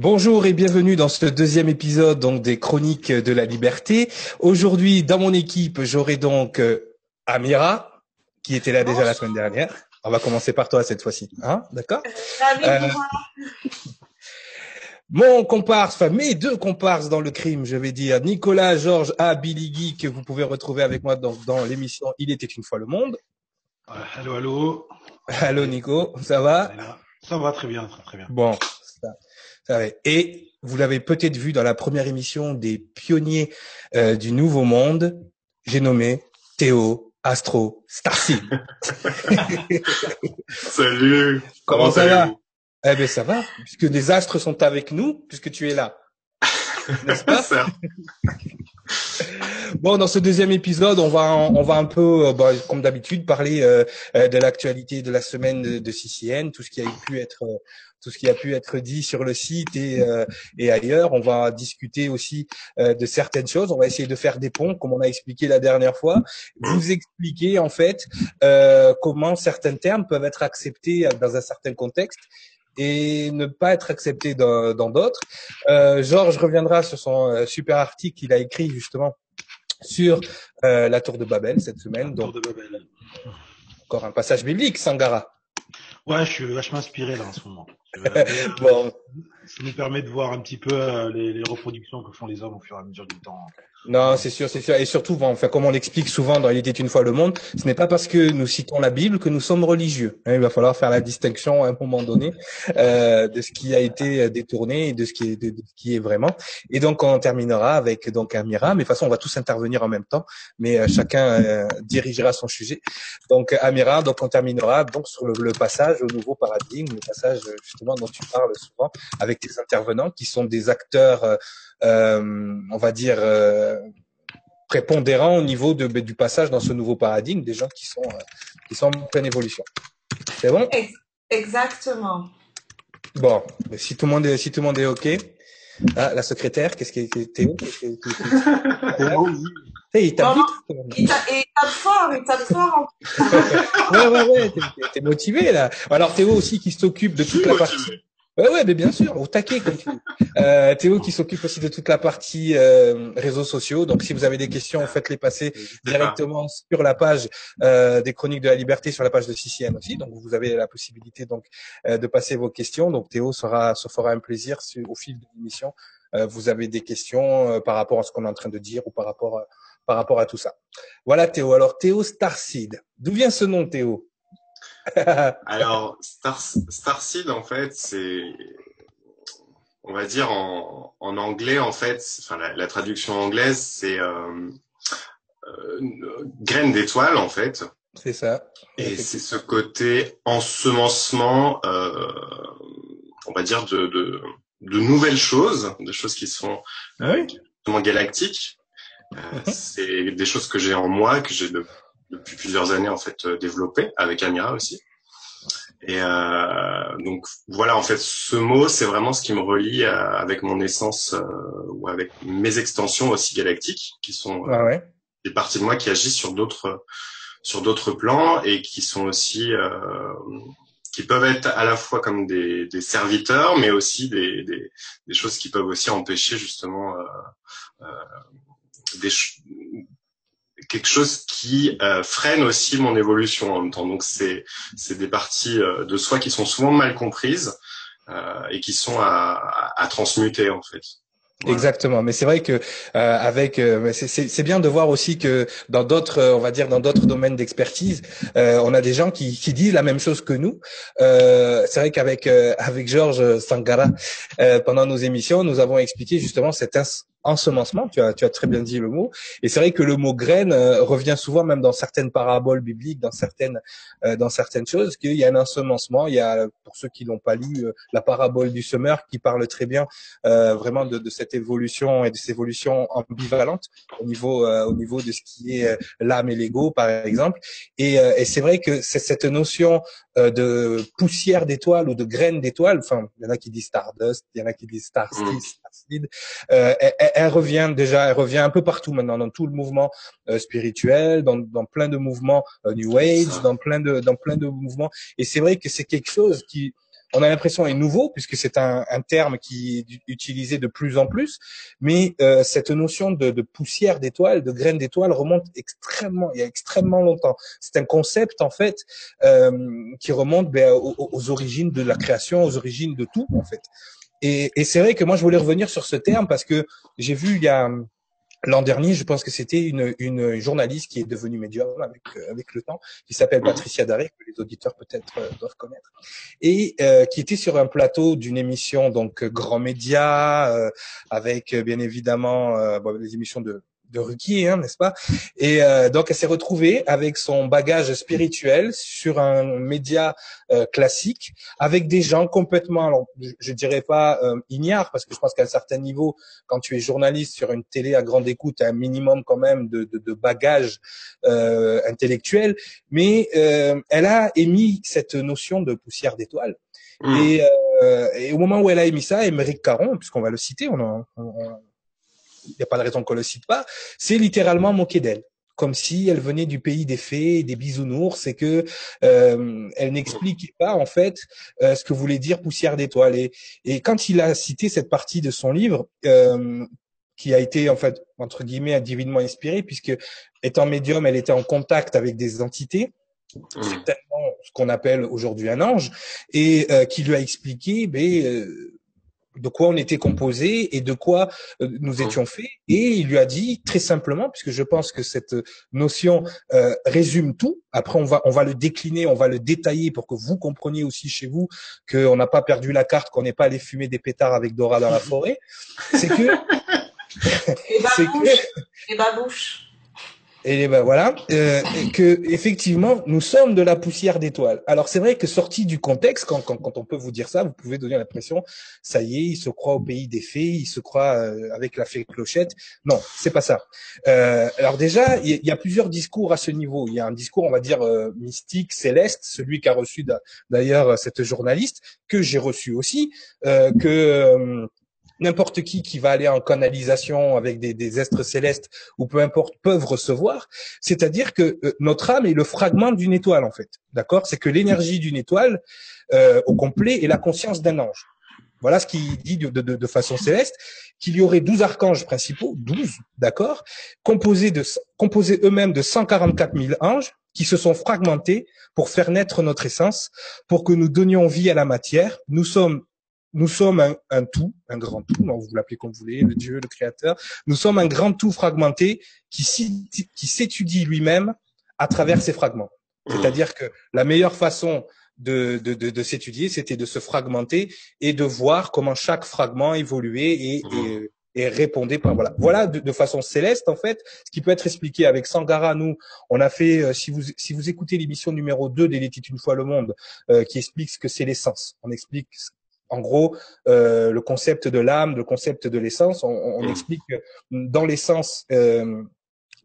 Bonjour et bienvenue dans ce deuxième épisode donc des Chroniques de la Liberté. Aujourd'hui, dans mon équipe, j'aurai donc euh, Amira, qui était là déjà la semaine dernière. On va commencer par toi cette fois-ci, hein D'accord? Euh, Mon comparse, enfin mes deux comparses dans le crime, je vais dire Nicolas Georges A. Billy que vous pouvez retrouver avec moi dans, dans l'émission Il était une fois le monde. allô, allô? Allô Nico, ça va Ça va très bien, très, très bien. Bon, et vous l'avez peut-être vu dans la première émission des pionniers euh, du Nouveau Monde, j'ai nommé Théo Astro Starseed. Salut. Comment, ça va Eh ben ça va, puisque des astres sont avec nous, puisque tu es là. N'est-ce pas? Bon, dans ce deuxième épisode, on va on va un peu, euh, bah, comme d'habitude, parler euh, de l'actualité de la semaine de, CCN, tout ce qui a pu être tout ce qui a pu être dit sur le site et, euh, et ailleurs. On va discuter aussi euh, de certaines choses. On va essayer de faire des ponts, comme on a expliqué la dernière fois. Vous expliquer en fait euh, comment certains termes peuvent être acceptés dans un certain contexte et ne pas être acceptés dans, d'autres. Euh, Georges reviendra sur son super article qu'il a écrit justement sur la tour de Babel cette semaine. Donc, tour de Babel. Encore un passage biblique, Sangara. Ouais, je suis vachement inspiré là en ce moment. bon. Ça nous permet de voir un petit peu euh, les, les, reproductions que font les hommes au fur et à mesure du temps. Non, c'est sûr, c'est sûr. Et surtout, enfin, comme on l'explique souvent dans Il était une fois le monde, ce n'est pas parce que nous citons la Bible que nous sommes religieux. Hein, il va falloir faire la distinction à un moment donné euh, de ce qui a été détourné et de ce qui est, de, ce qui est vraiment. Et donc, on terminera avec donc Amira. Mais de toute façon, on va tous intervenir en même temps, mais euh, chacun euh, dirigera son sujet. Donc, Amira, donc on terminera donc sur le, le, passage au nouveau paradigme, le passage justement dont tu parles souvent avec tes intervenants qui sont des acteurs euh, on va dire, euh, prépondérant au niveau de, du passage dans ce nouveau paradigme, des gens qui sont, euh, qui sont en pleine évolution. C'est bon Exactement. Bon, si tout le monde est, si tout le monde est OK. Ah, la secrétaire, qu'est-ce qui est Théo Hey, il tape vite. Il tape fort, il tape fort. ouais, ouais, ouais, t'es motivé là. Alors Théo aussi qui s'occupe de toute la partie Ouais, ouais, mais bien sûr, au taquet comme tu euh, Théo qui s'occupe aussi de toute la partie euh, réseaux sociaux. Donc, si vous avez des questions, faites-les passer directement sur la page euh, des Chroniques de la Liberté, sur la page de CCN aussi. Donc, vous avez la possibilité donc euh, de passer vos questions. Donc, Théo sera, se fera un plaisir au fil de l'émission. Euh, vous avez des questions euh, par rapport à ce qu'on est en train de dire ou par rapport à, par rapport à tout ça. Voilà Théo. Alors, Théo Starseed. D'où vient ce nom, Théo? Alors, Star, Starseed, en fait, c'est, on va dire en, en, anglais, en fait, enfin la, traduction anglaise, c'est euh, euh, graine d'étoile, en fait. C'est ça. Et c'est ce côté ensemencement, euh, on va dire de, de, de, nouvelles choses, des choses qui sont ah oui. galactiques. C'est des choses que j'ai en moi, que j'ai de depuis plusieurs années en fait euh, développé avec Amira aussi. Et euh, donc voilà, en fait, ce mot, c'est vraiment ce qui me relie euh, avec mon essence euh, ou avec mes extensions aussi galactiques, qui sont ah ouais. des parties de moi qui agissent sur d'autres sur d'autres plans et qui sont aussi qui peuvent être à la fois comme des, des serviteurs, mais aussi des, des, des, choses qui peuvent aussi empêcher justement des, quelque chose qui euh, freine aussi mon évolution en même temps. Donc c'est c'est des parties euh, de soi qui sont souvent mal comprises euh, et qui sont à, à, transmuter en fait. Exactement, mais c'est vrai que euh, avec euh, c'est bien de voir aussi que dans d'autres on va dire dans d'autres domaines d'expertise, euh, on a des gens qui, qui disent la même chose que nous. c'est vrai qu'avec avec Georges Sangara pendant nos émissions, nous avons expliqué justement cette ensemencement, tu as, tu as très bien dit le mot. Et c'est vrai que le mot graine euh, revient souvent même dans certaines paraboles bibliques, dans certaines, euh, dans certaines choses, qu'il y a un ensemencement. Il y a, pour ceux qui n'ont pas lu, euh, la parabole du semeur qui parle très bien vraiment de, de, cette évolution et de ces évolutions ambivalentes au niveau, au niveau de ce qui est l'âme et l'ego, par exemple. Et, et c'est vrai que c'est cette notion de poussière d'étoile ou de graine d'étoile, enfin, il y en a qui disent stardust, il y en a qui disent starseed, mm. starseed euh, elle, revient déjà, elle revient un peu partout maintenant dans tout le mouvement euh, spirituel, dans, dans, plein de mouvements euh, New Age, dans plein de dans plein de mouvements. Et c'est vrai que c'est quelque chose qui on a l'impression est nouveau puisque c'est un, un, terme qui est utilisé de plus en plus, mais euh, cette notion de, de poussière d'étoile, de graines d'étoile remonte extrêmement, il y a extrêmement longtemps. C'est un concept en fait euh, qui remonte ben, aux, aux, origines de la création, aux origines de tout en fait. Et, et c'est vrai que moi je voulais revenir sur ce terme parce que j'ai vu il y a L'an dernier, je pense que c'était une, une, journaliste qui est devenue médium avec, euh, avec le temps, qui s'appelle Patricia Daré, que les auditeurs peut-être euh, doivent connaître, et euh, qui était sur un plateau d'une émission donc grand média, avec bien évidemment bon, les émissions de de Ruki, hein, n'est-ce pas? Et euh, donc elle s'est retrouvée avec son bagage spirituel sur un média euh, classique, avec des gens complètement, alors, je, dirais pas euh, ignares, parce que je pense qu'à un certain niveau, quand tu es journaliste sur une télé à grande écoute, un minimum quand même de, de, de bagage euh, intellectuel, mais euh, elle a émis cette notion de poussière d'étoile. Mmh. Et, euh, et, au moment où elle a émis ça, Émeric Caron, puisqu'on va le citer, on, en, on, il n'y a pas de raison qu'on le cite pas, c'est littéralement moquer d'elle comme si elle venait du pays des fées, des bisounours, et que euh, elle n'expliquait pas en fait euh, ce que voulait dire poussière d'étoile. Et, et, quand il a cité cette partie de son livre, euh, qui a été en fait entre guillemets divinement inspiré, puisque étant médium, elle était en contact avec des entités. Certainement ce qu'on appelle aujourd'hui un ange, et euh, qui lui a expliqué, ben, euh, de quoi on était composé et de quoi euh, nous étions faits. Et il lui a dit très simplement, puisque je pense que cette notion euh, résume tout. Après, on va on va le décliner, on va le détailler pour que vous compreniez aussi chez vous qu'on n'a pas perdu la carte, qu'on n'est pas allé fumer des pétards avec Dora dans la forêt. C'est que c'est que babouches. Et ben voilà, euh, que effectivement nous sommes de la poussière d'étoiles. Alors c'est vrai que sorti du contexte, quand, quand, quand, on peut vous dire ça, vous pouvez donner l'impression, ça y est, il se croit au pays des fées, il se croit euh, avec la fée clochette. Non, c'est pas ça. Euh, alors déjà, il y, a plusieurs discours à ce niveau. Il y a un discours, on va dire euh, mystique, céleste, celui qu'a reçu d'ailleurs cette journaliste, que j'ai reçu aussi, euh, que n'importe qui qui va aller en canalisation avec des, des célestes ou peu importe peuvent recevoir. C'est-à-dire que euh, notre âme est le fragment d'une étoile en fait. D'accord? C'est que l'énergie d'une étoile euh, au complet est la conscience d'un ange. Voilà ce qu'il dit de, de, de, façon céleste, qu'il y aurait 12 archanges principaux, 12, d'accord, composés de composés eux-mêmes de 144 000 anges qui se sont fragmentés pour faire naître notre essence, pour que nous donnions vie à la matière. Nous sommes nous sommes un, un, tout, un grand tout, vous l'appelez comme vous voulez, le Dieu, le Créateur. Nous sommes un grand tout fragmenté qui, qui s'étudie lui-même à travers ses fragments. C'est-à-dire que la meilleure façon de, de, de, de s'étudier, c'était de se fragmenter et de voir comment chaque fragment évoluait et, et, et répondait par voilà voilà de, de, façon céleste en fait ce qui peut être expliqué avec Sangara nous on a fait euh, si vous si vous écoutez l'émission numéro 2 d'El était une fois le monde euh, qui explique ce que c'est l'essence on explique en gros, euh, le concept de l'âme, le concept de l'essence, on, on mmh. explique que dans l'essence, euh,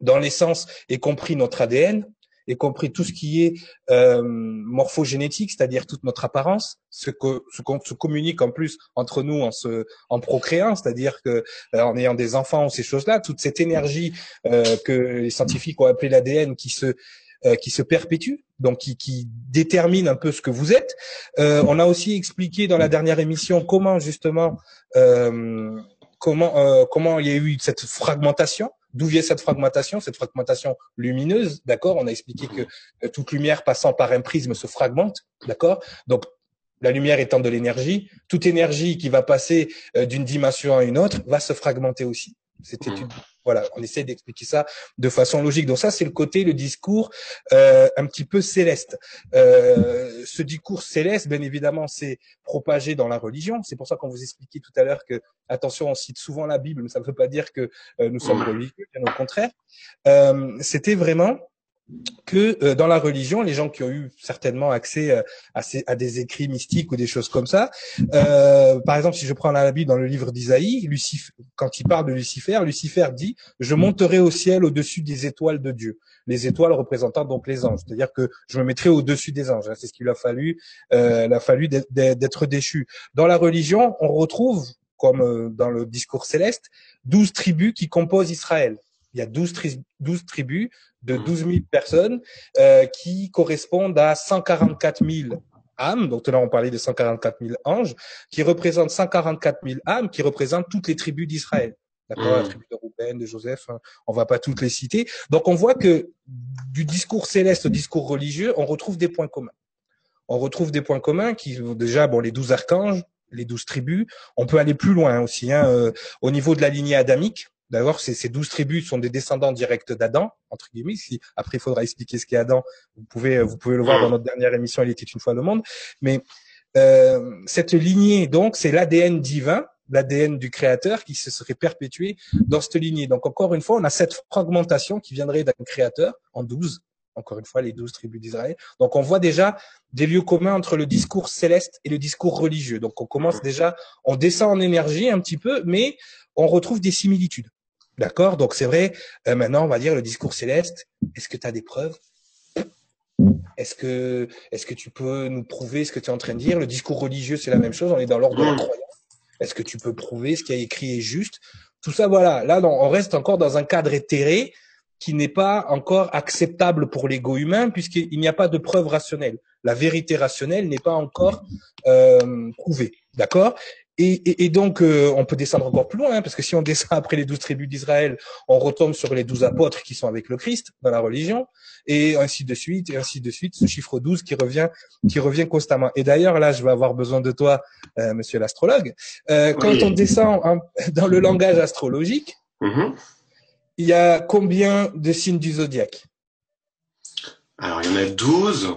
dans l'essence est compris notre ADN, est compris tout ce qui est euh, morphogénétique, c'est-à-dire toute notre apparence, ce que ce qu'on se communique en plus entre nous en se en procréant, c'est-à-dire que euh, en ayant des enfants ou ces choses-là, toute cette énergie euh, que les scientifiques ont appelé l'ADN qui se euh, qui se perpétue, donc qui, qui, détermine un peu ce que vous êtes. Euh, on a aussi expliqué dans la dernière émission comment justement euh, comment euh, comment il y a eu cette fragmentation. D'où vient cette fragmentation Cette fragmentation lumineuse, d'accord? On a expliqué que euh, toute lumière passant par un prisme se fragmente, d'accord? Donc la lumière étant de l'énergie, toute énergie qui va passer d'une dimension à une autre va se fragmenter aussi. C'était une voilà, on essaie d'expliquer ça de façon logique. Donc ça, c'est le côté, le discours euh, un petit peu céleste. Euh, ce discours céleste, bien évidemment, c'est propagé dans la religion. C'est pour ça qu'on vous expliquait tout à l'heure que, attention, on cite souvent la Bible, mais ça ne veut pas dire que euh, nous sommes religieux, bien au contraire. Euh, c'était vraiment que euh, dans la religion, les gens qui ont eu certainement accès euh, à, des écrits mystiques ou des choses comme ça, euh, par exemple, si je prends la Bible dans le livre d'Isaïe, quand il parle de Lucifer, Lucifer dit « Je monterai au ciel au-dessus des étoiles de Dieu ». Les étoiles représentant donc les anges, c'est-à-dire que je me mettrai au-dessus des anges. C'est ce qu'il a fallu, il a fallu d'être déchu. Dans la religion, on retrouve, comme dans le discours céleste, douze tribus qui composent Israël il y a 12, 12 tribus de 12 000 personnes euh, qui correspondent à 144 000 âmes, donc là on parlait de 144 000 anges, qui représentent 144 000 âmes, qui représentent toutes les tribus d'Israël. D'accord, la Mm. tribu de Rouben, de Joseph, hein, on va pas toutes les citer. Donc on voit que du discours céleste au discours religieux, on retrouve des points communs. On retrouve des points communs qui déjà bon les douze archanges, les douze tribus. On peut aller plus loin aussi, hein, euh, au niveau de la lignée adamique. D'abord, ces, ces douze tribus sont des descendants directs d'Adam, entre guillemets. Si, après, il faudra expliquer ce qu'est Adam. Vous pouvez, vous pouvez le voir dans notre dernière émission, Il était une fois le monde. Mais euh, cette lignée, donc, c'est l'ADN divin, l'ADN du Créateur qui se serait perpétué dans cette lignée. Donc, encore une fois, on a cette fragmentation qui viendrait d'un Créateur en douze. Encore une fois, les douze tribus d'Israël. Donc, on voit déjà des lieux communs entre le discours céleste et le discours religieux. Donc, on commence déjà, on descend en énergie un petit peu, mais on retrouve des similitudes. D'accord? Donc, c'est vrai, euh, maintenant, on va dire le discours céleste. Est-ce que tu as des preuves? Est-ce que, est-ce que tu peux nous prouver ce que tu es en train de dire? Le discours religieux, c'est la même chose. On est dans l'ordre de la croyance. Est-ce que tu peux prouver ce qui a écrit est juste? Tout ça, voilà. Là, non, on reste encore dans un cadre éthéré qui n'est pas encore acceptable pour l'ego humain puisqu'il n'y a pas de preuve rationnelle. La vérité rationnelle n'est pas encore euh, prouvée. D'accord? Et, et, et donc, euh, on peut descendre encore plus loin, hein, parce que si on descend après les douze tribus d'Israël, on retombe sur les douze apôtres qui sont avec le Christ dans la religion, et ainsi de suite, et ainsi de suite, ce chiffre 12 qui revient, qui revient constamment. Et d'ailleurs, là, je vais avoir besoin de toi, euh, monsieur l'astrologue. Euh, quand Oui. on descend en- dans le langage astrologique, Mhm. il y a combien de signes du zodiaque? Alors, il y en a 12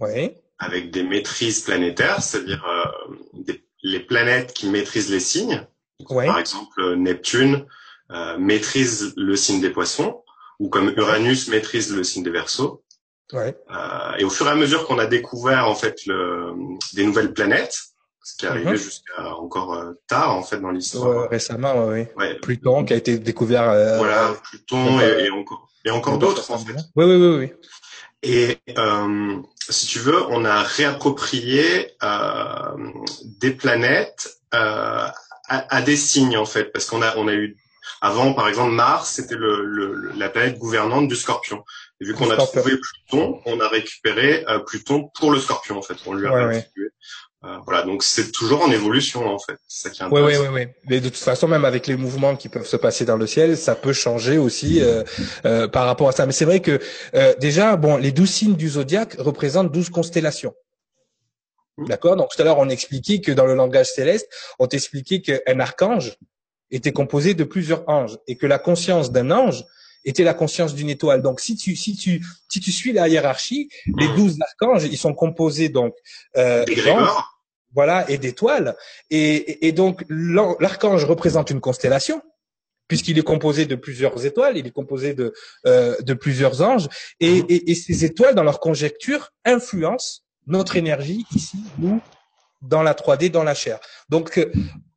Oui, avec des maîtrises planétaires, c'est-à-dire euh, des- les planètes qui maîtrisent les signes. Par exemple, Neptune euh, maîtrise le signe des poissons, ou comme Uranus maîtrise le signe des Verseaux. Euh, et au fur et à mesure qu'on a découvert en fait le, des nouvelles planètes, ce qui est arrivé Mhm. jusqu'à encore euh, tard en fait dans l'histoire. Récemment, oui. Ouais, Pluton qui a été découvert. euh, voilà, Pluton et encore et encore d'autres en fait. Oui, oui, oui, oui. Et euh, si tu veux, on a réapproprié euh, des planètes euh, à, à des signes en fait, parce qu'on a on a eu avant par exemple Mars, c'était le, le- la planète gouvernante du Scorpion. Et vu qu'on a trouvé Pluton, on a récupéré euh, Pluton pour le Scorpion en fait. On lui a Ouais. Euh, voilà, donc c'est toujours en évolution en fait. C'est ça qui est Oui, oui, oui, oui. Mais de toute façon, même avec les mouvements qui peuvent se passer dans le ciel, ça peut changer aussi euh, euh, par rapport à ça. Mais c'est vrai que euh, déjà, bon, les douze signes du zodiaque représentent douze constellations. Mhm. D'accord? Donc tout à l'heure, on expliquait que dans le langage céleste, on t'expliquait qu'un archange était composé de plusieurs anges et que la conscience d'un ange était la conscience d'une étoile. Donc si tu si tu si tu suis la hiérarchie, les Mhm. douze archanges, ils sont composés donc euh, voilà, et d'étoiles. Et, et- donc, l'archange représente une constellation, puisqu'il est composé de plusieurs étoiles, il est composé de, euh, de plusieurs anges, et, Mhm. et, et ces étoiles, dans leur conjecture, influencent notre énergie ici, nous, dans la 3D, dans la chair. Donc, euh,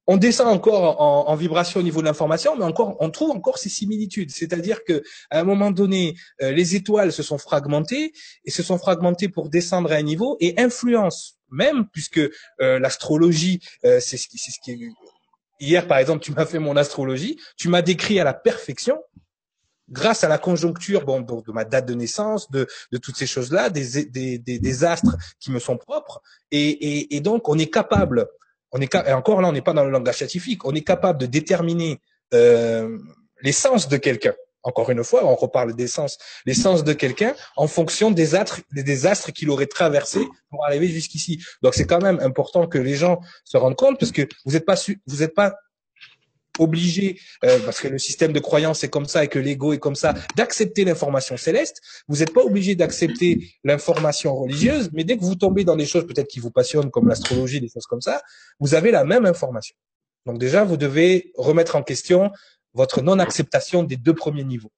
on descend encore en, vibration au niveau de l'information, mais encore, on trouve encore ces similitudes. C'est-à-dire que, à un moment donné, euh, les étoiles se sont fragmentées et se sont fragmentées pour descendre à un niveau et influencent même, puisque euh, l'astrologie, euh, c'est ce qui, c'est ce qui est... Hier, par exemple, tu m'as fait mon astrologie, tu m'as décrit à la perfection, grâce à la conjoncture bon, donc de ma date de naissance, de, de toutes ces choses-là, des, des, des, des astres qui me sont propres, et, et, et donc on est capable, on est et encore là, on n'est pas dans le langage scientifique, on est capable de déterminer euh, l'essence de quelqu'un. Encore une fois, on reparle d'essence, l'essence de quelqu'un en fonction des astres, des astres qu'il aurait traversés pour arriver jusqu'ici. Donc c'est quand même important que les gens se rendent compte parce que vous n'êtes pas su- vous n'êtes pas obligé euh, parce que le système de croyance est comme ça et que l'ego est comme ça d'accepter l'information céleste. Vous n'êtes pas obligé d'accepter l'information religieuse, mais dès que vous tombez dans des choses peut-être qui vous passionnent comme l'astrologie, des choses comme ça, vous avez la même information. Donc déjà, vous devez remettre en question votre non-acceptation des deux premiers niveaux.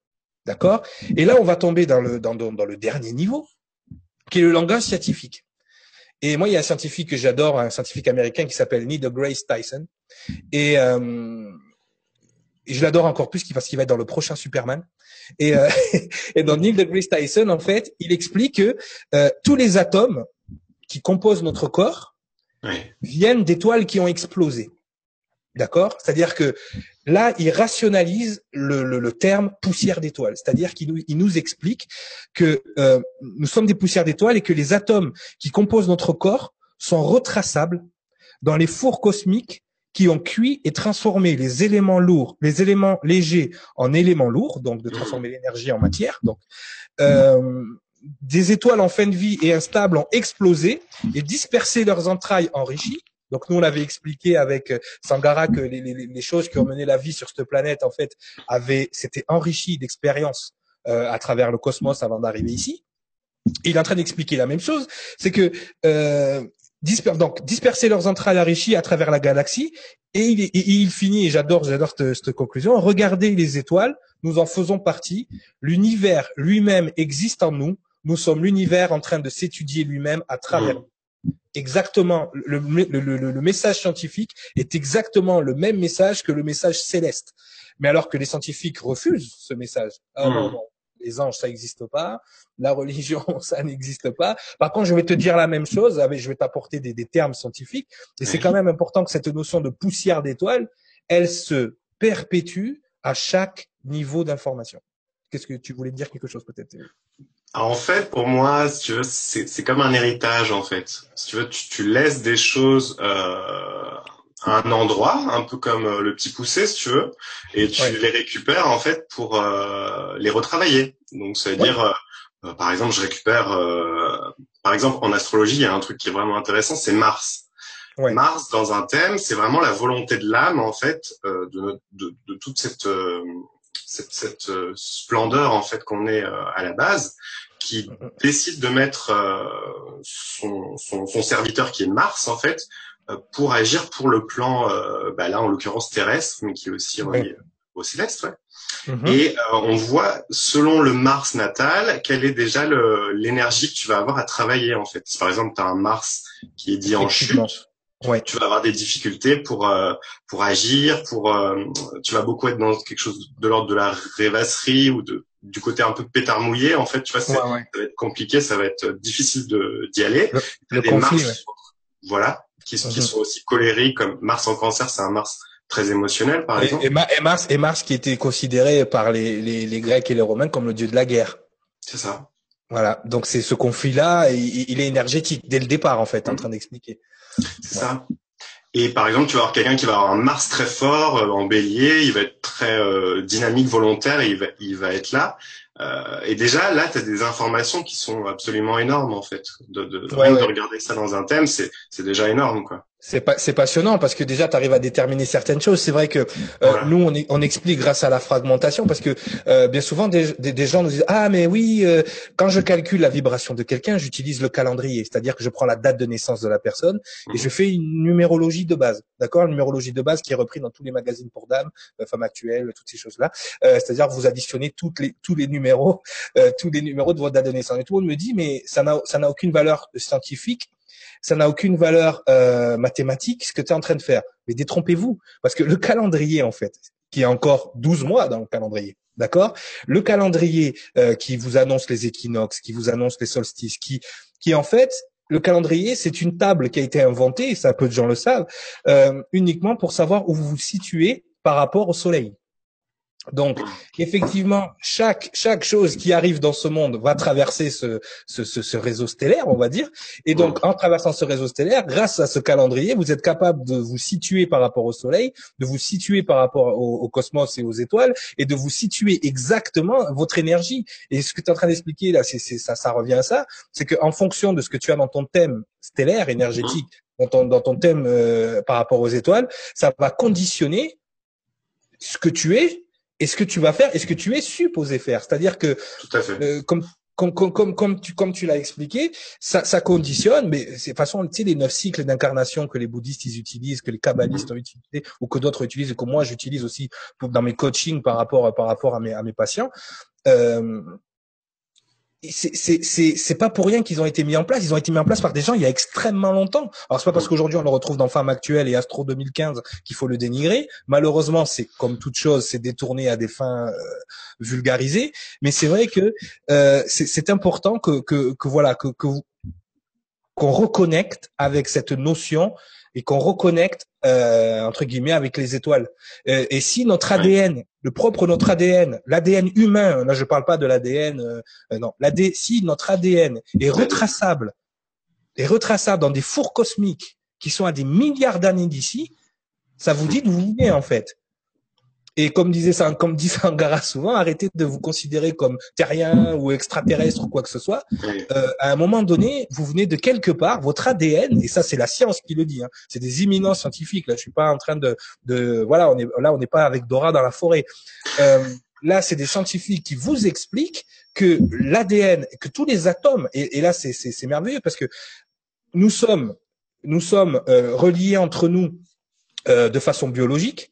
D'accord? Et là, on va tomber dans le, dans, dans, le dernier niveau, qui est le langage scientifique. Et moi, il y a un scientifique que j'adore, un scientifique américain qui s'appelle Neil deGrasse Tyson. Et, euh, et je l'adore encore plus parce qu'il va être dans le prochain Superman. Et, euh, et dans Neil deGrasse Tyson, en fait, il explique que euh, tous les atomes qui composent notre corps viennent d'étoiles qui ont explosé. D'accord? C'est-à-dire que là, il rationalise le, le, le terme poussière d'étoiles. C'est-à-dire qu'il nous, il nous explique que euh, nous sommes des poussières d'étoiles et que les atomes qui composent notre corps sont retraçables dans les fours cosmiques qui ont cuit et transformé les éléments lourds, les éléments légers en éléments lourds, donc de transformer l'énergie en matière. Donc, euh, des étoiles en fin de vie et instables ont explosé et dispersé leurs entrailles enrichies. Donc nous, on avait expliqué avec euh, Sangara que les, choses qui ont mené la vie sur cette planète, en fait, avaient, s'étaient enrichies d'expériences euh, à travers le cosmos avant d'arriver ici. il est en train d'expliquer la même chose, c'est que euh, donc disperser leurs entrailles enrichies à travers la galaxie. Et il, il finit, et j'adore, j'adore cette, conclusion. Regardez les étoiles, nous en faisons partie. L'univers lui-même existe en nous. Nous sommes l'univers en train de s'étudier lui-même à travers. Exactement, le, le, le, message scientifique est exactement le même message que le message céleste. Mais alors que les scientifiques refusent ce message. Ah, non, les anges, ça n'existe pas. La religion, ça n'existe pas. Par contre, je vais te dire la même chose. Je vais t'apporter des, des, termes scientifiques. Et c'est quand même important que cette notion de poussière d'étoile, elle se perpétue à chaque niveau d'information. Qu'est-ce que tu voulais dire quelque chose peut-être en fait, pour moi, si tu veux, c'est comme un héritage en fait. Si tu veux, tu, tu laisses des choses euh, un endroit, un peu comme euh, le petit poussé, si tu veux, et tu les récupères en fait pour euh, les retravailler. Donc, ça veut dire, euh, par exemple, je récupère, par exemple, en astrologie, il y a un truc qui est vraiment intéressant, c'est Mars. Mars, dans un thème, c'est vraiment la volonté de l'âme, en fait, de, de, de, toute cette, cette, cette splendeur en fait qu'on est à la base, qui décide de mettre son, son, son, serviteur qui est Mars en fait euh, pour agir pour le plan, euh, bah là en l'occurrence terrestre, mais qui est aussi relié au céleste. Ouais. Mhm. Et euh, on voit selon le Mars natal quelle est déjà l'énergie que tu vas avoir à travailler en fait. Si par exemple tu as un Mars qui est dit en chute, ouais. tu vas avoir des difficultés pour pour agir, pour tu vas beaucoup être dans quelque chose de l'ordre de la rêvasserie ou de du côté un peu pétard mouillé en fait tu vois ça va être compliqué ça va être difficile de d'y aller le, conflit, voilà qui, qui mhm. sont aussi colériques, comme Mars en cancer, c'est un Mars très émotionnel, par exemple. Et, Mars, et Mars qui était considéré par les, les, les, Grecs et les Romains comme le dieu de la guerre. C'est ça. Voilà. Donc c'est ce conflit-là, il, il, est énergétique dès le départ, en fait, en mhm. train d'expliquer. C'est ça. Et par exemple, tu vas avoir quelqu'un qui va avoir un Mars très fort euh, en Bélier, il va être très euh, dynamique, volontaire, et il va, il va être là. Euh, et déjà, là, tu as des informations qui sont absolument énormes, en fait. De, de, de regarder ça dans un thème, c'est déjà énorme, quoi. C'est pas, c'est passionnant parce que déjà tu arrives à déterminer certaines choses. C'est vrai que euh, nous on, on, explique grâce à la fragmentation parce que euh, bien souvent des, des, gens nous disent ah mais oui euh, quand je calcule la vibration de quelqu'un j'utilise le calendrier, c'est-à-dire que je prends la date de naissance de la personne et je fais une numérologie de base, d'accord, une numérologie de base qui est reprise dans tous les magazines pour dames, femmes actuelles, toutes ces choses là. c'est-à-dire vous additionnez toutes les tous les numéros, tous les numéros de votre date de naissance. Et tout le monde me dit mais ça n'a ça n'a aucune valeur scientifique ça n'a aucune valeur euh, mathématique ce que tu es en train de faire. Mais détrompez-vous, parce que le calendrier, en fait, qui est encore 12 mois dans le calendrier, d'accord? Le calendrier euh, qui vous annonce les équinoxes, qui vous annonce les solstices, qui, qui en fait, le calendrier, c'est une table qui a été inventée, ça peu de gens le savent, euh, uniquement pour savoir où vous vous situez par rapport au soleil. Donc, effectivement, chaque chaque chose qui arrive dans ce monde va traverser ce, ce, ce, réseau stellaire, on va dire. Et donc, en traversant ce réseau stellaire, grâce à ce calendrier, vous êtes capable de vous situer par rapport au Soleil, de vous situer par rapport au, cosmos et aux étoiles, et de vous situer exactement votre énergie. Et ce que tu es en train d'expliquer là, c'est ça, ça revient à ça, c'est qu'en fonction de ce que tu as dans ton thème stellaire énergétique, dans ton, dans ton thème euh, par rapport aux étoiles, ça va conditionner ce que tu es et ce que tu vas faire et ce que tu es supposé faire. C'est-à-dire que, euh, comme comme, comme, comme, tu, comme tu l'as expliqué, ça, ça conditionne, mais c'est de façon, tu sais, les neuf cycles d'incarnation que les bouddhistes ils utilisent, que les kabbalistes ont utilisé, ou que d'autres utilisent, et que moi j'utilise aussi pour, dans mes coachings par rapport, par rapport à mes, à mes patients. Euh, c'est pas pour rien qu'ils ont été mis en place. Ils ont été mis en place par des gens il y a extrêmement longtemps. Alors c'est pas parce qu'aujourd'hui on le retrouve dans Femme Actuelle et Astro 2015 qu'il faut le dénigrer. Malheureusement, c'est comme toute chose, c'est détourné à des fins euh, vulgarisées. Mais c'est vrai que euh, c'est important que, que, que voilà que, que qu'on reconnecte avec cette notion et qu'on reconnecte euh, entre guillemets avec les étoiles. Euh, et si notre ADN, le propre notre ADN, l'ADN humain, là je parle pas de l'ADN, euh, non, l'AD, si notre ADN est retraçable est retraçable dans des fours cosmiques qui sont à des milliards d'années d'ici, ça vous dit d'où vous venez en fait. Et comme disait ça, comme dit Sangara souvent, arrêtez de vous considérer comme terrien ou extraterrestre ou quoi que ce soit. Euh, à un moment donné, vous venez de quelque part, votre ADN, et ça c'est la science qui le dit. Hein, c'est des imminents scientifiques. Là, je suis pas en train de, de voilà, on est là, on n'est pas avec Dora dans la forêt. Euh, là, c'est des scientifiques qui vous expliquent que l'ADN, que tous les atomes, et, et là c'est merveilleux parce que nous sommes nous sommes euh, reliés entre nous euh, de façon biologique,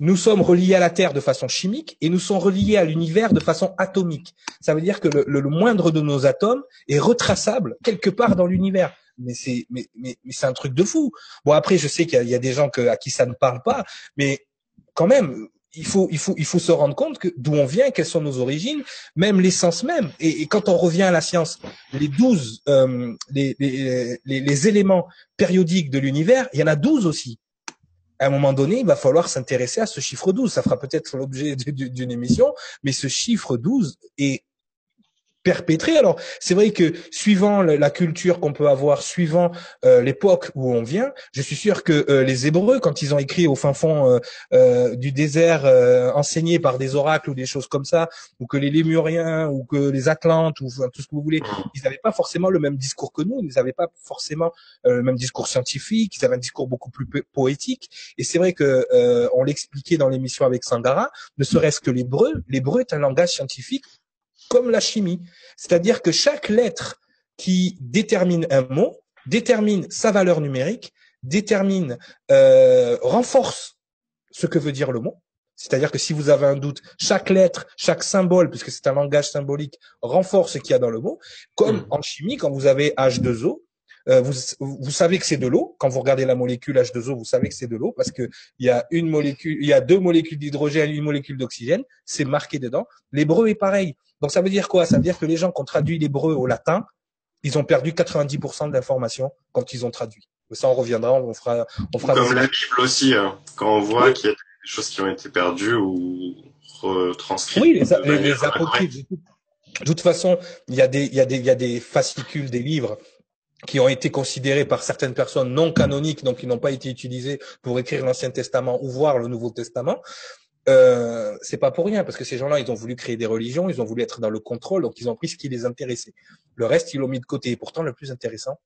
nous sommes reliés à la Terre de façon chimique et nous sommes reliés à l'univers de façon atomique. Ça veut dire que le, moindre de nos atomes est retraçable quelque part dans l'univers. Mais c'est mais, mais, mais un truc de fou. Bon après je sais qu'il y, a des gens à qui ça ne parle pas, mais quand même il faut, se rendre compte que d'où on vient, quelles sont nos origines, même l'essence même. Et, quand on revient à la science, les douze, euh, les, les, les, les, éléments périodiques de l'univers, il y en a douze aussi. À un moment donné, il va falloir s'intéresser à ce chiffre 12. Ça fera peut-être l'objet d'une émission, mais ce chiffre 12 est perpétré. Alors, c'est vrai que suivant la culture qu'on peut avoir, suivant euh, l'époque où on vient, je suis sûr que euh, les Hébreux, quand ils ont écrit au fin fond euh, du désert, enseigné par des oracles ou des choses comme ça, ou que les Lémuriens, ou que les Atlantes, ou tout ce que vous voulez, ils n'avaient pas forcément le même discours que nous, ils n'avaient pas forcément le même discours scientifique, ils avaient un discours beaucoup plus poétique. Et c'est vrai que on l'expliquait dans l'émission avec Sangara, ne serait-ce que l'hébreu, l'hébreu est un langage scientifique comme la chimie. C'est-à-dire que chaque lettre qui détermine un mot détermine sa valeur numérique, détermine, euh, renforce ce que veut dire le mot. C'est-à-dire que si vous avez un doute, chaque lettre, chaque symbole, puisque c'est un langage symbolique, renforce ce qu'il y a dans le mot. Comme hmm. en chimie, quand vous avez H2O, euh, vous, vous, savez que c'est de l'eau. Quand vous regardez la molécule H2O, vous savez que c'est de l'eau parce que il y a une molécule, il y a deux molécules d'hydrogène, une molécule d'oxygène. C'est marqué dedans. L'hébreu est pareil. Donc ça veut dire quoi? Ça veut dire que les gens qui ont traduit l'hébreu au latin, ils ont perdu 90% de l'information quand ils ont traduit. Ça, on reviendra, on fera, on fera. Comme la Bible aussi, hein. quand on voit qu'il y a des choses qui ont été perdues ou retranscrites. Oui, les, les, apocryphes. De toute façon, il y a des, il y a des, il y a des fascicules, des livres qui ont été considérés par certaines personnes non canoniques, donc qui n'ont pas été utilisés pour écrire l'Ancien Testament ou voir le Nouveau Testament. Euh, c'est pas pour rien parce que ces gens-là, ils ont voulu créer des religions, ils ont voulu être dans le contrôle, donc ils ont pris ce qui les intéressait. Le reste, ils l'ont mis de côté. Et pourtant, le plus intéressant,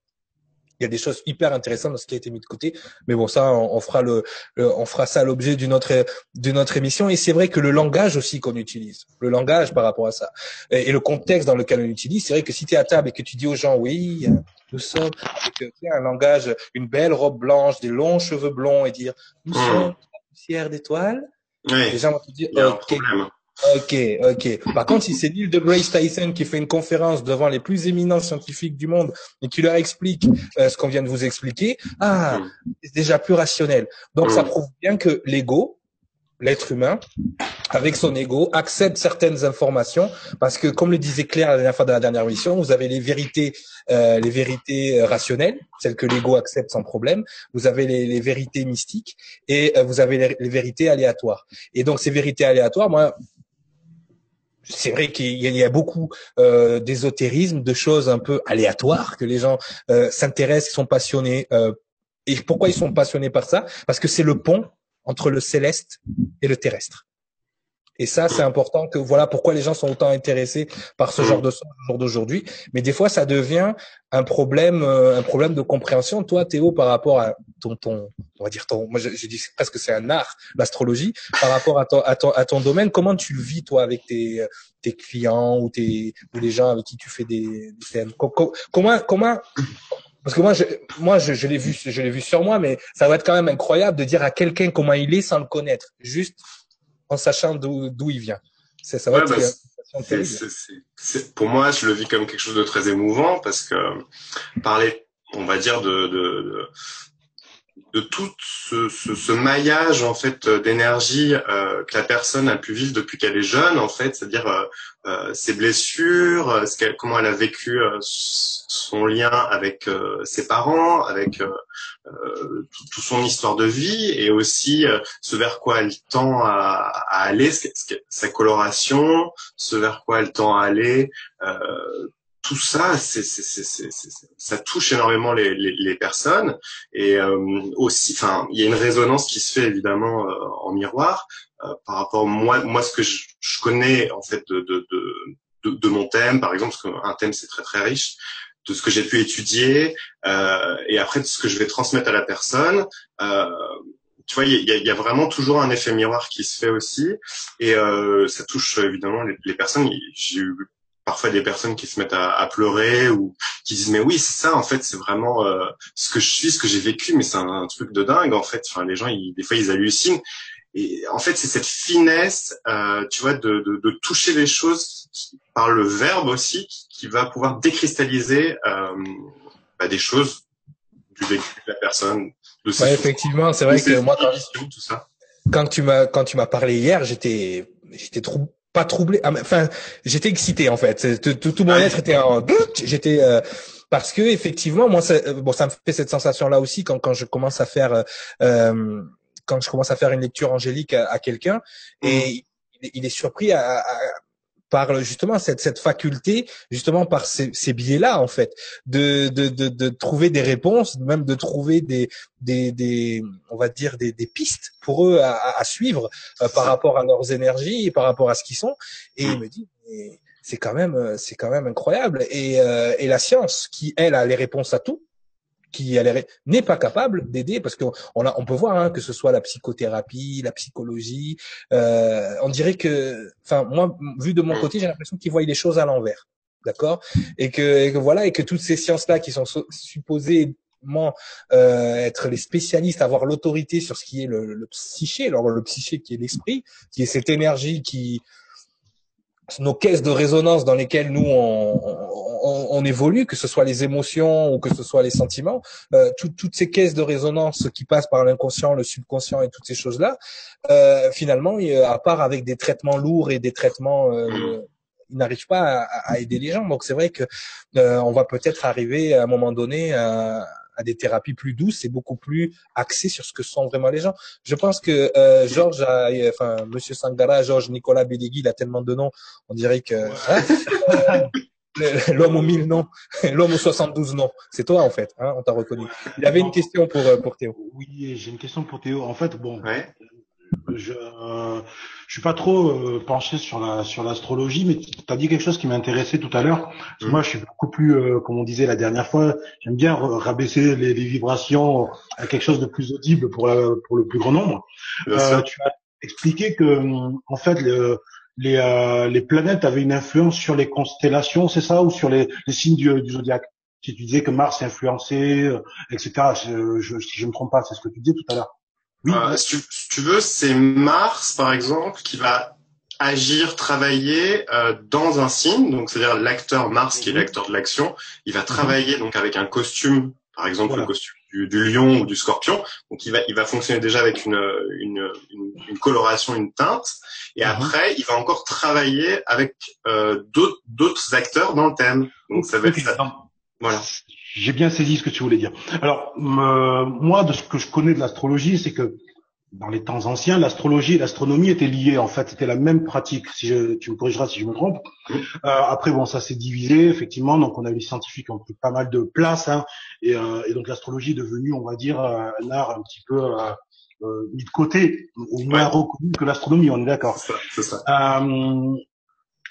il y a des choses hyper intéressantes dans ce qui a été mis de côté. Mais bon, ça, on, fera le, on fera ça l'objet d'une autre, d'une autre émission. Et c'est vrai que le langage aussi qu'on utilise, le langage par rapport à ça, et, le contexte dans lequel on utilise, c'est vrai que si tu es à table et que tu dis aux gens, oui, nous sommes avec un langage, une belle robe blanche, des longs cheveux blonds, et dire, nous mmh. sommes la poussière d'étoiles. Oui. Les gens vont te dire, ok. Ok, ok. Par contre, si c'est Neil deGrasse Tyson qui fait une conférence devant les plus éminents scientifiques du monde et qui leur explique euh, ce qu'on vient de vous expliquer, ah, mm. c'est déjà plus rationnel. Donc, ça mm. prouve bien que l'ego, l'être humain, avec son ego, accepte certaines informations parce que, comme le disait Claire la dernière fois dans la dernière mission, vous avez les vérités, euh, les vérités euh, rationnelles, celles que l'ego accepte sans problème. Vous avez les, vérités mystiques et euh, vous avez les, vérités aléatoires. Et donc, ces vérités aléatoires, moi, c'est vrai qu'il y a beaucoup d'ésotérisme, de choses un peu aléatoires que les gens euh, s'intéressent, sont passionnés. Et pourquoi ils sont passionnés par ça? Parce que c'est le pont entre le céleste et le terrestre. Et ça, c'est important que voilà pourquoi les gens sont autant intéressés par ce genre de jour d'aujourd'hui. Mais des fois, ça devient un problème, euh, un problème de compréhension. Toi, Théo, par rapport à ton, ton on va dire ton, moi, je, dis presque c'est un art, l'astrologie, par rapport à ton, à ton, à ton domaine. Comment tu le vis toi avec tes, tes clients ou tes, ou les gens avec qui tu fais des, des Comment, comment parce que moi, je, moi, je, je l'ai vu, je l'ai vu sur moi, mais ça va être quand même incroyable de dire à quelqu'un comment il est sans le connaître, juste en sachant d'où il vient. Ça, ça va être bah, pour moi, je le vis comme quelque chose de très émouvant parce que parler, on va dire, de, de, de tout ce, ce, ce, maillage en fait d'énergie euh, que la personne a pu vivre depuis qu'elle est jeune en fait c'est-à-dire euh, euh ses blessures euh, ce comment elle a vécu euh, son lien avec ses parents avec tout, tout, son histoire de vie et aussi ce vers quoi elle tend à, à aller sa coloration ce vers quoi elle tend à aller tout ça, c'est, c'est, c'est, ça touche énormément les, les, les personnes et euh, aussi, enfin, il y a une résonance qui se fait évidemment euh, en miroir euh, par rapport moi, moi ce que je, je connais en fait de, de, de, de, mon thème, par exemple, parce qu'un thème c'est très très riche, de ce que j'ai pu étudier et après de ce que je vais transmettre à la personne. tu vois, il y a, y a, vraiment toujours un effet miroir qui se fait aussi, et ça touche évidemment les, les personnes. J'ai eu parfois des personnes qui se mettent à, à, pleurer ou qui disent mais oui c'est ça en fait c'est vraiment euh, ce que je suis ce que j'ai vécu mais c'est un, truc de dingue en fait. Enfin les gens ils, des fois ils hallucinent. Et en fait c'est cette finesse euh, tu vois de, de, de, toucher les choses par le verbe aussi qui, va pouvoir décristalliser euh, bah, des choses du vécu de la personne de ouais, effectivement c'est vrai que moi quand, tout ça. quand tu m'as quand tu m'as parlé hier j'étais j'étais trop pas troublé. Ah, enfin, j'étais excité en fait. Tout, tout mon être était en. J'étais euh, parce que effectivement, moi, ça, euh, bon, ça me fait cette sensation là aussi quand quand je commence à faire euh, euh quand je commence à faire une lecture angélique à, quelqu'un et mmh. il est surpris à, à, par justement cette, cette faculté, justement par ces, ces biais-là en fait, de, de, de, de, trouver des réponses, même de trouver des, des, des on va dire des, des pistes pour eux à, à suivre euh, par rapport à leurs énergies par rapport à ce qu'ils sont. Et il me dit, c'est quand même, c'est quand même incroyable. Et, euh, et la science qui elle a les réponses à tout, qui n'est pas capable d'aider parce qu'on on, peut voir hein, que ce soit la psychothérapie, la psychologie, euh, on dirait que, enfin moi vu de mon côté j'ai l'impression qu'ils voient les choses à l'envers, d'accord, et que, et que voilà et que toutes ces sciences là qui sont supposées euh, être les spécialistes, avoir l'autorité sur ce qui est le, le psyché, alors le psyché qui est l'esprit, qui est cette énergie qui nos caisses de résonance dans lesquelles nous on, on, on, évolue, que ce soit les émotions ou que ce soit les sentiments, euh, toutes ces caisses de résonance qui passent par l'inconscient, le subconscient et toutes ces choses-là, euh, finalement, à part avec des traitements lourds et des traitements euh, ils n'arrivent pas à, à, aider les gens. Donc c'est vrai que euh, on va peut-être arriver à un moment donné à, à des thérapies plus douces et beaucoup plus axées sur ce que sont vraiment les gens. Je pense que euh, Georges, a, enfin Monsieur Sangara, Georges Nicolas Bédégui, il a tellement de noms, on dirait que hein l'homme aux mille noms, l'homme aux 72 noms. C'est toi en fait, hein, on t'a reconnu. Il y avait une question pour euh, pour Théo. Oui, j'ai une question pour Théo. En fait, bon, ouais je je suis pas trop euh, penché sur la sur l'astrologie, mais tu as dit quelque chose qui m'intéressait tout à l'heure. Mm. Moi, je suis beaucoup plus, euh, comme on disait la dernière fois, j'aime bien rabaisser les, les, vibrations à quelque chose de plus audible pour la, pour le plus grand nombre. Euh, tu as expliqué que en fait le, les euh, les planètes avaient une influence sur les constellations, c'est ça, ou sur les, les signes du, du zodiaque? Si tu disais que Mars influençait, etc. Je, je, si je me trompe pas, c'est ce que tu disais tout à l'heure. Oui. Euh, si, tu, veux, c'est Mars, par exemple, qui va agir, travailler euh, dans un signe, donc c'est-à-dire l'acteur Mars, qui est mhm. l'acteur de l'action, il va mhm. travailler donc avec un costume, par exemple le costume du, du, lion ou du scorpion, donc il va il va fonctionner déjà avec une une, une, coloration, une teinte, et mhm. après il va encore travailler avec euh, d'autres d'autres acteurs dans le thème. Donc ça va être voilà. J'ai bien saisi ce que tu voulais dire. Alors, moi, de ce que je connais de l'astrologie, c'est que dans les temps anciens, l'astrologie et l'astronomie étaient liées. En fait, c'était la même pratique. Si je, tu me corrigeras si je me trompe. Euh, après, bon, ça s'est divisé effectivement. Donc, on a eu les scientifiques qui ont pris pas mal de place, hein, et, euh, et, donc l'astrologie est devenue, on va dire, euh, un art un petit peu euh, mis de côté, au moins reconnu que l'astronomie. On est d'accord. C'est ça.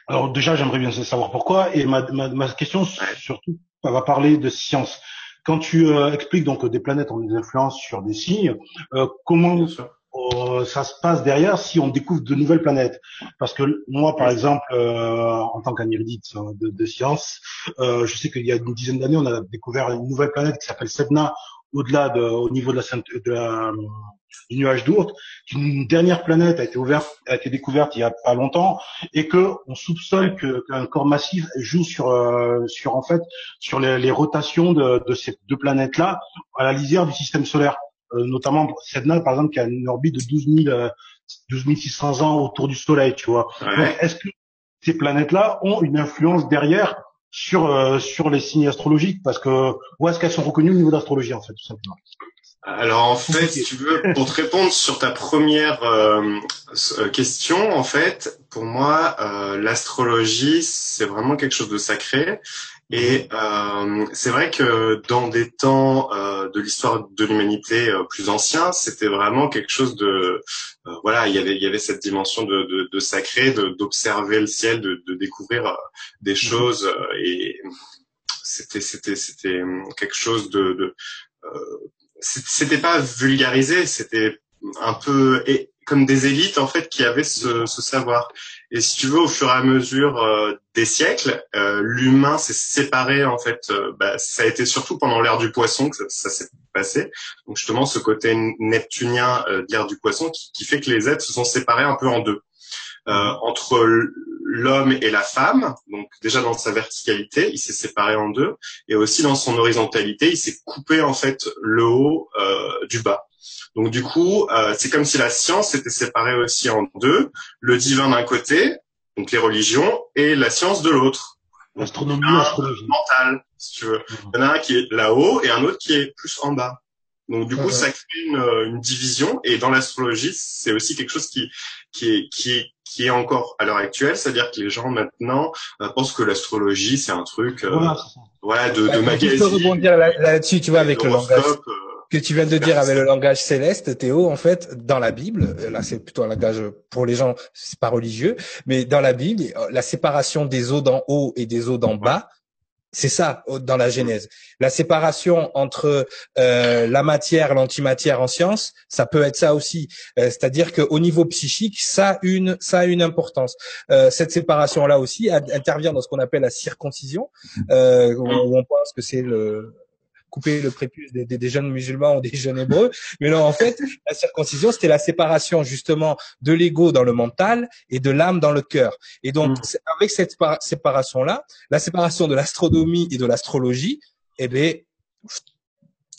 Alors déjà, j'aimerais bien savoir pourquoi. Et ma, ma, ma question surtout on va parler de science. Quand tu euh, expliques donc des planètes ont des influences sur des signes, euh, comment euh, ça se passe derrière si on découvre de nouvelles planètes? Parce que moi, par exemple, en tant qu'anérudite de, de science, je sais qu'il y a une dizaine d'années, on a découvert une nouvelle planète qui s'appelle Sedna, au-delà de, au niveau de la, de la du nuage d'Oort, qu'une dernière planète a été ouverte, a été découverte il y a pas longtemps, et que on soupçonne qu'un corps massif joue sur euh, sur en fait sur les, les rotations de, de, ces deux planètes-là à la lisière du système solaire, euh, notamment Sedna par exemple qui a une orbite de 12 000 12 600 ans autour du Soleil, tu vois. Est-ce que ces planètes-là ont une influence derrière sur euh, sur les signes astrologiques parce que où est-ce qu'elles sont reconnues au niveau d'astrologie en fait tout simplement? Alors en fait, si tu veux, pour te répondre sur ta première euh, euh, question, en fait, pour moi, euh, l'astrologie, c'est vraiment quelque chose de sacré. Et euh, c'est vrai que dans des temps euh, de l'histoire de l'humanité euh, plus anciens, c'était vraiment quelque chose de euh, voilà, il y avait il y avait cette dimension de, de, de sacré, d'observer le ciel, de, de découvrir euh, des mhm. choses et c'était c'était c'était quelque chose de, de c'était pas vulgarisé, c'était un peu comme des élites en fait qui avaient ce, ce savoir. Et si tu veux, au fur et à mesure euh, des siècles, euh, l'humain s'est séparé en fait. Euh, bah, ça a été surtout pendant l'ère du poisson que ça, s'est passé. Donc justement, ce côté neptunien de l'ère du poisson qui, qui, fait que les êtres se sont séparés un peu en deux. entre l'homme et la femme, donc déjà dans sa verticalité, il s'est séparé en deux, et aussi dans son horizontalité, il s'est coupé en fait le haut du bas. Donc du coup, euh, c'est comme si la science était séparée aussi en deux, le divin d'un côté, donc les religions, et la science de l'autre. L'astronomie, l'astrologie. Mentale, si tu veux. Il y en a un qui est là-haut et un autre qui est plus en bas. Donc du coup, ça crée une, une, division. Et dans l'astrologie, c'est aussi quelque chose qui qui est qui est qui est encore à l'heure actuelle, c'est-à-dire que les gens maintenant euh, pensent que l'astrologie c'est un truc, euh, voilà, de, de magazine. Je peux rebondir là-dessus, tu vois, avec le langage. Euh, que tu viens de dire avec le langage céleste, Théo, en fait, dans la Bible, là c'est plutôt un langage pour les gens, c'est pas religieux, mais dans la Bible, la séparation des eaux d'en haut et des eaux d'en bas, c'est ça dans la Genèse. La séparation entre euh, la matière, l'antimatière en science, ça peut être ça aussi. Euh, c'est-à-dire qu'au niveau psychique, ça a une, ça a une importance. Euh, cette séparation-là aussi intervient dans ce qu'on appelle la circoncision, où on pense que c'est le couper le prépuce des, des, jeunes musulmans ou des jeunes hébreux. Mais non, en fait, la circoncision, c'était la séparation justement de l'ego dans le mental et de l'âme dans le cœur. Et donc, mm. avec cette séparation-là, la séparation de l'astronomie et de l'astrologie, eh bien,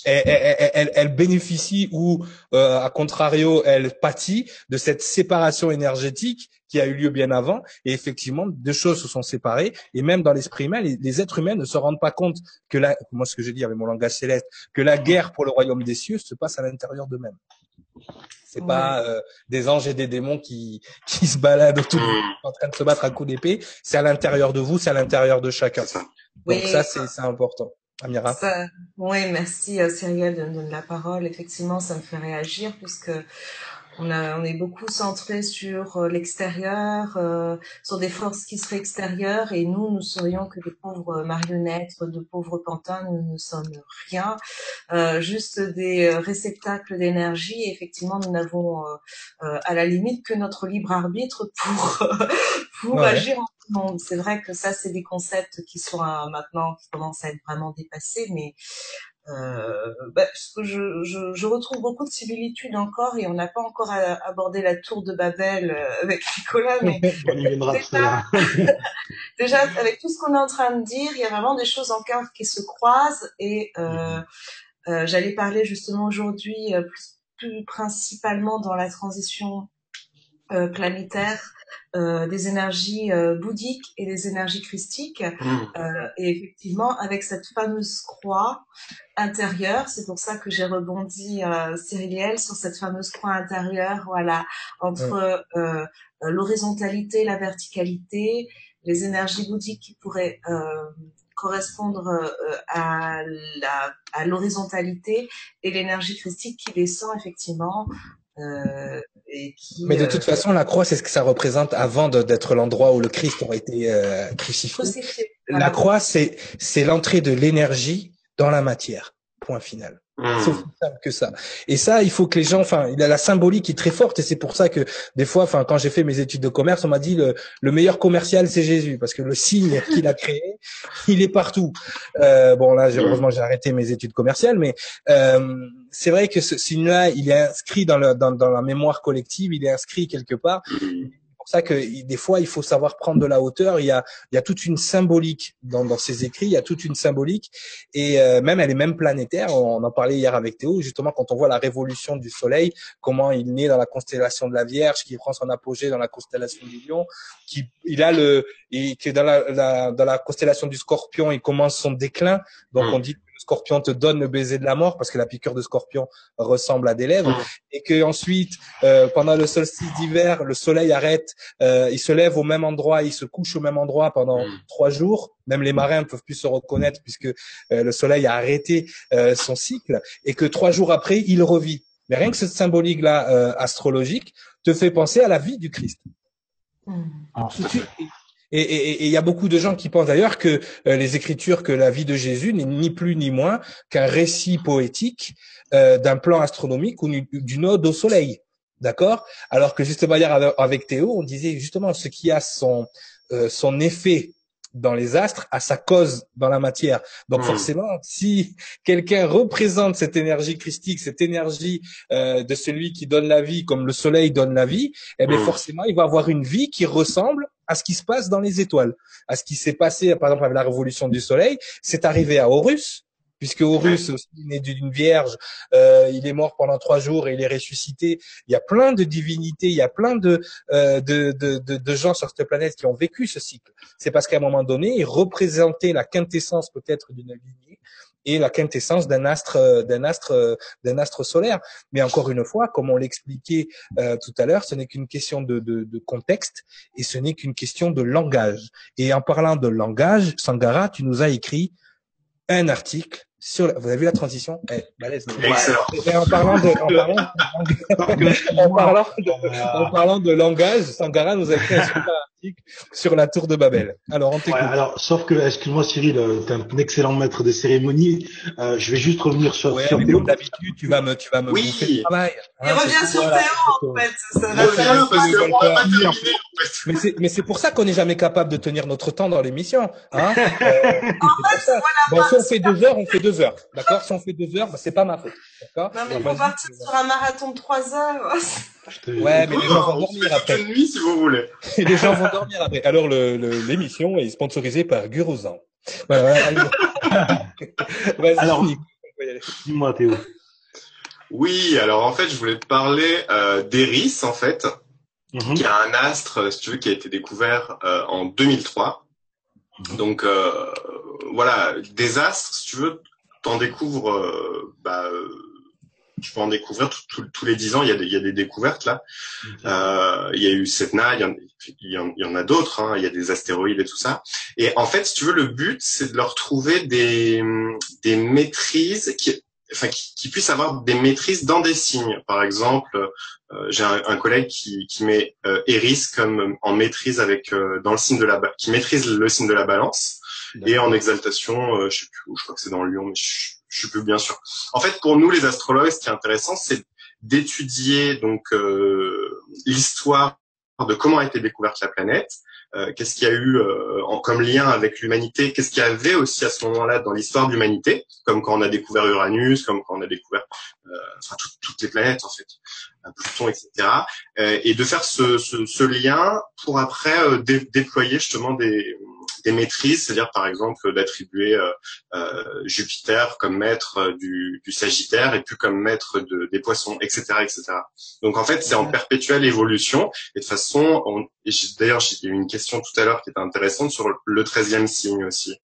elle, elle, bénéficie ou, euh, à contrario, elle pâtit de cette séparation énergétique qui a eu lieu bien avant. Et effectivement, deux choses se sont séparées. Et même dans l'esprit humain, les, êtres humains ne se rendent pas compte que la, moi ce que j'ai dit avec mon langage céleste, que la guerre pour le royaume des cieux se passe à l'intérieur d'eux-mêmes. C'est pas euh, des anges et des démons qui qui se baladent autour en train de se battre à coups d'épée. C'est à l'intérieur de vous, c'est à l'intérieur de chacun. Donc ça, c'est important. Amira. oui, merci euh, Cyrielle de me donner la parole. Effectivement, ça me fait réagir puisque on, a, on est beaucoup centré sur euh, l'extérieur, euh, sur des forces qui seraient extérieures, et nous, nous serions que des pauvres marionnettes, de pauvres pantins, nous ne sommes rien, euh, juste des réceptacles d'énergie. Effectivement, nous n'avons à la limite que notre libre arbitre pour pour agir en ce monde. C'est vrai que ça, c'est des concepts qui sont maintenant qui commencent à être vraiment dépassés, mais euh, bah, je, je, je, retrouve beaucoup de similitudes encore et on n'a pas encore abordé la tour de Babel euh, avec Nicolas, mais déjà, déjà, avec tout ce qu'on est en train de dire, il y a vraiment des choses encore qui se croisent et euh, euh, j'allais parler justement aujourd'hui euh, plus, plus, principalement dans la transition planétaire euh, des énergies euh, bouddhiques et des énergies christiques. Mmh. Euh, et effectivement, avec cette fameuse croix intérieure, c'est pour ça que j'ai rebondi, euh, Cyriliel, sur cette fameuse croix intérieure, voilà, entre mmh. l'horizontalité, la verticalité, les énergies bouddhiques qui pourraient correspondre à la à l'horizontalité et l'énergie christique qui descend effectivement euh, Mais de toute euh, façon, la croix, c'est ce que ça représente avant d'être l'endroit où le Christ aurait été euh, crucifié. La croix, c'est c'est l'entrée de l'énergie dans la matière. Point final. C'est aussi simple que ça. Et ça, il faut que les gens, enfin, il a la symbolique qui est très forte et c'est pour ça que des fois, enfin, quand j'ai fait mes études de commerce, on m'a dit le, le meilleur commercial c'est Jésus parce que le signe qu'il a créé, il est partout. Euh, bon là, heureusement, j'ai arrêté mes études commerciales, mais euh, c'est vrai que ce signe-là, il est inscrit dans, le, dans, dans la mémoire collective, il est inscrit quelque part. Hmm pour ça que des fois, il faut savoir prendre de la hauteur. Il y a, il y a toute une symbolique dans, dans ces écrits. Il y a toute une symbolique et euh, même elle est même planétaire. On en parlait hier avec Théo, justement quand on voit la révolution du Soleil, comment il naît dans la constellation de la Vierge, qui prend son apogée dans la constellation du Lion, qui il a le et que dans la, dans la constellation du Scorpion, il commence son déclin. Donc mmh. on dit scorpion te donne le baiser de la mort parce que la piqûre de scorpion ressemble à des lèvres Mm. et que ensuite euh, pendant le solstice d'hiver le soleil arrête euh, il se lève au même endroit il se couche au même endroit pendant Mm. trois jours même les marins ne peuvent plus se reconnaître puisque euh, le soleil a arrêté euh, son cycle et que trois jours après il revit mais rien que cette symbolique là euh, astrologique te fait penser à la vie du Christ Hmm. Alors, suite. Et il y a beaucoup de gens qui pensent d'ailleurs que euh, les Écritures, que la vie de Jésus n'est ni plus ni moins qu'un récit poétique euh, d'un plan astronomique ou d'une- ode au soleil. D'accord? Alors que justement hier avec- Théo, on disait justement ce qui a son euh, son effet dans les astres a sa cause dans la matière. Donc Mhm. forcément, si quelqu'un représente cette énergie christique, cette énergie euh, de celui qui donne la vie, comme le soleil donne la vie, eh bien Mhm. forcément, il va avoir une vie qui ressemble à ce qui se passe dans les étoiles, à ce qui s'est passé, par exemple, avec la révolution du soleil. C'est arrivé à Horus, puisque Horus aussi né d'une vierge, euh, il est mort pendant trois jours et il est ressuscité. Il y a plein de divinités, il y a plein de, euh, de, de, de, de gens sur cette planète qui ont vécu ce cycle. C'est parce qu'à un moment donné, il représentait la quintessence peut-être d'une lignée et la quintessence d'un astre, euh, d'un astre, euh, d'un astre solaire. Mais encore une fois, comme on l'expliquait euh, tout à l'heure, ce n'est qu'une question de, de, de contexte et ce n'est qu'une question de langage. Et en parlant de langage, Sangara, tu nous as écrit un article sur. La... Vous avez vu la transition? Eh, balèze, en parlant de, en parlant, en parlant de, en parlant de langage, Sangara nous a écrit un super sur la tour de Babel. Alors, on t'écoute. Ouais, alors, sauf que, excuse-moi Cyril, euh, t'es un excellent maître des cérémonies. Euh, je vais juste revenir sur, Ouais, sur mais Théo. comme d'habitude, tu vas me, tu vas me Oui. bouffer le travail. Il Hein, revient c'est- sur voilà. Théo, en fait. Ça va Ouais, en fait. Mais c'est, mais c'est pour ça qu'on n'est jamais capable de tenir notre temps dans l'émission. Hein Euh, c'est pour ça. Bon, si on fait deux heures, on fait deux heures. D'accord? Si on fait deux heures, bah, c'est pas ma faute. D'accord Non, mais faut partir sur un marathon de 3 heures. Ouais, mais les gens vont dormir après. une nuit si vous voulez. Et les gens vont dormir après. Alors, le, le- l'émission est sponsorisée par Gurozan. Alors-. Dis-moi Théo. Oui, alors en fait, je voulais te parler euh, d'Eris, en fait, Mhm. qui a un astre, si tu veux, qui a été découvert euh, en 2003. Donc euh, voilà, des astres, si tu veux, t'en découvres, euh, bah, euh, tu peux en découvrir tout- tout- tous les dix ans. Il y a des, il y a des découvertes là. Euh, il y a eu Setna, il y en, il y en, il y en a d'autres. hein, il y a des astéroïdes et tout ça. Et en fait, si tu veux, le but, c'est de leur trouver des, des maîtrises qui, enfin, qui, qui puissent avoir des maîtrises dans des signes. Par exemple, euh, j'ai un, un collègue qui, qui met euh, Eris comme en maîtrise avec euh, dans le signe de la, qui maîtrise le signe de la balance et en exaltation, euh, je sais plus où, je crois que c'est dans Lyon, mais je, je suis plus bien sûr. En fait, pour nous les astrologues, ce qui est intéressant, c'est d'étudier donc euh, l'histoire de comment a été découverte la planète, euh, qu'est-ce qu'il y a eu euh, en, comme lien avec l'humanité, qu'est-ce qu'il y avait aussi à ce moment-là dans l'histoire de l'humanité, comme quand on a découvert Uranus, comme quand on a découvert euh, enfin tout- toutes les planètes en fait, euh, Pluton, etc. Euh, et de faire ce, ce, ce lien pour après dé- déployer justement des, des maîtrises, c'est-à-dire par exemple d'attribuer euh, euh, Jupiter comme maître euh, du, du Sagittaire et puis comme maître de, des Poissons, etc., etc. Donc en fait c'est en perpétuelle évolution et de façon, d'ailleurs j'ai eu une question tout à l'heure qui était intéressante sur le treizième signe aussi.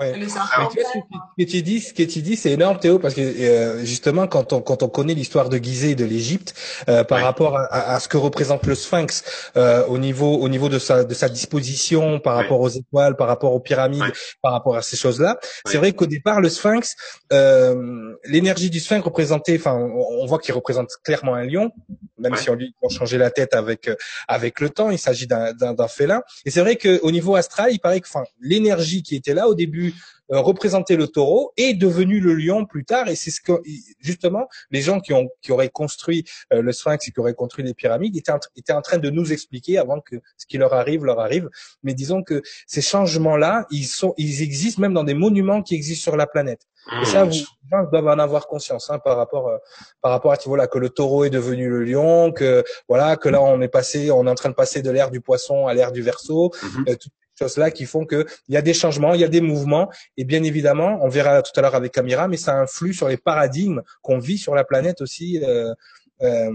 Ouais. Mais vois, ce que tu dis, ce que tu dis, c'est énorme, Théo, parce que euh, justement, quand on quand on connaît l'histoire de Gizeh et de l'Égypte, euh, par Ouais. rapport à, à- ce que représente le Sphinx euh, au niveau au niveau de sa de sa disposition, par Ouais. rapport aux étoiles, par rapport aux pyramides, Ouais. par rapport à ces choses-là, c'est vrai qu'au départ, le Sphinx, euh, l'énergie du Sphinx représentait, enfin, on, on voit qu'il représente clairement un lion, même Ouais. si on lui on changeait la tête avec euh, avec le temps, il s'agit d'un d'un d'un félin. Et c'est vrai qu'au niveau astral, il paraît que, enfin, l'énergie qui était là au début euh, représentait le taureau est devenu le lion plus tard. Et c'est ce que justement les gens qui ont qui auraient construit euh, le sphinx et qui auraient construit les pyramides étaient en, étaient en train de nous expliquer avant que ce qui leur arrive leur arrive. Mais disons que ces changements là ils sont ils existent même dans des monuments qui existent sur la planète. Et ça vous, les gens doivent en avoir conscience hein, par rapport euh, par rapport à tu vois là que le taureau est devenu le lion que voilà que là on est passé on est en train de passer de l'ère du poisson à l'ère du verseau Mhm. euh, toutes ces choses là qui font que il y a des changements il y a des mouvements et bien évidemment, on verra tout à l'heure avec Camira, mais ça influe sur les paradigmes qu'on vit sur la planète aussi euh, euh,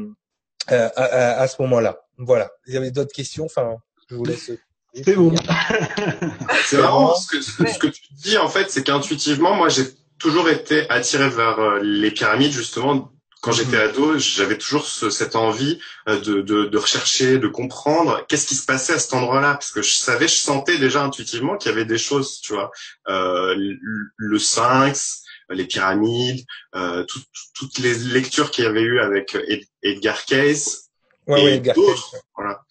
euh, à, à- à ce moment-là. Voilà. Il y avait d'autres questions? Enfin, je vous laisse. C'est bon. C'est marrant, ce que, ce, que, ce que tu dis en fait, c'est qu'intuitivement, moi j'ai toujours été attiré vers les pyramides justement quand j'étais mhm. ado, j'avais toujours cette envie euh, de, de, de, rechercher, de comprendre qu'est-ce qui se passait à cet endroit-là, parce que je savais, je sentais déjà intuitivement qu'il y avait des choses, tu vois, euh, le Sphinx, les pyramides, euh, toutes les lectures qu'il y avait eu avec Edgar Cayce ouais, et ouais. Voilà.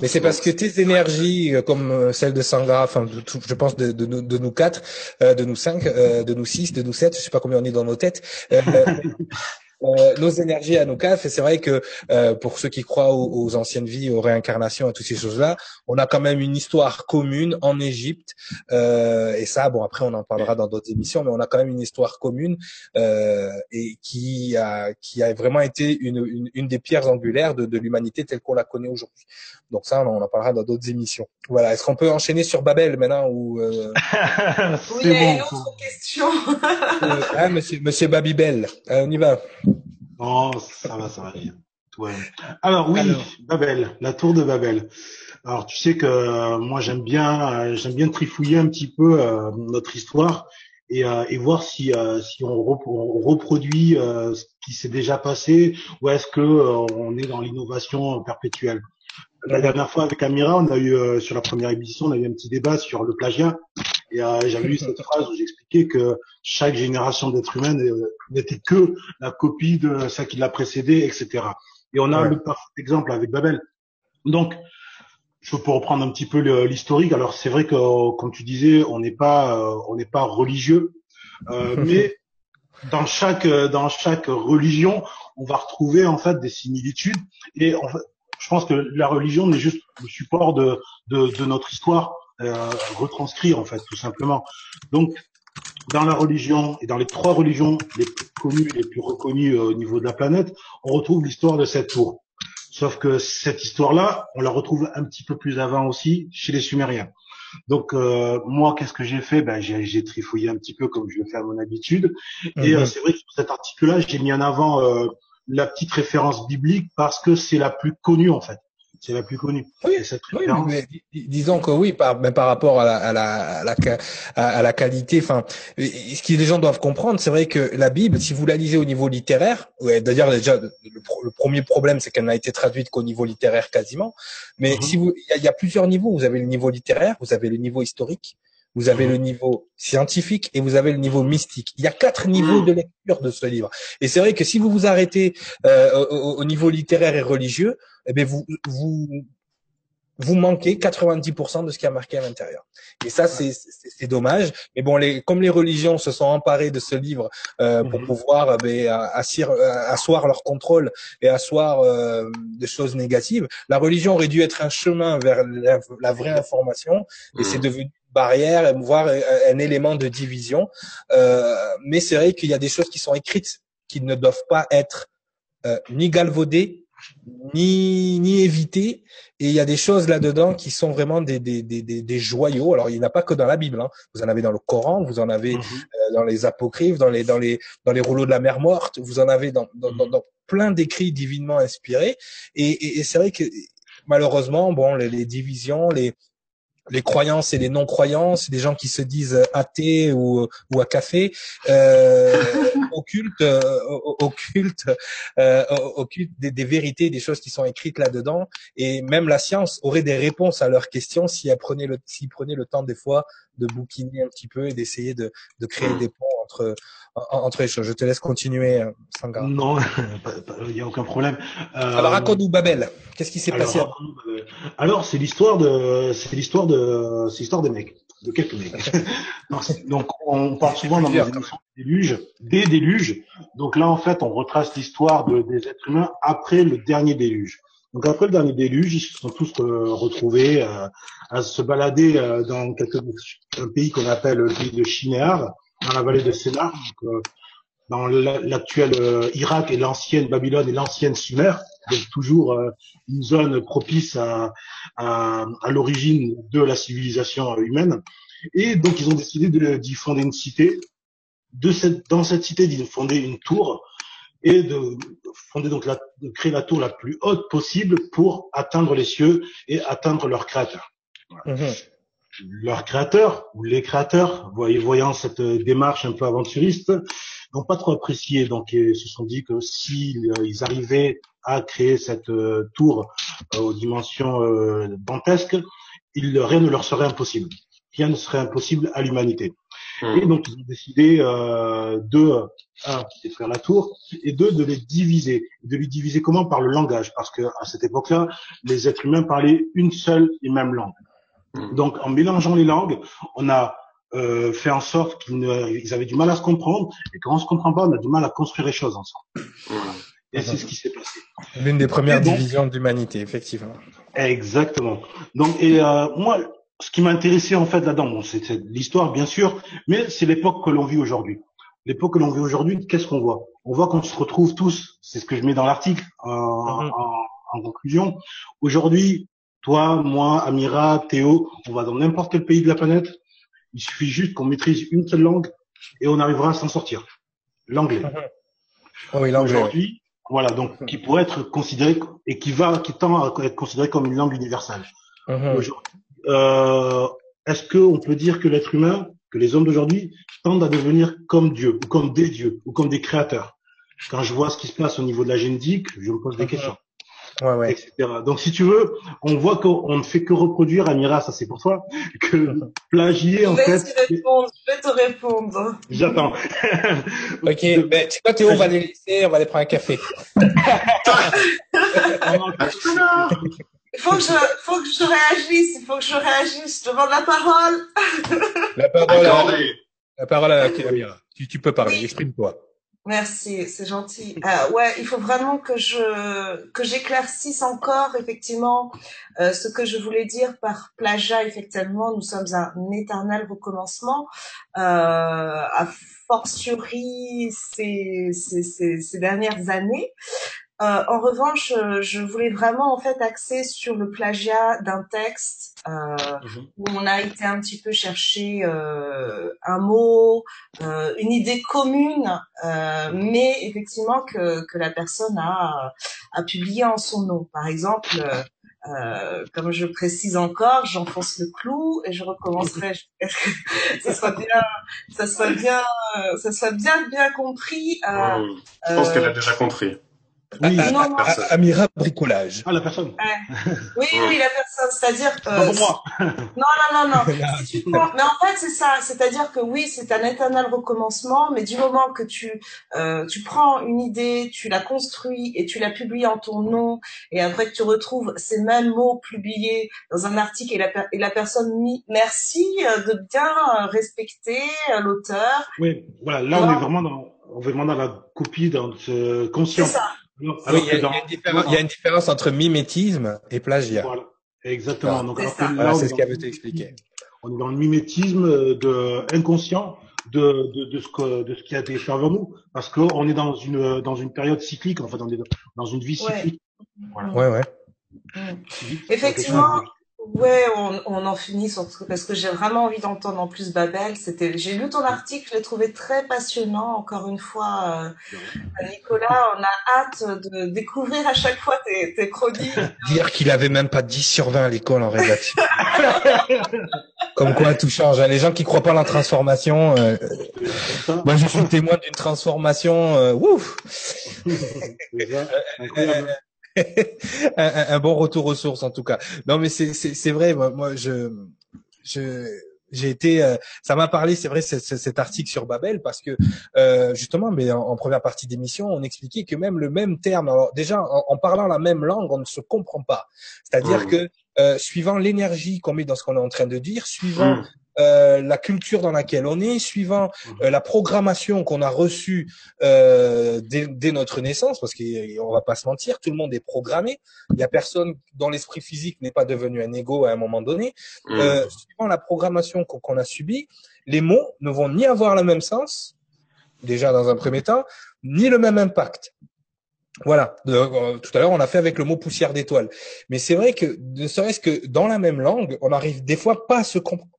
Mais c'est parce que tes énergies, comme celle de Sangra, enfin, de je pense de, de, de, nous quatre, de nous cinq, de nous six, de nous sept, je sais pas combien on est dans nos têtes, euh, nos énergies à nos caves. Et c'est vrai que euh, pour ceux qui croient aux, anciennes vies, aux réincarnations, à toutes ces choses-là, on a quand même une histoire commune en Égypte. Euh, et ça, bon, après on en parlera dans d'autres émissions, mais on a quand même une histoire commune et qui a qui a vraiment été une, une, une des pierres angulaires de, de l'humanité telle qu'on la connaît aujourd'hui. Donc ça, on en parlera dans d'autres émissions. Voilà. Est-ce qu'on peut enchaîner sur Babel maintenant ou euh... Oui, y a une autre question. ah, monsieur, monsieur Babybel, on y va. Oh, ça va, ça va bien. Ouais. Alors oui, Babel, la tour de Babel. Alors tu sais que euh, moi j'aime bien, euh, j'aime bien trifouiller un petit peu euh, notre histoire et, et voir si si on, reproduit ce qui s'est déjà passé ou est-ce que on est dans l'innovation perpétuelle. La dernière fois avec Amira, on a eu sur la première émission, on a eu un petit débat sur le plagiat et euh, j'avais lu cette phrase où j'expliquais que chaque génération d'êtres humains n'était que la copie de celle qui l'a précédé, etc. Et on a le parfait exemple avec Babel. Donc, je peux reprendre un petit peu l'historique. Alors c'est vrai que, comme tu disais, on n'est pas, euh, on n'est pas religieux, euh, mais dans chaque dans chaque religion, on va retrouver en fait des similitudes. Et en fait, je pense que la religion n'est juste le support de, de, de notre histoire euh, retranscrire en fait tout simplement. Donc dans la religion et dans les trois religions les plus connues, les plus reconnues euh, au niveau de la planète, on retrouve l'histoire de cette tour. Sauf que cette histoire-là, on la retrouve un petit peu plus avant aussi chez les Sumériens. Donc euh, moi, qu'est-ce que j'ai fait? Ben, j'ai trifouillé un petit peu comme je le fais à mon habitude. Et mhm. c'est vrai que sur cet article-là, j'ai mis en avant la petite référence biblique parce que c'est la plus connue en fait c'est la plus connue. Oui, oui mais disons que oui, par, mais par rapport à la, à la, à la, à la qualité, enfin, ce que les gens doivent comprendre, c'est vrai que la Bible, si vous la lisez au niveau littéraire, ouais, d'ailleurs déjà le, premier problème, c'est qu'elle n'a été traduite qu'au niveau littéraire quasiment, mais mhm. si vous, il y, a plusieurs niveaux. Vous avez le niveau littéraire, vous avez le niveau historique, vous avez le mhm. niveau scientifique et vous avez le niveau mystique. Il y a quatre niveaux mhm. de lecture de ce livre. Et c'est vrai que si vous vous arrêtez euh, au, niveau littéraire et religieux, eh bien vous vous vous manquez 90% de ce qui a marqué à l'intérieur. Et ça, c'est dommage. Mais bon, les, comme les religions se sont emparées de ce livre euh, pour mhm. pouvoir euh, ben, assir, asseoir leur contrôle et asseoir euh, des choses négatives, la religion aurait dû être un chemin vers la, vraie information. Et c'est devenu barrière, voire un, élément de division. Euh, mais c'est vrai qu'il y a des choses qui sont écrites qui ne doivent pas être euh, ni galvaudées, ni, ni évitées. Et il y a des choses là-dedans qui sont vraiment des, des, des, des joyaux. Alors, il n'y en a pas que dans la Bible. Hein. Vous en avez dans le Coran, vous en avez mhm. euh, dans les apocryphes, dans les, dans, les, dans les rouleaux de la mer morte, vous en avez dans, dans, dans, dans plein d'écrits divinement inspirés. Et, et, et c'est vrai que malheureusement, bon, les, les divisions, les, les croyances et les non-croyances, des gens qui se disent athées ou, ou à café, euh, occultent, euh, occultent, euh, des, des, vérités, des choses qui sont écrites là-dedans. Et même la science aurait des réponses à leurs questions si elle prenait le, s'il prenait le temps des fois de bouquiner un petit peu et d'essayer de, de créer des ponts entre entre les choses. Je te laisse continuer, euh, Sangha. Non, il n'y a aucun problème. Euh, alors raconte-nous Babel. Qu'est-ce qui s'est passé Alors c'est l'histoire de, c'est l'histoire de, c'est l'histoire des mecs, de quelques mecs. donc on parle souvent dans les émissions des déluges, des déluges. Donc là en fait on retrace l'histoire de, des êtres humains après le dernier déluge. Donc après le dernier déluge, ils se sont tous euh, retrouvés euh, à se balader dans quelque, un pays qu'on appelle le pays de Shinéar, dans la vallée de Sénar, donc, dans l'actuel Irak et l'ancienne Babylone et l'ancienne Sumer, donc toujours une zone propice à, à, à l'origine de la civilisation humaine. Et donc ils ont décidé d'y fonder une cité. De cette, dans cette cité, d'y fonder une tour et de fonder donc la, de créer la tour la plus haute possible pour atteindre les cieux et atteindre leur créateur. Mhm. Leurs créateurs ou les créateurs, voyant cette démarche un peu aventuriste, n'ont pas trop apprécié. Donc, ils se sont dit que s'ils ils arrivaient à créer cette tour aux dimensions dantesques, il, rien ne leur serait impossible. Rien ne serait impossible à l'humanité. Hmm. Et donc, ils ont décidé euh, de, un, de faire la tour, et deux, de les diviser. De les diviser comment? Par le langage, parce que à cette époque-là, les êtres humains parlaient une seule et même langue. Hmm. Donc, en mélangeant les langues, on a euh, fait en sorte qu'ils ils avaient du mal à se comprendre, et quand on se comprend pas, on a du mal à construire les choses ensemble. Hmm. Et c'est ce qui s'est passé. L'une des premières divisions de l'humanité, effectivement. Exactement. Donc, et euh, moi, ce qui m'a intéressé en fait là-dedans, bon, c'est l'histoire bien sûr, mais c'est l'époque que l'on vit aujourd'hui. L'époque que l'on vit aujourd'hui, qu'est-ce qu'on voit? On voit qu'on se retrouve tous, c'est ce que je mets dans l'article en, mhm. en, conclusion. Aujourd'hui, toi, moi, Amira, Théo, on va dans n'importe quel pays de la planète. Il suffit juste qu'on maîtrise une seule langue et on arrivera à s'en sortir. L'anglais. Mhm. oui, l'anglais. Aujourd'hui, voilà, donc qui pourrait être considéré et qui va, qui tend à être considéré comme une langue universelle. Mhm. Aujourd'hui, euh, est-ce qu'on peut dire que l'être humain, que les hommes d'aujourd'hui tendent à devenir comme Dieu, ou comme des dieux, ou comme des créateurs? Quand je vois ce qui se passe au niveau de la génétique, je me pose des questions. Ouais, ouais. Etc. Donc, si tu veux, on voit qu'on ne fait que reproduire, Amira, ça c'est pour toi, que plagier en fait. je vais te répondre. J'attends. ok, ben, tu sais quoi, Théo, on va les laisser, on va aller prendre un café. Il faut que je, faut que je réagisse, il faut que je réagisse. Je demande la parole. La parole, à, la parole à Amira. Tu, tu peux parler, exprime-toi. Merci, c'est gentil. Euh, ouais, il faut vraiment que je que j'éclaircisse encore effectivement euh, ce que je voulais dire par plagiat. Effectivement, nous sommes un éternel recommencement. Euh, a fortiori ces, ces, ces, ces dernières années. Euh, en revanche, je voulais vraiment en fait axer sur le plagiat d'un texte euh, mhm. où on a été un petit peu chercher un mot, une idée commune, mais effectivement que, que la personne a, a publié en son nom. Par exemple, comme je précise encore, j'enfonce le clou et je recommencerai. ça soit bien, ça soit bien, ça soit bien bien compris. je pense qu'elle a déjà compris. Oui, Amira Bricolage. Ah, la personne. Oui, oui, la personne. C'est-à-dire. Euh, moi. non, non, non, non. mais en fait, c'est ça. C'est-à-dire que oui, c'est un éternel recommencement, mais du moment que tu euh, tu prends une idée, tu la construis et tu la publies en ton nom, et après que tu retrouves ces mêmes mots publiés dans un article et la, et la personne dit merci euh, de bien respecter euh, l'auteur. Oui, voilà. Là, on est vraiment dans on est vraiment dans la copie, dans ce conscient. C'est ça il, y a, une différence entre mimétisme et plagiat. Voilà, exactement. Donc, c'est ce qu'elle veut t'expliquer. On est dans le mimétisme de inconscient de, de, de, ce que, de ce qui a été fait avant nous, parce qu'on est dans une dans une période cyclique, en fait, on est dans une vie cyclique. Ouais, ouais. ouais. Effectivement, Ouais, on, on, en finit sur parce que j'ai vraiment envie d'entendre en plus Babel. C'était, j'ai lu ton article, je l'ai trouvé très passionnant. Encore une fois, euh, Nicolas, on a hâte de découvrir à chaque fois tes, tes chroniques. Dire qu'il avait même pas 10 sur 20 à l'école en rédaction. Comme quoi tout change. Hein. Les gens qui croient pas à la transformation, euh, moi je suis témoin d'une transformation. Euh, ouf. un, un, bon retour aux sources en tout cas. Non mais c'est c'est vrai moi, moi je je j'ai été, euh, ça m'a parlé, c'est vrai, cet article sur Babel parce que euh, justement, mais en, première partie d'émission, on expliquait que même le même terme, alors déjà en, parlant la même langue, on ne se comprend pas. C'est-à-dire mmh. que euh, suivant l'énergie qu'on met dans ce qu'on est en train de dire, suivant mmh. Euh, la culture dans laquelle on est, suivant euh, la programmation qu'on a reçue euh, dès, dès, notre naissance, parce qu'on va pas se mentir, tout le monde est programmé. Il y a personne dont l'esprit physique n'est pas devenu un ego à un moment donné. Euh, suivant la programmation qu'on a subie, les mots ne vont ni avoir le même sens, déjà dans un premier temps, ni le même impact. Voilà. Euh, tout à l'heure, on a fait avec le mot poussière d'étoile. Mais c'est vrai que, ne serait-ce que dans la même langue, on arrive des fois pas à se comprendre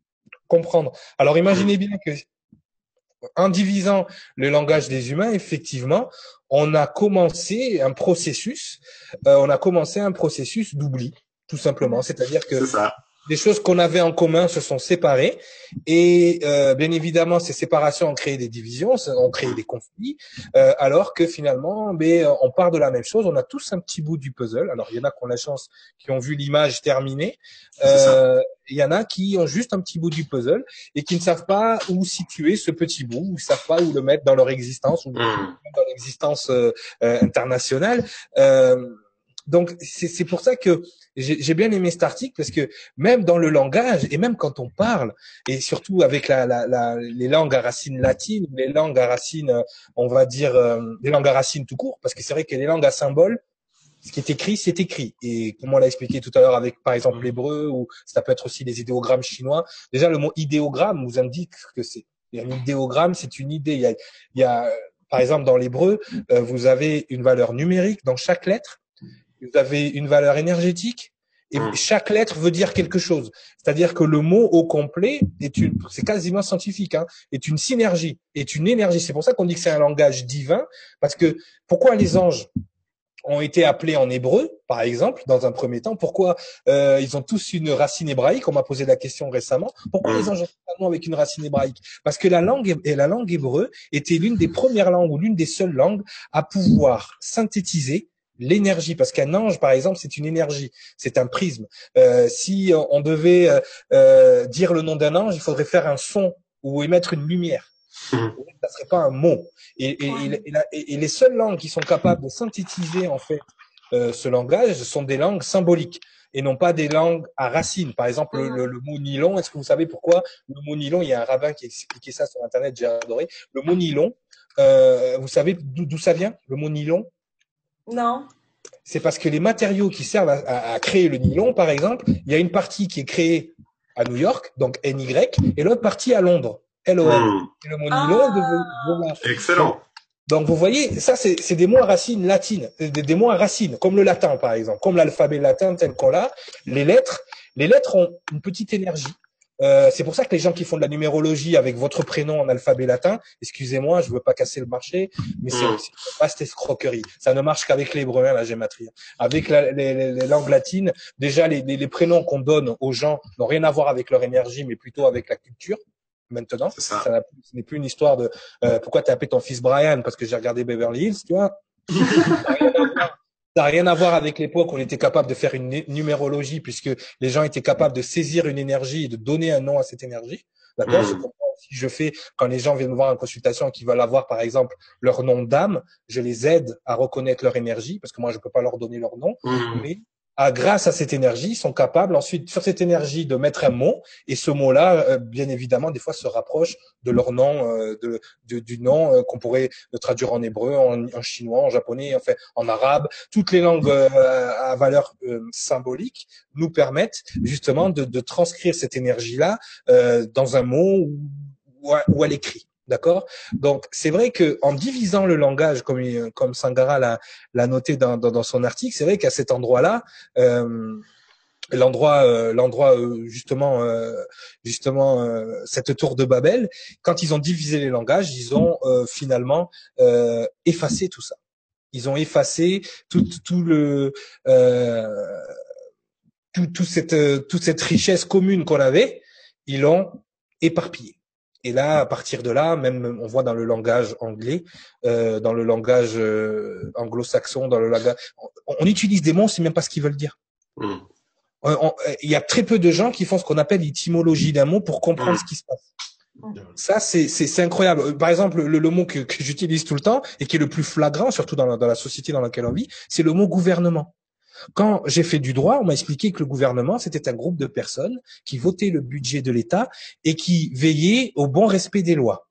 comprendre. Alors imaginez bien que en divisant le langage des humains, effectivement, on a commencé un processus, euh, on a commencé un processus d'oubli, tout simplement. C'est-à-dire que des choses qu'on avait en commun se sont séparées et euh, bien évidemment ces séparations ont créé des divisions, ont créé des conflits, euh, alors que finalement, mais on part de la même chose. On a tous un petit bout du puzzle. Alors il y en a qui ont la chance, qui ont vu l'image terminée. Euh, il y en a qui ont juste un petit bout du puzzle et qui ne savent pas où situer ce petit bout, ou ne savent pas où le mettre dans leur existence ou mmh. dans l'existence euh, euh, internationale. Euh, donc c'est pour ça que j'ai bien aimé cet article parce que même dans le langage et même quand on parle et surtout avec la, la, la, les langues à racines latines, les langues à racines, on va dire euh, les langues à racines tout court, parce que c'est vrai que les langues à symboles, ce qui est écrit, c'est écrit. Et comme on l'a expliqué tout à l'heure avec par exemple l'hébreu ou ça peut être aussi les idéogrammes chinois. Déjà le mot idéogramme vous indique que c'est un idéogramme, c'est une idée. Il y a, il y a par exemple dans l'hébreu, euh, vous avez une valeur numérique dans chaque lettre vous avez une valeur énergétique et hmm. chaque lettre veut dire quelque chose. C'est-à-dire que le mot au complet est une, c'est quasiment scientifique, hein, est une synergie, est une énergie. C'est pour ça qu'on dit que c'est un langage divin, parce que pourquoi les anges ont été appelés en hébreu, par exemple, dans un premier temps? Pourquoi euh, ils ont tous une racine hébraïque? On m'a posé la question récemment. Pourquoi les hmm. anges ont avec une racine hébraïque? Parce que la langue et la langue hébreu était l'une des premières langues ou l'une des seules langues à pouvoir synthétiser l'énergie, parce qu'un ange, par exemple, c'est une énergie, c'est un prisme. Euh, si on devait euh, euh, dire le nom d'un ange, il faudrait faire un son ou émettre une lumière. Mmh. Ça serait pas un mot. Et, et, les seules langues qui sont capables de synthétiser en fait ce langage sont des langues symboliques et non pas des langues à racines. Par exemple, le, le, mot nylon, est-ce que vous savez pourquoi le mot nylon Il y a un rabbin qui a expliqué ça sur Internet, j'ai adoré. Le mot nylon, vous savez d'où ça vient Le mot nylon? Non. C'est parce que les matériaux qui servent à, créer le nylon, par exemple, il y a une partie qui est créée à New York, donc NY, et l'autre partie à Londres, LON. Hmm. le mot nylon ah. Excellent. Donc vous voyez, ça c'est des mots à racines latines, des, des, mots à racines, comme le latin par exemple, comme l'alphabet latin tel qu'on l'a. Les lettres, les lettres ont une petite énergie. Euh, c'est pour ça que les gens qui font de la numérologie avec votre prénom en alphabet latin, excusez-moi, je veux pas casser le marché, mais c'est mm. une vaste escroquerie. Ça ne marche qu'avec l'hébreu, hein, la gématrie. Avec la, les, les, langues latines, déjà les, les, prénoms qu'on donne aux gens n'ont rien à voir avec leur énergie, mais plutôt avec la culture. Maintenant, ça, ça ce n'est plus une histoire de euh, pourquoi tu as appelé ton fils Brian? Parce que j'ai regardé Beverly Hills, tu vois. Ça n'a rien à voir avec l'époque où on était capable de faire une numérologie puisque les gens étaient capables de saisir une énergie et de donner un nom à cette énergie. D'accord? Mmh. Si je fais, quand les gens viennent me voir en consultation et qu'ils veulent avoir, par exemple, leur nom d'âme, je les aide à reconnaître leur énergie parce que moi, je peux pas leur donner leur nom. Mmh. Mais à, grâce à cette énergie, sont capables ensuite sur cette énergie de mettre un mot et ce mot-là, euh, bien évidemment, des fois se rapproche de leur nom, euh, de, du nom euh, qu'on pourrait traduire en hébreu, en, chinois, en japonais, enfin en arabe. Toutes les langues à valeur symbolique nous permettent justement de, de transcrire cette énergie-là dans un mot ou ou à l'écrit. D'accord? Donc c'est vrai que en divisant le langage, comme comme Sangara l'a noté dans, dans, son article, c'est vrai qu'à cet endroit-là, euh, l'endroit euh, l'endroit euh, justement justement cette tour de Babel, quand ils ont divisé les langages, ils ont finalement effacé tout ça. Ils ont effacé tout tout le tout, tout cette toute cette richesse commune qu'on avait, ils l'ont éparpillé. Et là, à partir de là, même on voit dans le langage anglais, euh, dans le langage euh, anglo-saxon, dans le langage, on, utilise des mots, on sait même pas ce qu'ils veulent dire. Hmm. Il y a très peu de gens qui font ce qu'on appelle l'étymologie d'un mot pour comprendre hmm. ce qui se passe. Ça, c'est incroyable. Par exemple, le, le mot que, que j'utilise tout le temps et qui est le plus flagrant, surtout dans la, dans la société dans laquelle on vit, c'est le mot gouvernement. Quand j'ai fait du droit, on m'a expliqué que le gouvernement, c'était un groupe de personnes qui votaient le budget de l'État et qui veillaient au bon respect des lois.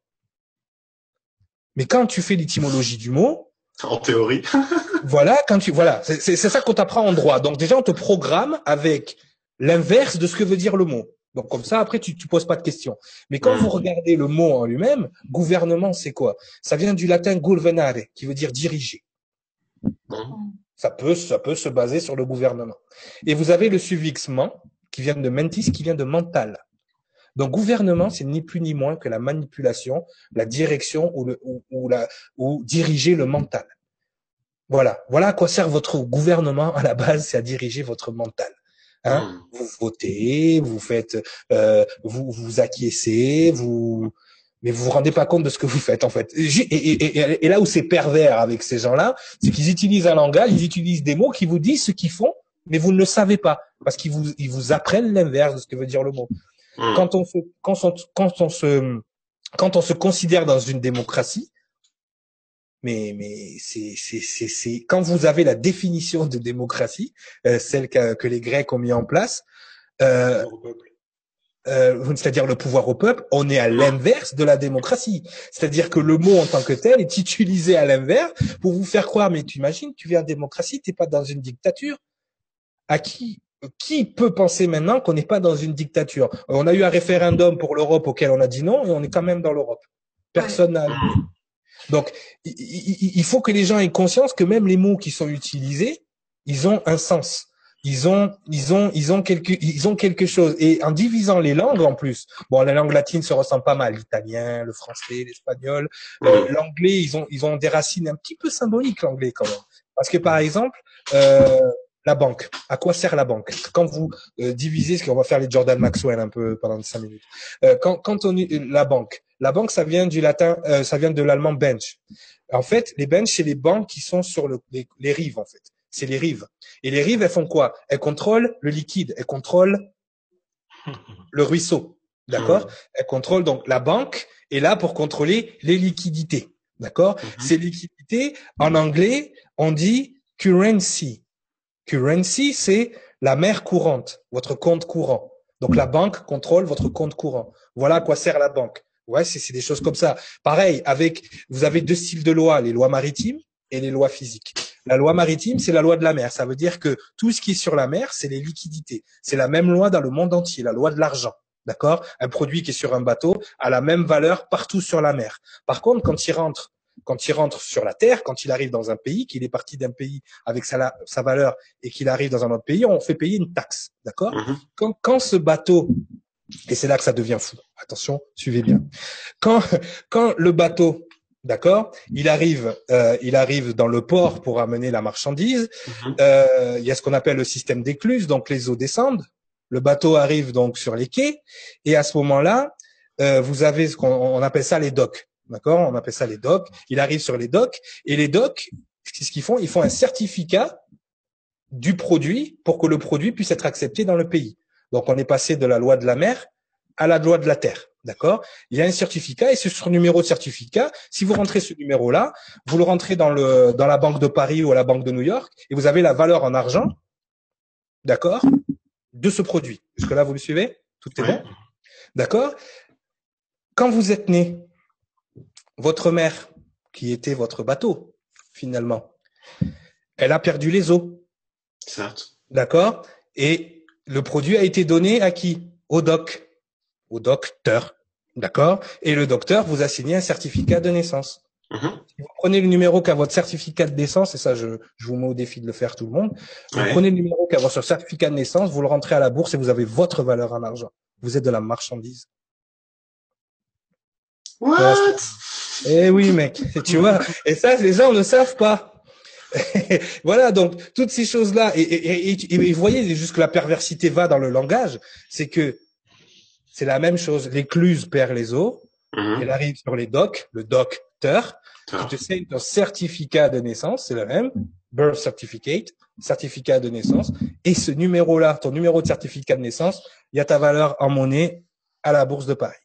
Mais quand tu fais l'étymologie du mot, en théorie. voilà, quand tu voilà, c'est ça qu'on t'apprend en droit. Donc déjà on te programme avec l'inverse de ce que veut dire le mot. Donc comme ça après tu tu poses pas de questions. Mais quand vous regardez le mot en lui-même, gouvernement c'est quoi? Ça vient du latin gouvernare qui veut dire diriger. Ça peut, ça peut se baser sur le gouvernement. Et vous avez le suffixe qui vient de mentis, qui vient de mental. Donc gouvernement, c'est ni plus ni moins que la manipulation, la direction ou, le, ou, la, ou diriger le mental. Voilà, voilà à quoi sert votre gouvernement à la base, c'est à diriger votre mental. Hein? Mmh. Vous votez, vous faites, euh, vous vous acquiescez, vous, mais vous vous rendez pas compte de ce que vous faites en fait. Et, et, et, là où c'est pervers avec ces gens-là, c'est qu'ils utilisent un langage, ils utilisent des mots qui vous disent ce qu'ils font, mais vous ne le savez pas parce qu'ils vous ils vous apprennent l'inverse de ce que veut dire le mot. Mmh. Quand on se quand on, quand on se quand on se considère dans une démocratie, mais mais c'est c'est c'est c'est quand vous avez la définition de démocratie, euh, celle que, que, les Grecs ont mis en place, euh, euh, c'est-à-dire le pouvoir au peuple, on est à l'inverse de la démocratie. C'est-à-dire que le mot en tant que tel est utilisé à l'inverse pour vous faire croire. Mais tu imagines, tu viens en démocratie, t'es pas dans une dictature. À qui qui peut penser maintenant qu'on n'est pas dans une dictature? On a eu un référendum pour l'Europe auquel on a dit non et on est quand même dans l'Europe. Personne n'a. Donc, il faut que les gens aient conscience que même les mots qui sont utilisés, ils ont un sens. Ils ont, ils ont, ils ont quelque, ils ont quelque chose. Et en divisant les langues en plus, bon, la langue latine se ressemble pas mal, l'italien, le français, l'espagnol, euh, l'anglais, ils ont, ils ont des racines un petit peu symboliques l'anglais quand même. Parce que par exemple, euh, la banque. À quoi sert la banque? Quand vous euh, divisez, ce qu'on va faire les Jordan Maxwell un peu pendant cinq minutes. Euh, quand, quand on la banque, la banque, ça vient du latin, euh, ça vient de l'allemand bench. En fait, les bench, c'est les banques qui sont sur le, les, rives en fait. C'est les rives. Et les rives, elles font quoi? Elles contrôlent le liquide. Elles contrôlent le ruisseau. D'accord? Elles contrôlent donc la banque est là pour contrôler les liquidités. D'accord? Mhm. Ces liquidités, en anglais, on dit currency. Currency, c'est la mer courante, votre compte courant. Donc la banque contrôle votre compte courant. Voilà à quoi sert la banque. Ouais, c'est des choses comme ça. Pareil, avec vous avez deux styles de lois, les lois maritimes et les lois physiques. La loi maritime, c'est la loi de la mer. Ça veut dire que tout ce qui est sur la mer, c'est les liquidités. C'est la même loi dans le monde entier, la loi de l'argent. D'accord? Un produit qui est sur un bateau a la même valeur partout sur la mer. Par contre, quand il rentre quand il rentre sur la terre, quand il arrive dans un pays, qu'il est parti d'un pays avec sa, sa valeur et qu'il arrive dans un autre pays, on fait payer une taxe, d'accord? Mhm. quand, quand ce bateau, et c'est là que ça devient fou, attention, suivez bien, quand, quand le bateau D'accord? Il arrive, euh, il arrive dans le port pour amener la marchandise. Mhm. Euh, il y a ce qu'on appelle le système d'écluse, donc les eaux descendent. Le bateau arrive donc sur les quais, et à ce moment-là, euh, vous avez ce qu'on appelle ça les docks. D'accord? On appelle ça les docs. Il arrive sur les docs et les docs, qu'est-ce qu'ils font? Ils font un certificat du produit pour que le produit puisse être accepté dans le pays. Donc on est passé de la loi de la mer à la loi de la terre. D'accord? Il y a un certificat et c'est sur numéro de certificat. Si vous rentrez ce numéro-là, vous le rentrez dans le dans la banque de Paris ou à la banque de New York et vous avez la valeur en argent, d'accord, de ce produit. Est-ce que là vous le suivez? Tout est bon? D'accord? Quand vous êtes né, votre mère, qui était votre bateau, finalement, elle a perdu les eaux. Certes. D'accord? Et le produit a été donné à qui? Au doc. Au docteur. D'accord? Et le docteur vous a signé un certificat de naissance. Mhm. vous prenez le numéro qu'a votre certificat de naissance, et ça, je, vous mets au défi de le faire tout le monde. Vous prenez le numéro qu'a votre certificat de naissance, vous le rentrez à la bourse et vous avez votre valeur en argent. Vous êtes de la marchandise. What? Eh oui, mec, tu vois. Et ça, les gens ne savent pas. voilà, donc toutes ces choses-là, et, et, et, vous voyez jusque la perversité va dans le langage, c'est que c'est la même chose. L'écluse perd les os, mhm. elle arrive sur les docs, le docteur, tu te sais ton certificat de naissance, c'est le même, birth certificate, certificat de naissance, et ce numéro-là, ton numéro de certificat de naissance, il y a ta valeur en monnaie à la bourse de Paris.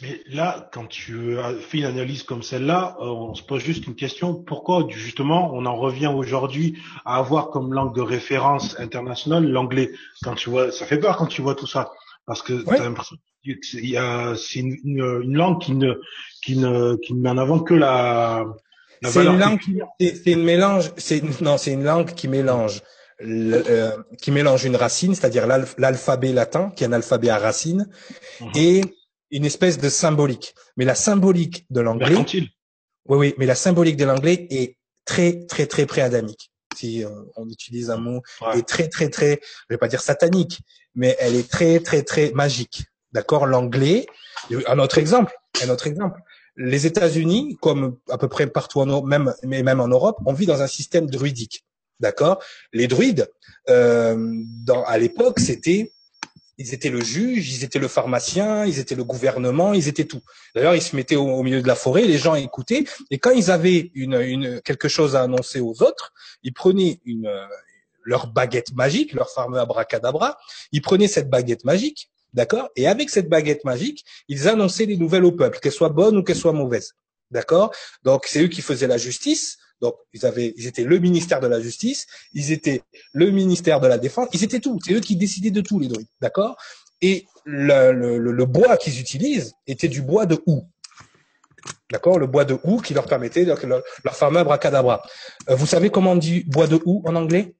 Mais là, quand tu fais une analyse comme celle-là, euh, on se pose juste une question. Pourquoi, justement, on en revient aujourd'hui à avoir comme langue de référence internationale l'anglais Quand tu vois, ça fait peur quand tu vois tout ça, parce que tu as l'impression c'est une, une, langue qui ne, qui ne, qui ne met en avant que la. c'est une langue, c'est une mélange, c'est non, c'est une langue qui mélange. Euh, qui mélange une racine, c'est-à-dire l'alphabet latin, qui est un alphabet à racine, mhm. et une espèce de symbolique. Mais la symbolique de l'anglais, oui, oui, mais la symbolique de l'anglais est très, très, très pré-adamique. Si euh, on utilise un mot, est très, très, très, je vais pas dire satanique, mais elle est très, très, très magique. D'accord? L'anglais, un autre exemple, un autre exemple. Les États-Unis, comme à peu près partout en même, mais même en Europe, on vit dans un système druidique. d'accord? Les druides, euh, dans, à l'époque, c'était ils étaient le juge, ils étaient le pharmacien, ils étaient le gouvernement, ils étaient tout. D'ailleurs, ils se mettaient au, milieu de la forêt, les gens écoutaient, et quand ils avaient une, quelque chose à annoncer aux autres, ils prenaient une leur baguette magique, leur fameux abracadabra, ils prenaient cette baguette magique, d'accord, et avec cette baguette magique, ils annonçaient les nouvelles au peuple, qu'elles soient bonnes ou qu'elles soient mauvaises, d'accord? Donc c'est eux qui faisaient la justice. Donc, ils avaient, ils étaient le ministère de la Justice, ils étaient le ministère de la Défense, ils étaient tout. C'est eux qui décidaient de tout, les druides, d'accord? Et le, le, le, bois qu'ils utilisent était du bois de houx. D'accord? Le bois de houx qui leur permettait leur, leur fameux abracadabra. Euh, vous savez comment on dit bois de houx en anglais?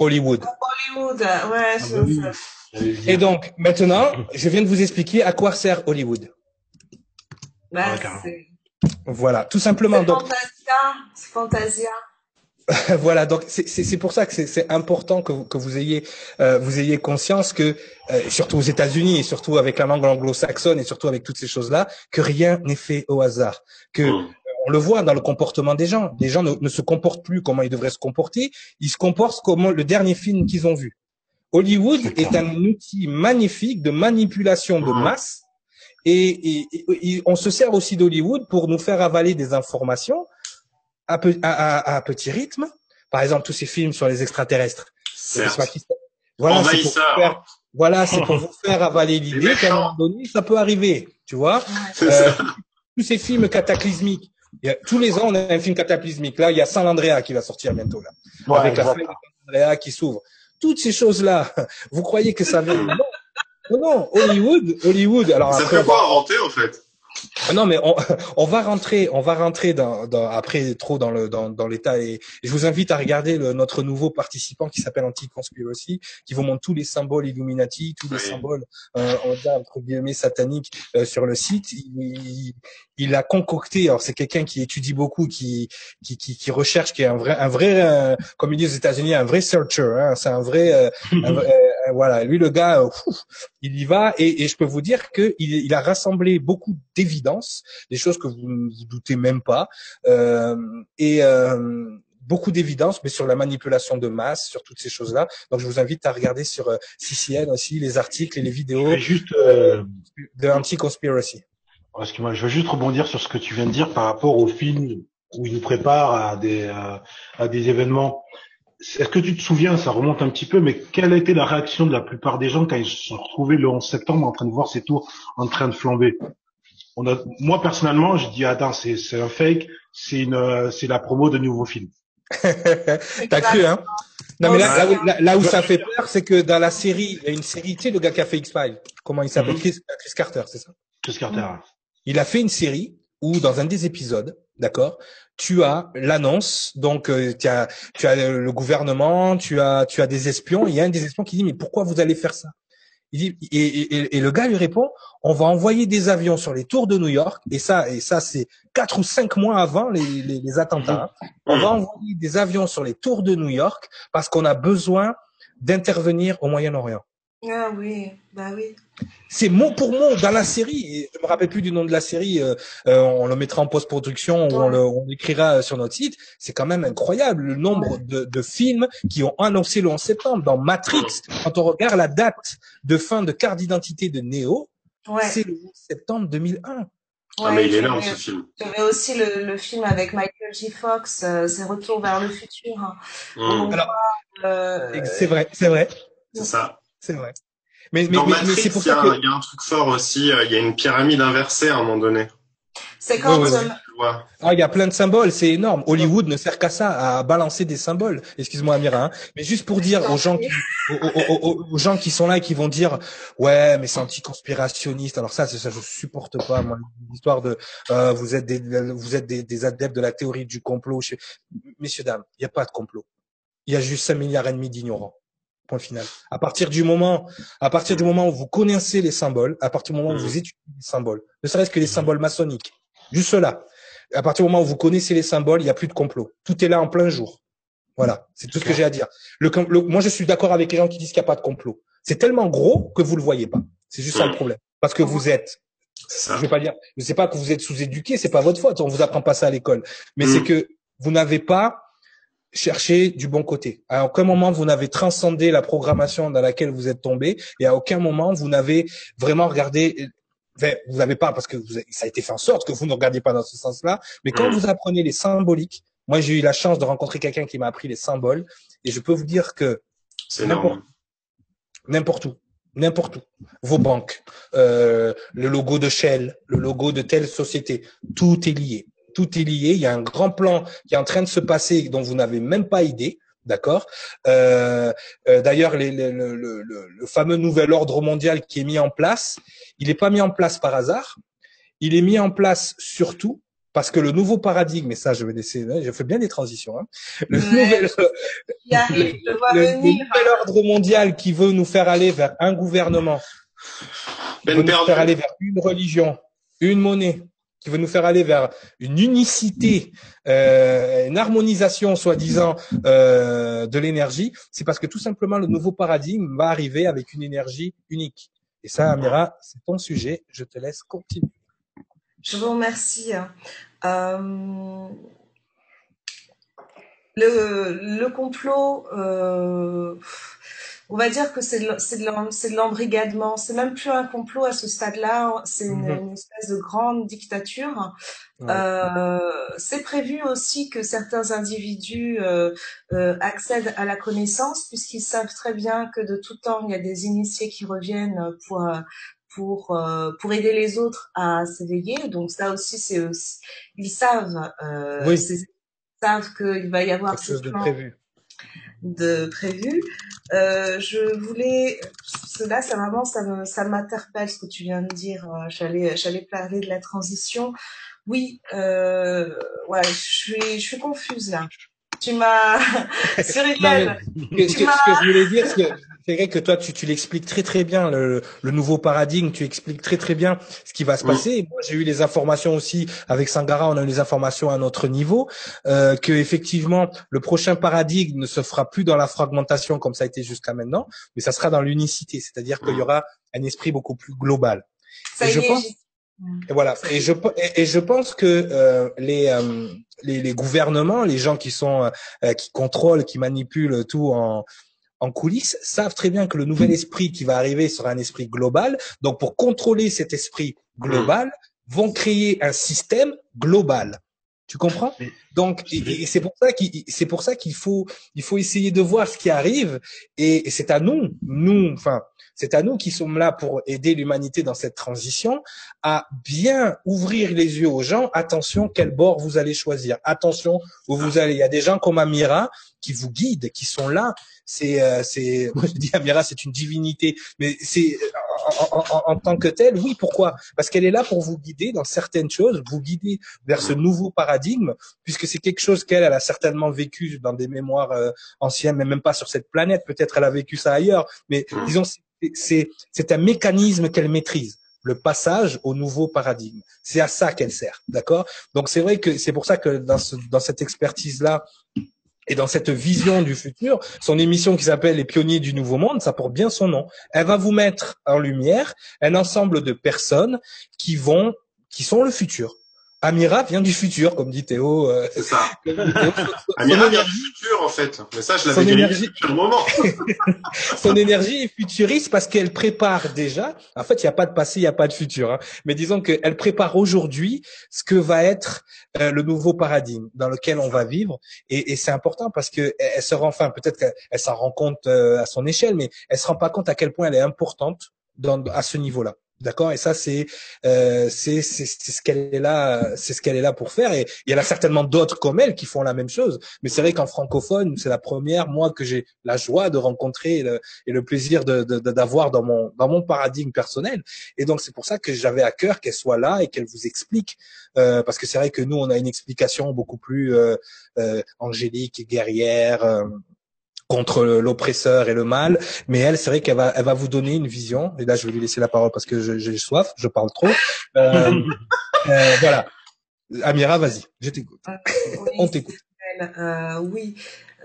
Hollywood. Hollywood, ouais. Ah bah Et donc, maintenant, je viens de vous expliquer à quoi sert Hollywood. Bah, voilà, tout simplement. Donc, Fantasia. voilà, donc c'est pour ça que c'est important que, que, vous ayez euh, vous ayez conscience que euh, surtout aux États-Unis et surtout avec la langue anglo-saxonne et surtout avec toutes ces choses-là, que rien n'est fait au hasard, que mmh. on le voit dans le comportement des gens. Les gens ne, ne, se comportent plus comment ils devraient se comporter, ils se comportent comme le dernier film qu'ils ont vu. Hollywood est un outil magnifique de manipulation de mmh. masse et, et, on se sert aussi d'Hollywood pour nous faire avaler des informations à, à, à, petit rythme. Par exemple, tous ces films sur les extraterrestres. Voilà, c'est pour, faire, voilà, c'est pour vous faire avaler l'idée qu'à un moment donné, ça peut arriver. Tu vois euh, Tous ces films cataclysmiques. Il y a, tous les ans, on a un film cataclysmique. Là, il y a San Andrea qui va sortir bientôt là, avec la fin de San Andrea qui s'ouvre. Toutes ces choses-là, vous croyez que ça vient non, non, Hollywood, Hollywood. Alors ça fait pas inventer en fait. Ah non, mais on, on, va rentrer, on va rentrer dans, dans, après trop dans le dans, dans l'état et, je vous invite à regarder le, notre nouveau participant qui s'appelle Anti-Conspiracy, qui vous montre tous les symboles Illuminati, tous les symboles euh, on va entre guillemets sataniques euh, sur le site. Il, il, a concocté. Alors c'est quelqu'un qui étudie beaucoup, qui, qui qui, qui recherche, qui est un vrai un vrai euh, comme ils disent aux États-Unis, un vrai searcher. Hein, c'est un vrai, euh, un vrai voilà. Lui le gars, il y va et, et je peux vous dire que il, il a rassemblé beaucoup d'évidence, des choses que vous ne vous doutez même pas, euh, et euh, beaucoup d'évidence, mais sur la manipulation de masse, sur toutes ces choses-là. Donc, je vous invite à regarder sur euh, CCN aussi les articles et les vidéos juste, euh, de Anti-Conspiracy. Parce que moi, je veux juste rebondir sur ce que tu viens de dire par rapport au film où il nous prépare à des à des événements. Est-ce que tu te souviens, ça remonte un petit peu, mais quelle a été la réaction de la plupart des gens quand ils se sont retrouvés le 11 septembre en train de voir ces tours en train de flamber? On a, moi personnellement, je dis attends, c'est c'est un fake, c'est une c'est la promo de nouveau film. T'as cru hein? Non mais là, où, ça fait peur, c'est que dans la série, il y a une série, tu sais, le gars qui a fait X-Files, comment il s'appelle? Mhm. Chris, Carter, c'est ça? Chris Carter. Il a fait une série où dans un des épisodes, d'accord, tu as l'annonce, donc euh, tu as tu as le gouvernement, tu as tu as des espions, il y a un des espions qui dit mais pourquoi vous allez faire ça? Il dit, et, le gars lui répond, on va envoyer des avions sur les tours de New York, et ça, et ça c'est quatre ou cinq mois avant les attentats. Hein. On va envoyer des avions sur les tours de New York parce qu'on a besoin d'intervenir au Moyen-Orient. Ah oui, bah oui. C'est mot pour mot dans la série. Je me rappelle plus du nom de la série. Euh, euh, on le mettra en post-production ou on, le, on l'écrira sur notre site. C'est quand même incroyable le nombre de, de, films qui ont annoncé le 11 septembre. Dans Matrix, quand on regarde la date de fin de carte d'identité de Neo, c'est le 11 septembre 2001. ah mais il est énorme ce film. J'avais aussi le, le, film avec Michael J. Fox, euh, c'est Retour vers le futur. Hein. Mmh. Alors, euh, c'est vrai, c'est vrai. C'est ça. C'est vrai. Mais, mais, mais c'est pour ça Il y a un truc fort aussi. Euh, il y a une pyramide inversée à un moment donné. C'est quand euh, ah, il y a plein de symboles, c'est énorme. Hollywood ne sert qu'à ça, à balancer des symboles. Excuse-moi, Amira, hein. mais juste pour dire aux gens qui, aux, gens qui sont là et qui vont dire, ouais, mais c'est anti-conspirationniste. Alors ça, c'est ça, je supporte pas moi l'histoire de, euh, vous êtes des, vous êtes des, des, adeptes de la théorie du complot. Messieurs dames, il n'y a pas de complot. Il y a juste 5 milliards et demi d'ignorants. Point final. À partir du moment, à partir du moment où vous connaissez les symboles, à partir du moment où vous étudiez les symboles, ne serait-ce que les symboles maçonniques, juste cela. À partir du moment où vous connaissez les symboles, il n'y a plus de complot. Tout est là en plein jour. Voilà, c'est tout ce que j'ai à dire. Le, moi, je suis d'accord avec les gens qui disent qu'il n'y a pas de complot. C'est tellement gros que vous le voyez pas. C'est juste ça le problème. Parce que vous êtes, je vais pas dire, je sais pas que vous êtes sous-éduqué, c'est pas votre faute, on vous apprend pas ça à l'école. Mais c'est mm. que vous n'avez pas cherchez du bon côté. À aucun moment vous n'avez transcendé la programmation dans laquelle vous êtes tombé et à aucun moment vous n'avez vraiment regardé vous n'avez pas parce que ça a été fait en sorte que vous ne regardiez pas dans ce sens-là, mais quand mm. vous apprenez les symboliques, moi j'ai eu la chance de rencontrer quelqu'un qui m'a appris les symboles et je peux vous dire que n'importe n'importe où, n'importe où, vos banques, euh, le logo de Shell, le logo de telle société, tout est lié tout est lié. Il y a un grand plan qui est en train de se passer dont vous n'avez même pas idée. D'accord. Euh, euh, D'ailleurs, le, le, le, le, fameux nouvel ordre mondial qui est mis en place, il n'est pas mis en place par hasard. Il est mis en place surtout parce que le nouveau paradigme, et ça, je vais laisser, je fais bien des transitions. Hein, le, nouvel, nouvel ordre mondial qui veut nous faire aller vers un gouvernement, ben veut nous faire aller vers une religion, une monnaie, qui veut nous faire aller vers une unicité, euh, une harmonisation soi-disant euh, de l'énergie, c'est parce que tout simplement le nouveau paradigme va arriver avec une énergie unique. Et ça, Amira, c'est ton sujet. Je te laisse continuer. Je vous remercie. Euh, le, le complot. Euh, on va dire que c'est de l'embrigadement. C'est même plus un complot à ce stade-là. C'est une, mhm. espèce de grande dictature. Euh, c'est prévu aussi que certains individus euh, euh, accèdent à la connaissance, puisqu'ils savent très bien que de tout temps il y a des initiés qui reviennent pour pour pour aider les autres à s'éveiller. Donc ça aussi, c'est aussi ils savent. oui. Ils savent qu'il va y avoir quelque chose de prévu de prévu. Euh, je voulais, cela, ça vraiment, ça me, ça m'interpelle ce que tu viens de dire. Euh, j'allais, j'allais parler de la transition. Oui, euh, ouais, je suis, je suis confuse là. Tu m'as, Cyril, ce, que, je voulais dire, c'est que c'est vrai que toi, tu, tu l'expliques très très bien le, le, nouveau paradigme. Tu expliques très très bien ce qui va se passer. moi, j'ai eu les informations aussi avec Sangara. On a eu les informations à notre niveau euh, que effectivement le prochain paradigme ne se fera plus dans la fragmentation comme ça a été jusqu'à maintenant, mais ça sera dans l'unicité. C'est-à-dire qu'il y aura un esprit beaucoup plus global. Ça et je pense. Et voilà. Et je et, je pense que euh, les, euh, les, les gouvernements, les gens qui sont euh, qui contrôlent, qui manipulent tout en en coulisses savent très bien que le nouvel esprit qui va arriver sera un esprit global. Donc, pour contrôler cet esprit global, vont créer un système global. Tu comprends? Donc, et, c'est pour ça qu'il c'est pour ça qu'il faut il faut essayer de voir ce qui arrive et, c'est à nous, nous, enfin, c'est à nous qui sommes là pour aider l'humanité dans cette transition à bien ouvrir les yeux aux gens. Attention, quel bord vous allez choisir. Attention où vous allez. Il y a des gens comme Amira qui vous guident, qui sont là c'est euh, c'est moi je dis Amira c'est une divinité mais c'est en, en, en, tant que telle oui pourquoi? Parce qu'elle est là pour vous guider dans certaines choses vous guider vers ce nouveau paradigme puisque c'est quelque chose qu'elle elle a certainement vécu dans des mémoires euh, anciennes mais même pas sur cette planète peut-être elle a vécu ça ailleurs mais mmh. disons c'est un mécanisme qu'elle maîtrise le passage au nouveau paradigme. C'est à ça qu'elle sert, d'accord? Donc c'est vrai que c'est pour ça que dans, ce, dans cette expertise là, et dans cette vision du futur, son émission qui s'appelle Les pionniers du nouveau monde, ça porte bien son nom. Elle va vous mettre en lumière un ensemble de personnes qui vont, qui sont le futur. Amira vient du futur, comme dit Théo. Euh, c'est ça. Amira vient du futur, en fait. Mais ça, je l'avais énergie... depuis le moment. son énergie est futuriste parce qu'elle prépare déjà. En fait, il n'y a pas de passé, il n'y a pas de futur. Hein. Mais disons qu'elle prépare aujourd'hui ce que va être euh, le nouveau paradigme dans lequel on va vivre. Et, et c'est important parce que elle se rend, enfin, peut-être qu'elle s'en rend compte euh, à son échelle, mais elle se rend pas compte à quel point elle est importante dans, à ce niveau-là. D'accord? Et ça c'est euh, c'est ce qu'elle est là c'est ce qu'elle est là pour faire. Et il y en a certainement d'autres comme elle qui font la même chose. Mais c'est vrai qu'en francophone c'est la première moi que j'ai la joie de rencontrer et le, et plaisir de d'avoir dans mon dans mon paradigme personnel. Et donc c'est pour ça que j'avais à cœur qu'elle soit là et qu'elle vous explique euh, parce que c'est vrai que nous on a une explication beaucoup plus euh, euh angélique guerrière euh, contre l'oppresseur et le mal, mais elle, c'est vrai qu'elle va, elle va vous donner une vision. Et là, je vais lui laisser la parole parce que j'ai soif, je parle trop. Euh, euh, voilà. Amira, vas-y, je t'écoute. Euh, On t'écoute. oui,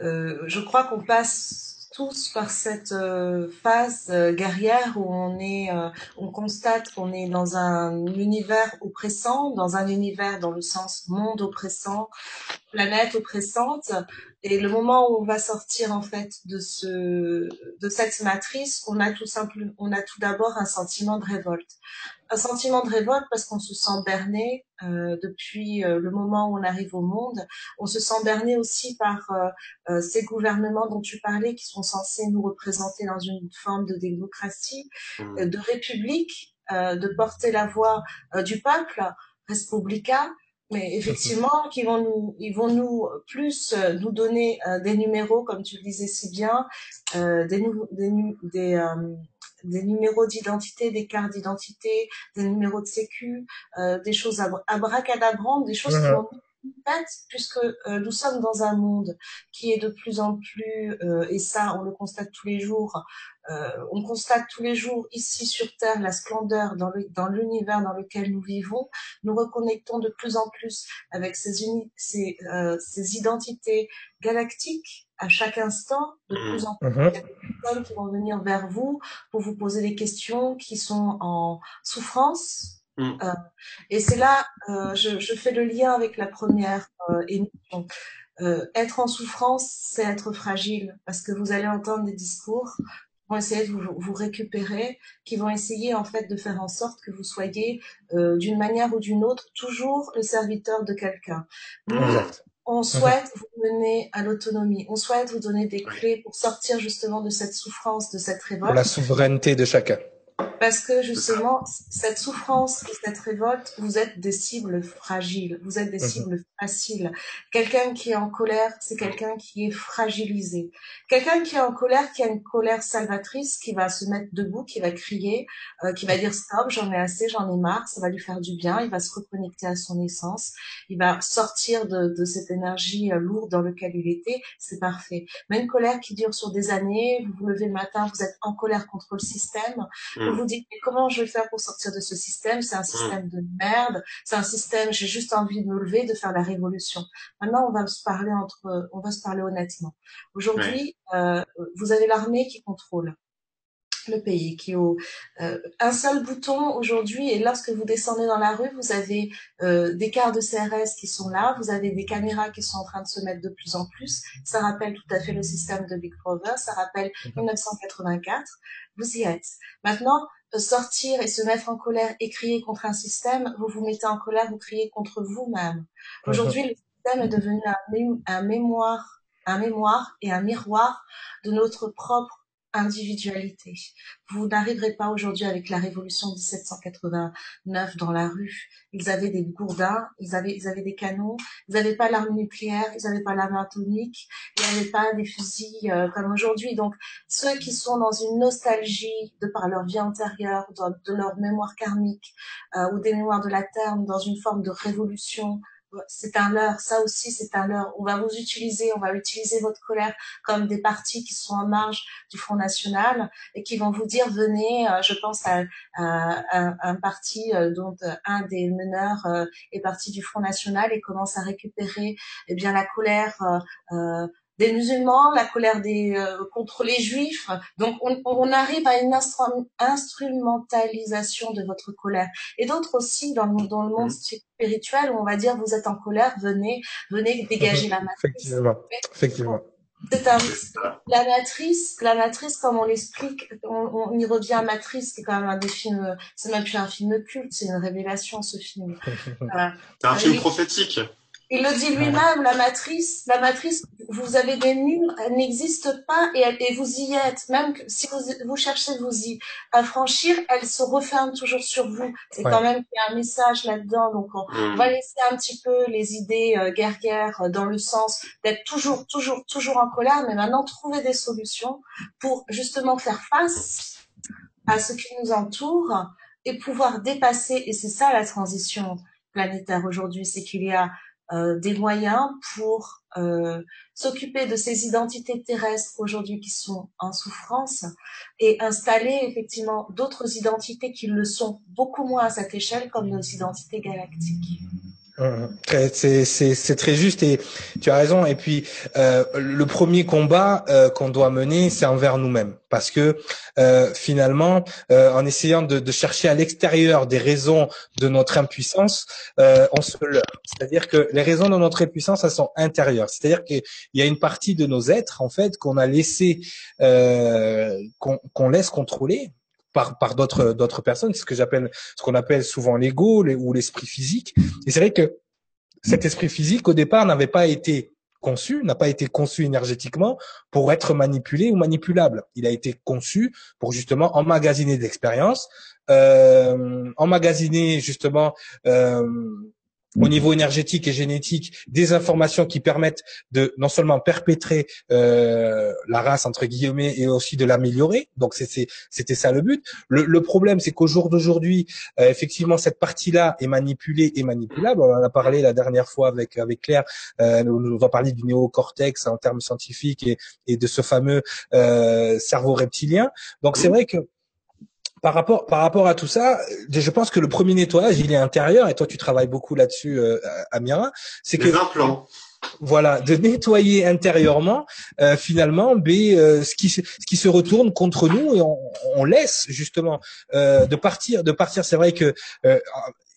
je crois qu'on passe tous par cette euh, phase euh, guerrière où on est, euh, on constate qu'on est dans un univers oppressant, dans un univers dans le sens monde oppressant, planète oppressante, et le moment où on va sortir en fait de ce de cette matrice, on a tout simplement, on a tout d'abord un sentiment de révolte, un sentiment de révolte parce qu'on se sent berné euh, depuis euh, le moment où on arrive au monde. On se sent berné aussi par euh, ces gouvernements dont tu parlais qui sont censés nous représenter dans une forme de démocratie, mmh. de république, de porter la voix du peuple, Respublica mais effectivement, qui vont nous, ils vont nous plus euh, nous donner euh, des numéros, comme tu le disais si bien, euh, des, des, des, euh, des numéros d'identité, des cartes d'identité, des numéros de sécu, des choses abracadabrantes, des choses qui vont puisque euh, nous sommes dans un monde qui est de plus en plus, euh, et ça on le constate tous les jours, euh, on constate tous les jours ici sur Terre la splendeur dans, dans l'univers dans lequel nous vivons, nous reconnectons de plus en plus avec ces, ces, ces identités galactiques à chaque instant, de mmh. plus en plus, mmh. de personnes qui vont venir vers vous pour vous poser des questions qui sont en souffrance, Mm. Euh, et c'est là, euh, je, je, fais le lien avec la première euh, émission. Euh, être en souffrance, c'est être fragile, parce que vous allez entendre des discours qui vont essayer de vous, vous récupérer, qui vont essayer en fait de faire en sorte que vous soyez euh, d'une manière ou d'une autre toujours le serviteur de quelqu'un. On souhaite vous mener à l'autonomie. On souhaite vous donner des clés pour sortir justement de cette souffrance, de cette révolte. Pour la souveraineté de chacun. Parce que justement, cette souffrance et cette révolte, vous êtes des cibles fragiles, vous êtes des mhm. cibles faciles. Quelqu'un qui est en colère, c'est quelqu'un qui est fragilisé. Quelqu'un qui est en colère, qui a une colère salvatrice, qui va se mettre debout, qui va crier, euh, qui va dire stop, j'en ai assez, j'en ai marre, ça va lui faire du bien, il va se reconnecter à son essence, il va sortir de, de cette énergie euh, lourde dans laquelle il était, c'est parfait. Mais une colère qui dure sur des années, vous vous levez le matin, vous êtes en colère contre le système, mm. vous mais comment je vais faire pour sortir de ce système? C'est un système de merde, c'est un système, j'ai juste envie de me lever, de faire la révolution. Maintenant, on va se parler entre, on va se parler honnêtement. Aujourd'hui, euh, vous avez l'armée qui contrôle le pays, qui au euh, un seul bouton aujourd'hui et lorsque vous descendez dans la rue, vous avez euh, des quarts de CRS qui sont là, vous avez des caméras qui sont en train de se mettre de plus en plus. Ça rappelle tout à fait le système de Big Brother, ça rappelle 1984. Mhm. Vous y êtes. Maintenant, euh, sortir et se mettre en colère et crier contre un système, vous vous mettez en colère, vous criez contre vous-même. Mhm. Aujourd'hui, le système est devenu un mémoire, un mémoire et un miroir de notre propre individualité. Vous n'arriverez pas aujourd'hui avec la révolution 1789 dans la rue. Ils avaient des gourdins, ils avaient, ils avaient des canons, ils n'avaient pas l'arme nucléaire, ils n'avaient pas l'arme atomique, ils n'avaient pas des fusils euh, comme aujourd'hui. Donc, ceux qui sont dans une nostalgie de par leur vie antérieure, de, leur mémoire karmique euh, ou des mémoires de la Terre, dans une forme de révolution, c'est un leurre, ça aussi c'est un leurre. On va vous utiliser, on va utiliser votre colère comme des partis qui sont en marge du Front National et qui vont vous dire venez, euh, je pense à, un parti euh, dont euh, un des meneurs est parti du Front National et commence à récupérer eh bien la colère des musulmans, la colère des euh, contre les juifs. Donc on, on arrive à une instrumentalisation de votre colère. Et d'autres aussi dans le, dans le monde mmh. spirituel où on va dire vous êtes en colère, venez, venez dégager la matrice. Effectivement. Effectivement. C'est un, la matrice, la matrice, comme on l'explique, on, on, y revient à Matrice, qui est quand même un des films, c'est même plus un film culte, c'est une révélation, ce film. c'est un film prophétique. Il le dit lui-même, la matrice, la matrice, vous avez des murs, elle n'existe pas et, et, vous y êtes. Même si vous, vous cherchez vous y affranchir, elle se referme toujours sur vous. C'est quand même qu'il y a un message là-dedans. Donc on, hmm. va laisser un petit peu les idées euh, guerrières euh, dans le sens d'être toujours, toujours, toujours en colère, mais maintenant trouver des solutions pour justement faire face à ce qui nous entoure et pouvoir dépasser. Et c'est ça la transition planétaire aujourd'hui, c'est qu'il y a euh, des moyens pour euh, s'occuper de ces identités terrestres aujourd'hui qui sont en souffrance et installer effectivement d'autres identités qui le sont beaucoup moins à cette échelle comme nos identités galactiques. Mmh. C'est très juste et tu as raison. Et puis euh, le premier combat euh, qu'on doit mener, c'est envers nous-mêmes, parce que euh, finalement, euh, en essayant de, de chercher à l'extérieur des raisons de notre impuissance, euh, on se leurre. C'est-à-dire que les raisons de notre impuissance, elles sont intérieures. C'est-à-dire qu'il y a une partie de nos êtres en fait qu'on a laissé, qu'on laisse contrôler par, par d'autres d'autres personnes, ce que j'appelle ce qu'on appelle souvent l'ego ou l'esprit physique. Et c'est vrai que cet esprit physique au départ n'avait pas été conçu, n'a pas été conçu énergétiquement pour être manipulé ou manipulable. Il a été conçu pour justement emmagasiner d'expérience, euh, emmagasiner justement euh, au niveau énergétique et génétique des informations qui permettent de non seulement perpétrer euh, la race entre guillemets et aussi de l'améliorer. Donc c'était ça le but. Le, problème c'est qu'au jour d'aujourd'hui, euh, effectivement cette partie-là est manipulée et manipulable. On en a parlé la dernière fois avec avec Claire. Euh, nous, nous avons parlé du néocortex en termes scientifiques et, et de ce fameux euh, cerveau reptilien. Donc c'est vrai que par rapport par rapport à tout ça, je pense que le premier nettoyage, il est intérieur et toi tu travailles beaucoup là-dessus, euh, Amira. C'est que implants. Voilà, de nettoyer intérieurement, euh, finalement, euh, ce qui ce qui se retourne contre nous et on, on laisse justement euh, de partir de partir. C'est vrai que euh,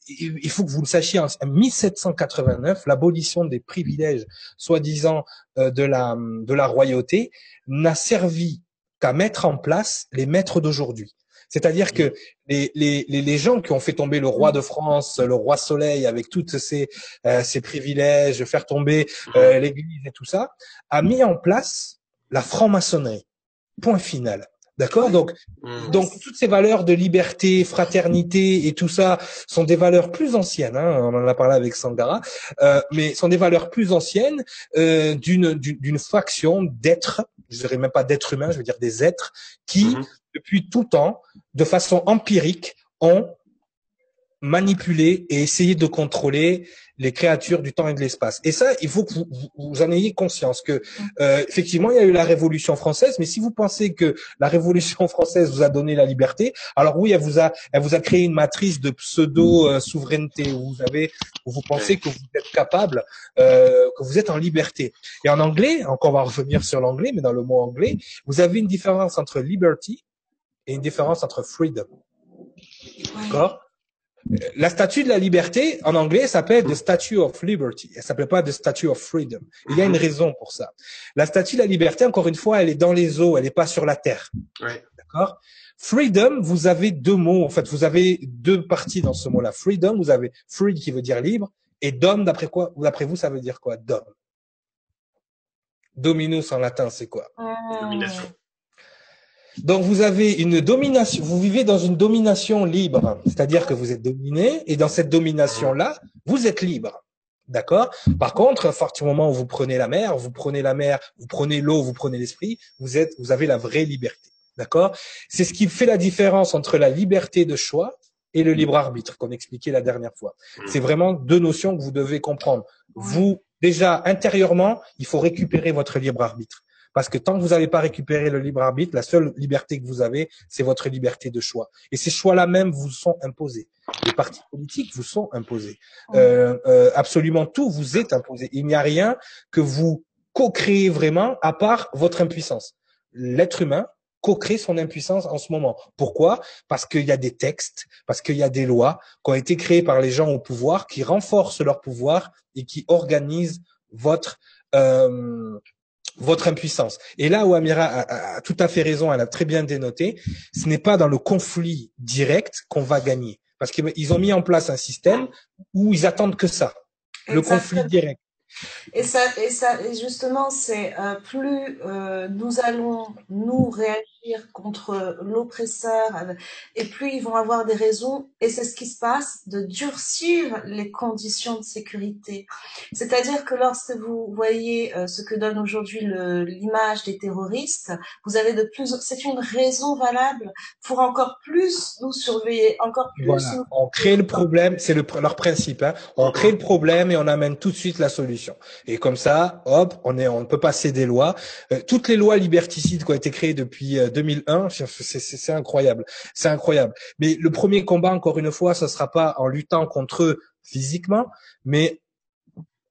il faut que vous le sachiez, en 1789, l'abolition des privilèges, soi-disant de la de la royauté, n'a servi qu'à mettre en place les maîtres d'aujourd'hui. C'est-à-dire que les, les, les, gens qui ont fait tomber le roi de France, le roi Soleil, avec toutes ces, euh, ces privilèges, faire tomber euh, l'Église et tout ça, a mis en place la franc-maçonnerie. Point final. D'accord? Donc, donc toutes ces valeurs de liberté, fraternité et tout ça sont des valeurs plus anciennes. Hein, on en a parlé avec Sangara, euh, mais sont des valeurs plus anciennes euh, d'une d'une faction d'êtres, je dirais même pas d'êtres humains, je veux dire des êtres qui, mmh. Depuis tout temps, de façon empirique, ont manipulé et essayé de contrôler les créatures du temps et de l'espace. Et ça, il faut que vous, en ayez conscience que euh, effectivement, il y a eu la Révolution française, mais si vous pensez que la Révolution française vous a donné la liberté, alors oui, elle vous a, elle vous a créé une matrice de pseudo euh, souveraineté où vous avez, où vous pensez que vous êtes capable, euh, que vous êtes en liberté. Et en anglais, encore on va revenir sur l'anglais, mais dans le mot anglais, vous avez une différence entre liberty et une différence entre freedom. D'accord? La statue de la liberté, en anglais, s'appelle the Statue of Liberty. Elle s'appelle pas the Statue of Freedom. Il y a une raison pour ça. La statue de la liberté, encore une fois, elle est dans les eaux, elle n'est pas sur la terre. D'accord? Freedom, vous avez deux mots. En fait, vous avez deux parties dans ce mot-là. Freedom, vous avez free qui veut dire libre, et dom, d'après quoi D'après vous, ça veut dire quoi? Dom. Dominus en latin, c'est quoi? Domination. Donc vous avez une domination, vous vivez dans une domination libre, c'est-à-dire que vous êtes dominé et dans cette domination-là, vous êtes libre. D'accord? Par contre, à partir du moment où vous prenez la mer, vous prenez la mer, vous prenez l'eau, vous prenez l'esprit, vous êtes vous avez la vraie liberté. D'accord? C'est ce qui fait la différence entre la liberté de choix et le libre arbitre qu'on expliquait la dernière fois. C'est vraiment deux notions que vous devez comprendre. Vous déjà intérieurement, il faut récupérer votre libre arbitre. Parce que tant que vous n'avez pas récupéré le libre arbitre, la seule liberté que vous avez, c'est votre liberté de choix. Et ces choix-là même vous sont imposés. Les partis politiques vous sont imposés. Euh, euh, absolument tout vous est imposé. Il n'y a rien que vous co-créez vraiment à part votre impuissance. L'être humain co-crée son impuissance en ce moment. Pourquoi? Parce qu'il y a des textes, parce qu'il y a des lois qui ont été créées par les gens au pouvoir, qui renforcent leur pouvoir et qui organisent votre euh, votre impuissance. Et là où Amira a, tout à fait raison, elle a très bien dénoté, ce n'est pas dans le conflit direct qu'on va gagner. Parce qu'ils ont mis en place un système où ils attendent que ça, le conflit direct. Et ça, et ça, et justement, c'est euh, plus euh, nous allons nous réagir contre l'oppresseur et plus ils vont avoir des raisons et c'est ce qui se passe de durcir les conditions de sécurité. C'est-à-dire que lorsque vous voyez euh, ce que donne aujourd'hui l'image des terroristes, vous avez de plus, c'est une raison valable pour encore plus nous surveiller, encore plus. Voilà. On crée le problème, c'est le, leur principe. Hein. On crée le problème et on amène tout de suite la solution. Et comme ça, hop, on est, on ne peut pas passer des lois. Euh, toutes les lois liberticides qui ont été créées depuis 2001, euh, c'est incroyable, c'est incroyable. Mais le premier combat, encore une fois, ce sera pas en luttant contre eux physiquement, mais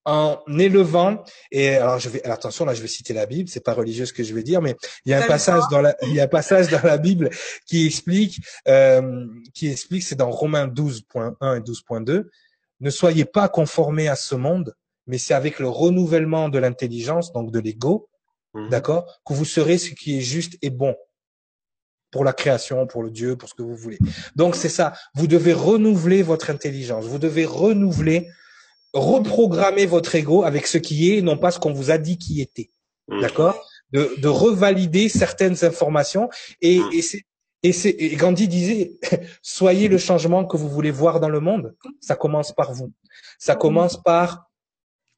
en élevant et alors je vais attention là je vais citer la Bible c'est pas religieux ce que je vais dire mais il y a un passage dans la il y a un passage dans la Bible qui explique euh, qui explique c'est dans Romains 12.1 et 12.2 ne soyez pas conformés à ce monde mais c'est avec le renouvellement de l'intelligence donc de l'ego mmh. d'accord que vous serez ce qui est juste et bon pour la création, pour le Dieu, pour ce que vous voulez. Donc c'est ça, vous devez renouveler votre intelligence, vous devez renouveler reprogrammer votre ego avec ce qui est, non pas ce qu'on vous a dit qui était. Mm. D'accord? De, de revalider certaines informations et, mm. et c'est et, c'est, et Gandhi disait, soyez le changement que vous voulez voir dans le monde. Ça commence par vous. Ça mm. commence par,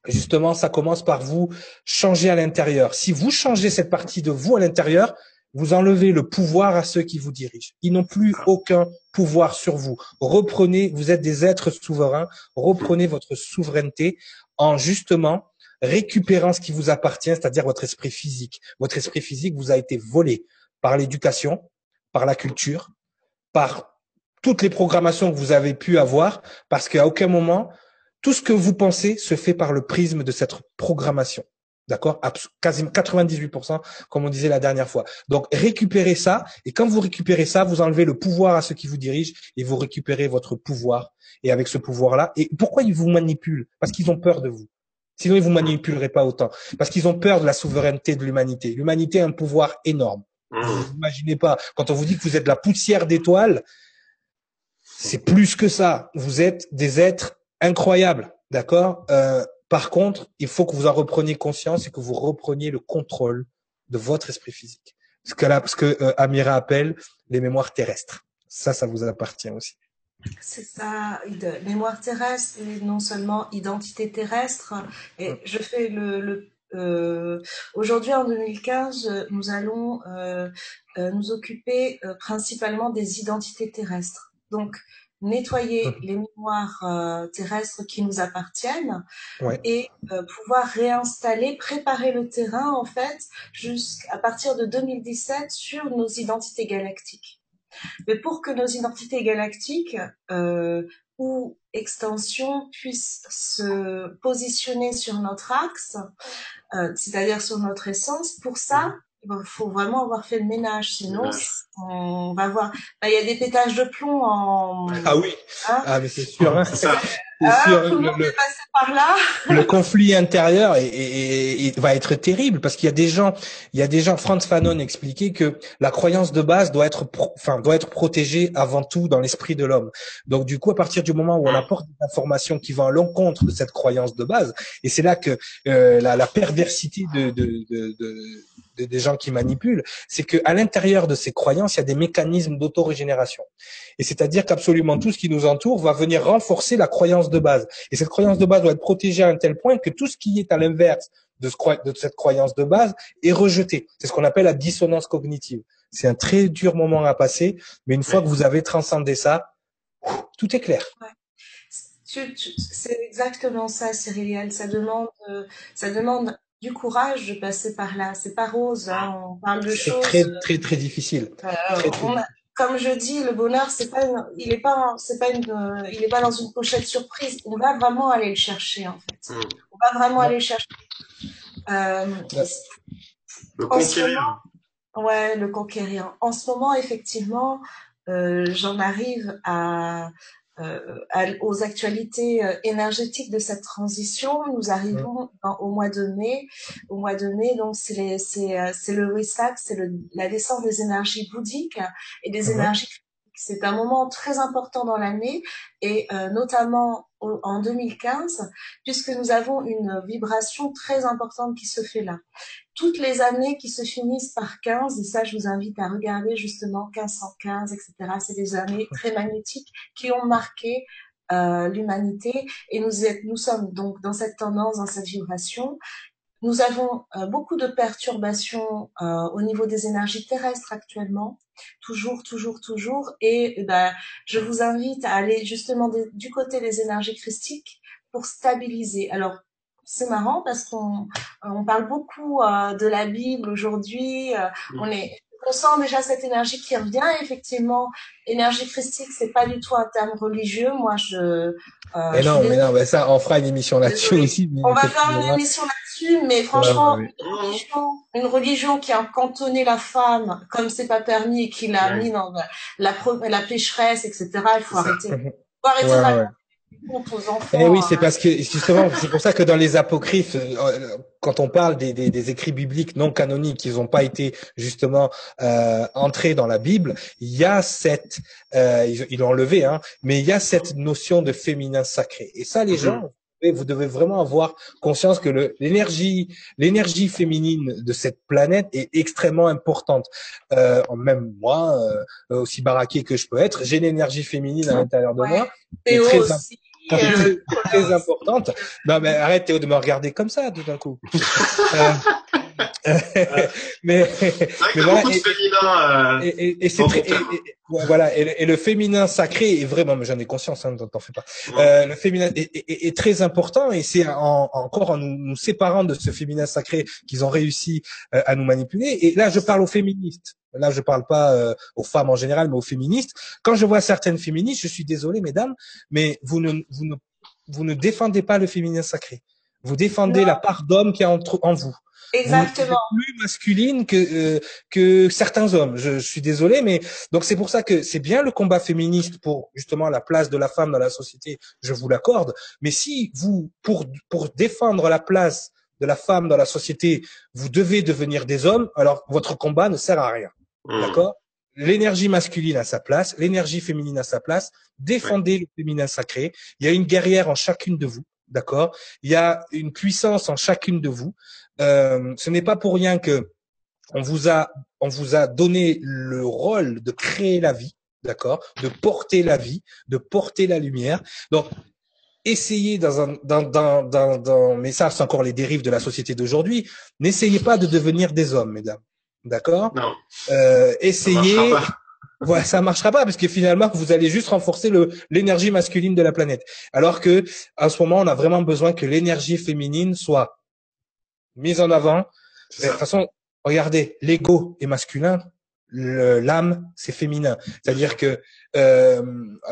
justement, ça commence par vous changer à l'intérieur. Si vous changez cette partie de vous à l'intérieur, vous enlevez le pouvoir à ceux qui vous dirigent. Ils n'ont plus aucun pouvoir sur vous. Reprenez, vous êtes des êtres souverains, reprenez votre souveraineté en justement récupérant ce qui vous appartient, c'est-à-dire votre esprit physique. Votre esprit physique vous a été volé par l'éducation, par la culture, par toutes les programmations que vous avez pu avoir, parce qu'à aucun moment, tout ce que vous pensez se fait par le prisme de cette programmation. D'accord? Quasiment 98%, comme on disait la dernière fois. Donc, récupérez ça. Et quand vous récupérez ça, vous enlevez le pouvoir à ceux qui vous dirigent et vous récupérez votre pouvoir. Et avec ce pouvoir-là, et pourquoi ils vous manipulent? Parce qu'ils ont peur de vous. Sinon, ils vous manipuleraient pas autant. Parce qu'ils ont peur de la souveraineté de l'humanité. L'humanité a un pouvoir énorme. Mmh. Vous n'imaginez pas. Quand on vous dit que vous êtes la poussière d'étoiles, c'est plus que ça. Vous êtes des êtres incroyables. D'accord? Euh, par contre, il faut que vous en repreniez conscience et que vous repreniez le contrôle de votre esprit physique. Ce que, là, ce que euh, Amira appelle les mémoires terrestres. Ça, ça vous appartient aussi. C'est ça, mémoire terrestre et non seulement identité terrestre. Et je fais le, euh, aujourd'hui en 2015, nous allons euh, nous occuper principalement des identités terrestres. Donc nettoyer mmh. les mémoires euh, terrestres qui nous appartiennent et euh, pouvoir réinstaller, préparer le terrain en fait jusqu'à partir de 2017 sur nos identités galactiques. Mais pour que nos identités galactiques euh, ou extensions puissent se positionner sur notre axe, c'est-à-dire sur notre essence, pour ça, mmh il faut vraiment avoir fait le ménage, sinon on va voir. Bah, il y a des pétages de plomb en. Ah oui. Hein ah mais c'est sûr. Hein. Ah, sûr. Le, le, par là. le conflit intérieur est, va être terrible parce qu'il y a des gens, il y a des gens. Franz Fanon expliquait que la croyance de base doit être, enfin, doit être protégée avant tout dans l'esprit de l'homme. Donc du coup, à partir du moment où on apporte des informations qui vont à l'encontre de cette croyance de base, et c'est là que euh, la, la, perversité de, de, de, de des gens qui manipulent, c'est que à l'intérieur de ces croyances, il y a des mécanismes d'autorégénération. Et c'est-à-dire qu'absolument tout ce qui nous entoure va venir renforcer la croyance de base. Et cette croyance de base doit être protégée à un tel point que tout ce qui est à l'inverse de, de cette croyance de base est rejeté. C'est ce qu'on appelle la dissonance cognitive. C'est un très dur moment à passer, mais une fois que vous avez transcendé ça, tout est clair. C'est exactement ça, Cyriliel. Ça demande, euh, ça demande du courage de passer par là. C'est pas rose, hein. on parle de choses. C'est très très très difficile. Euh, comme je dis, le bonheur, c'est pas, il est pas, c'est pas une, euh, il est pas dans une pochette surprise. On va vraiment aller le chercher en fait. Mm. On va vraiment aller le chercher. Euh, le conquérir. ouais, le conquérir. En ce moment, effectivement, euh, j'en arrive à euh, aux actualités euh, énergétiques de cette transition. Nous arrivons au mois de mai. Au mois de mai, donc c'est euh, le Wesak, c'est la descente des énergies bouddhiques et des énergies c'est un moment très important dans l'année et euh, notamment en 2015 puisque nous avons une vibration très importante qui se fait là. Toutes les années qui se finissent par 15 et ça je vous invite à regarder justement 1515 etc. C'est des années très magnétiques qui ont marqué euh, l'humanité et nous, nous sommes donc dans cette tendance, dans cette vibration nous avons euh, beaucoup de perturbations euh, au niveau des énergies terrestres actuellement, toujours, toujours, toujours. Et, eh ben, je vous invite à aller justement du côté des énergies christiques pour stabiliser. Alors, c'est marrant parce qu'on on parle beaucoup euh, de la Bible aujourd'hui. on est on sent déjà cette énergie qui revient. effectivement, énergie christique, c'est pas du tout un terme religieux. Moi, je. Euh, mais non, mais non, mais ça, on fera une émission là-dessus aussi. On va faire une émission là-dessus, mais franchement, une, religion, une religion qui a cantonné la femme comme c'est pas permis et qui l'a mis dans la, la, pécheresse, etc. Il faut arrêter. Il faut arrêter eh oui, c'est parce que justement, c'est pour ça que dans les apocryphes, euh, quand on parle des, des, des écrits bibliques non canoniques qui n'ont pas été justement euh, entrés dans la Bible, il y a cette, euh, ils l'ont enlevé, hein, mais il y a cette notion de féminin sacré. Et ça, les mhm. Gens, vous devez vraiment avoir conscience que l'énergie, l'énergie féminine de cette planète est extrêmement importante. Euh, même moi, euh, aussi baraqué que je peux être, j'ai l'énergie féminine à l'intérieur de moi. Et très, aussi, euh, très importante. Non mais arrête Théo de me regarder comme ça tout d'un coup. euh, mais, mais voilà, euh, et, et, et, c'est très, voilà, et, le féminin sacré est vraiment, mais j'en ai conscience, hein, t'en fais pas. Euh, le féminin est, très important et c'est encore en nous, séparant de ce féminin sacré qu'ils ont réussi euh, à nous manipuler. Et là, je parle aux féministes. Là, je parle pas euh, aux femmes en général, mais aux féministes. Quand je vois certaines féministes, je suis désolé, mesdames, mais vous ne, vous ne, vous ne défendez pas le féminin sacré. Vous défendez la part d'homme qui est en, en vous. Exactement. plus masculine que euh, que certains hommes. Je, je, suis désolé, mais donc c'est pour ça que c'est bien le combat féministe pour justement la place de la femme dans la société. Je vous l'accorde. Mais si vous pour pour défendre la place de la femme dans la société, vous devez devenir des hommes, alors votre combat ne sert à rien. Mmh. D'accord? L'énergie masculine à sa place, l'énergie féminine à sa place. Défendez le féminin sacré. Il y a une guerrière en chacune de vous. D'accord? Il y a une puissance en chacune de vous. Euh, ce n'est pas pour rien que on vous a on vous a donné le rôle de créer la vie, d'accord, de porter la vie, de porter la lumière. Donc essayez dans un dans dans dans, dans mais ça c'est encore les dérives de la société d'aujourd'hui. N'essayez pas de devenir des hommes, mesdames, d'accord? Non. Euh, essayez. Pas. ça marchera pas parce que finalement vous allez juste renforcer le l'énergie masculine de la planète. Alors que en ce moment on a vraiment besoin que l'énergie féminine soit mise en avant. De toute façon, regardez, l'ego est masculin, l'âme c'est féminin. C'est-à-dire que euh,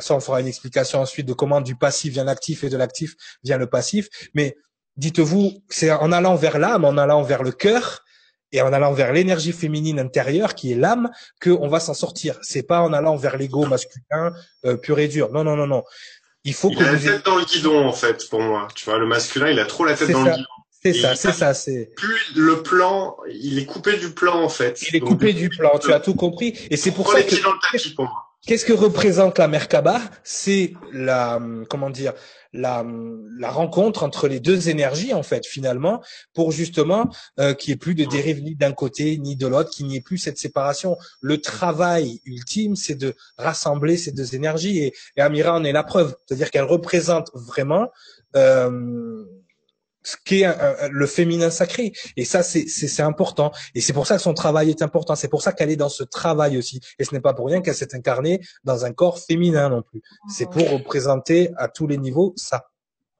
ça on fera une explication ensuite de comment du passif vient l'actif et de l'actif vient le passif. Mais dites-vous, c'est en allant vers l'âme, en allant vers le cœur et en allant vers l'énergie féminine intérieure qui est l'âme qu'on va s'en sortir. C'est pas en allant vers l'ego masculin euh, pur et dur. Non non non non. Il faut il a la tête dans le guidon en fait pour moi. Tu vois, le masculin il a trop la tête dans le guidon. C'est ça, c'est ça, c'est. Plus le plan, il est coupé du plan en fait. Il est coupé du plan. Tu as tout compris. Et c'est pour ça que. Qu'est-ce que représente la Merkaba? C'est la, comment dire, la, la rencontre entre les deux énergies en fait finalement pour justement euh, qu'il n'y ait plus de dérive ni d'un côté ni de l'autre, qu'il n'y ait plus cette séparation. Le travail ultime, c'est de rassembler ces deux énergies et, et Amira en est la preuve, c'est-à-dire qu'elle représente vraiment. Euh, ce qui est le féminin sacré. Et ça, c'est important. Et c'est pour ça que son travail est important. C'est pour ça qu'elle est dans ce travail aussi. Et ce n'est pas pour rien qu'elle s'est incarnée dans un corps féminin non plus. C'est pour représenter à tous les niveaux ça.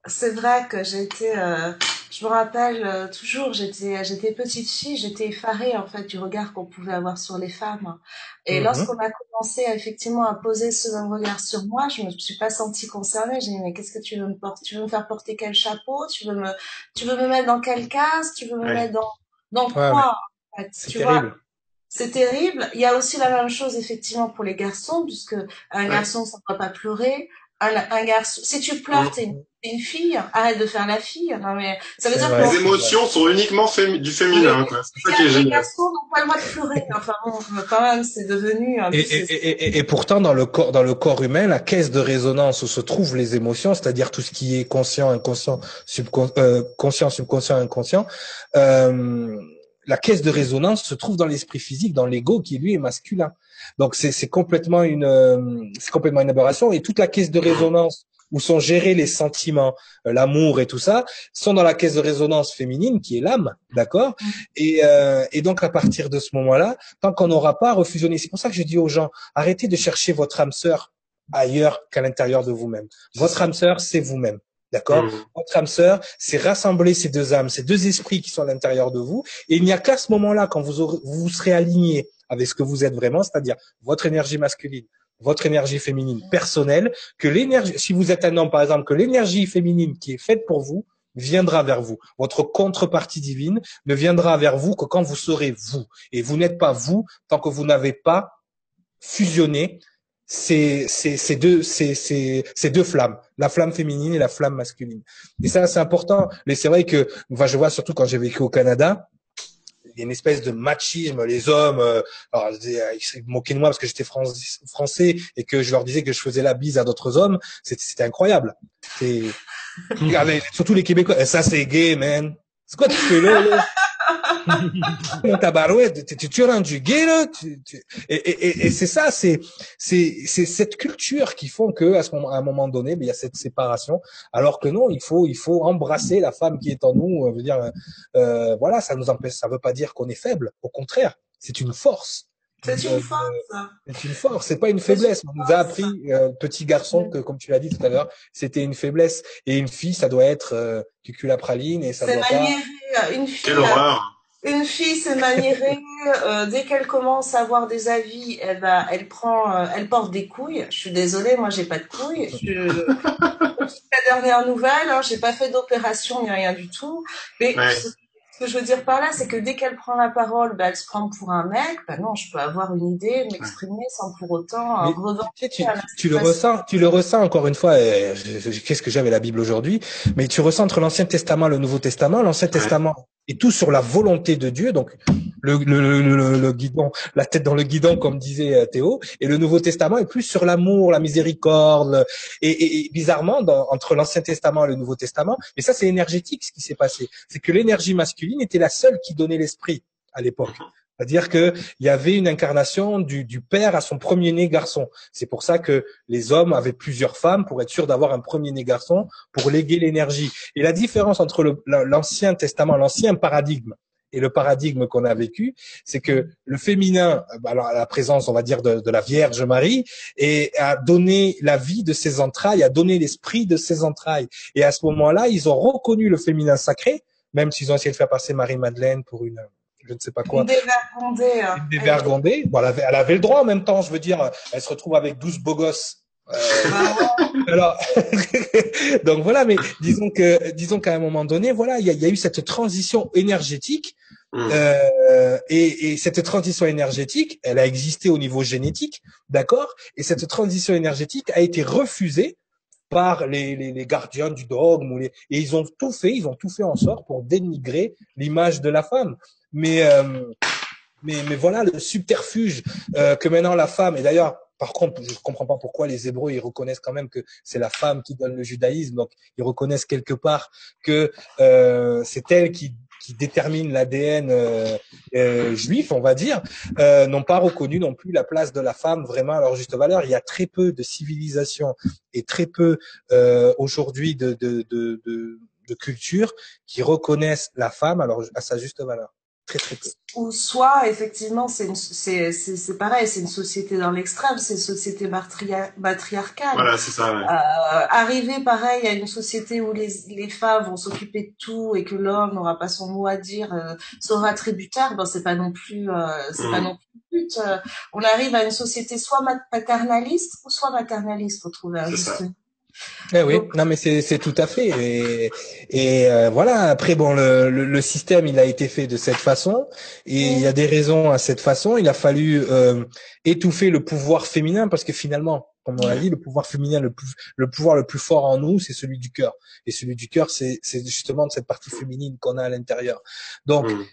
C'est vrai que j'ai été, euh, je me rappelle euh, toujours, j'étais, j'étais petite fille, j'étais effarée en fait du regard qu'on pouvait avoir sur les femmes. Et mhm. lorsqu'on a commencé effectivement à poser ce même regard sur moi, je me suis pas sentie concernée. J'ai dit mais qu'est-ce que tu veux me porter? Tu veux me faire porter quel chapeau? Tu veux me, tu veux me mettre dans quelle case Tu veux me mettre dans, dans quoi en fait, C'est terrible. C'est terrible. Il y a aussi la même chose effectivement pour les garçons, puisque un garçon ça ne doit pas pleurer, un, garçon. Si tu pleures, t'es une, fille. Arrête de faire la fille. Non mais ça veut dire que les émotions sont uniquement du féminin. C'est ça qui est génial. Les garçons n'ont pas le droit de pleurer. Enfin bon, quand même, c'est devenu. et, et, et, et, pourtant, dans le corps, dans le corps humain, la caisse de résonance où se trouvent les émotions, c'est-à-dire tout ce qui est conscient, inconscient, subconscient, euh, conscient, subconscient, inconscient. Euh, la caisse de résonance se trouve dans l'esprit physique, dans l'ego qui lui est masculin. Donc c'est complètement une euh, c'est complètement une aberration et toute la caisse de résonance où sont gérés les sentiments, euh, l'amour et tout ça, sont dans la caisse de résonance féminine qui est l'âme, d'accord? Et, euh, et donc à partir de ce moment-là, tant qu'on n'aura pas refusionné, c'est pour ça que je dis aux gens, arrêtez de chercher votre âme sœur ailleurs qu'à l'intérieur de vous-même. Votre âme sœur, c'est vous-même. D'accord? Mmh. Votre âme sœur, c'est rassembler ces deux âmes, ces deux esprits qui sont à l'intérieur de vous. Et il n'y a qu'à ce moment-là, quand vous, aurez, vous serez aligné avec ce que vous êtes vraiment, c'est-à-dire votre énergie masculine, votre énergie féminine personnelle, que l'énergie, si vous êtes un homme par exemple, que l'énergie féminine qui est faite pour vous viendra vers vous. Votre contrepartie divine ne viendra vers vous que quand vous serez vous. Et vous n'êtes pas vous tant que vous n'avez pas fusionné ces, ces, ces deux, ces, ces, deux flammes, la flamme féminine et la flamme masculine. Et ça, c'est important. Mais c'est vrai que, enfin, je vois surtout quand j'ai vécu au Canada, y a une espèce de machisme. Les hommes, euh, alors, ils se moquaient de moi parce que j'étais français et que je leur disais que je faisais la bise à d'autres hommes. C'était incroyable. C'est surtout les Québécois. Ça, c'est gay, man. C'est quoi tu fais là, Mon tu, es rendu gay. Et, c'est ça, c'est c'est c'est cette culture qui font que à ce moment, à un moment donné, ben, il y a cette séparation. Alors que non, il faut il faut embrasser la femme qui est en nous. Euh, dire, euh, voilà, ça nous empêche. Ça veut pas dire qu'on est faible. Au contraire, c'est une force. C'est une force. C'est une force, c'est pas une faiblesse. On nous a appris, euh, petit garçon, que comme tu l'as dit tout à l'heure, c'était une faiblesse. Et une fille, ça doit être euh, la praline et ça doit maniéré, pas... Une fille, Quelle horreur une fille c'est maniérée, euh, dès qu'elle commence à avoir des avis, elle va, elle prend, euh, elle porte des couilles. Je suis désolée, moi j'ai pas de couilles. Je, la dernière nouvelle, hein, j'ai pas fait d'opération ni rien du tout. Mais Ouais. Ce que je veux dire par là, c'est que dès qu'elle prend la parole, bah, elle se prend pour un mec. Bah non, je peux avoir une idée, m'exprimer sans pour autant euh, Mais revendiquer tu, le ressens, tu le ressens encore une fois. Qu'est-ce que j'avais la Bible aujourd'hui Mais tu ressens entre l'Ancien Testament et le Nouveau Testament. L'Ancien Testament est tout sur la volonté de Dieu, donc le, le, le, guidon, la tête dans le guidon, comme disait euh, Théo. Et le Nouveau Testament est plus sur l'amour, la miséricorde. Et, et- et bizarrement, entre l'Ancien Testament et le Nouveau Testament, et ça c'est énergétique ce qui s'est passé, c'est que l'énergie masculine était la seule qui donnait l'esprit à l'époque. C'est-à-dire que il y avait une incarnation du, du père à son premier-né garçon. C'est pour ça que les hommes avaient plusieurs femmes pour être sûr d'avoir un premier-né garçon pour léguer l'énergie. Et la différence entre l'Ancien Testament, l'ancien paradigme et le paradigme qu'on a vécu, c'est que le féminin, euh, alors à la présence, on va dire, de, de la Vierge Marie, a donné la vie de ses entrailles, a donné l'esprit de ses entrailles. Et à ce moment-là, ils ont reconnu le féminin sacré, même s'ils ont essayé de faire passer Marie-Madeleine pour une, je ne sais pas quoi, Une dévergondée. hein. une dévergondée. Bon, elle avait, elle avait le droit en même temps, je veux dire, elle se retrouve avec 12 beaux gosses. Euh, alors, donc voilà, mais disons que, disons qu'à un moment donné, voilà, il y a, il y a eu cette transition énergétique, Mm. euh, et, et cette transition énergétique, elle a existé au niveau génétique, d'accord, et cette transition énergétique a été refusée par les, les, les gardiens du dogme, ou les, et ils ont tout fait, ils ont tout fait en sorte pour dénigrer l'image de la femme. Mais euh, mais, mais voilà le subterfuge euh, que maintenant la femme, et d'ailleurs, par contre, je ne comprends pas pourquoi les Hébreux, ils reconnaissent quand même que c'est la femme qui donne le judaïsme, donc ils reconnaissent quelque part que euh, c'est elle qui, qui détermine l'ADN euh, euh, juif, on va dire, euh, n'ont pas reconnu non plus la place de la femme vraiment à leur juste valeur. Il y a très peu de civilisation et très peu euh, aujourd'hui de, de, de, de, cultures qui reconnaissent la femme alors à sa juste valeur. Très très peu. Ou soit, effectivement, c'est une- c'est c'est- c'est pareil, c'est une société dans l'extrême, c'est une société matria- matriarcale. Voilà, c'est ça. ouais. Euh, arriver pareil à une société où les, les femmes vont s'occuper de tout et que l'homme n'aura pas son mot à dire, euh, sera tributaire, ben c'est pas non plus, euh, c'est pas non plus le but. Euh, on arrive à une société soit paternaliste ou soit maternaliste, faut trouver un C'est juste. ça. Eh oui, Donc- non mais c'est c'est tout à fait. Et, et euh, voilà. Après bon le, le, le système il a été fait de cette façon. Et il y a des raisons à cette façon. Il a fallu euh, étouffer le pouvoir féminin parce que finalement comme on l'a dit le pouvoir féminin le plus le pouvoir le plus fort en nous c'est celui du cœur. Et celui du cœur c'est c'est justement de cette partie féminine qu'on a à l'intérieur. Donc Mm.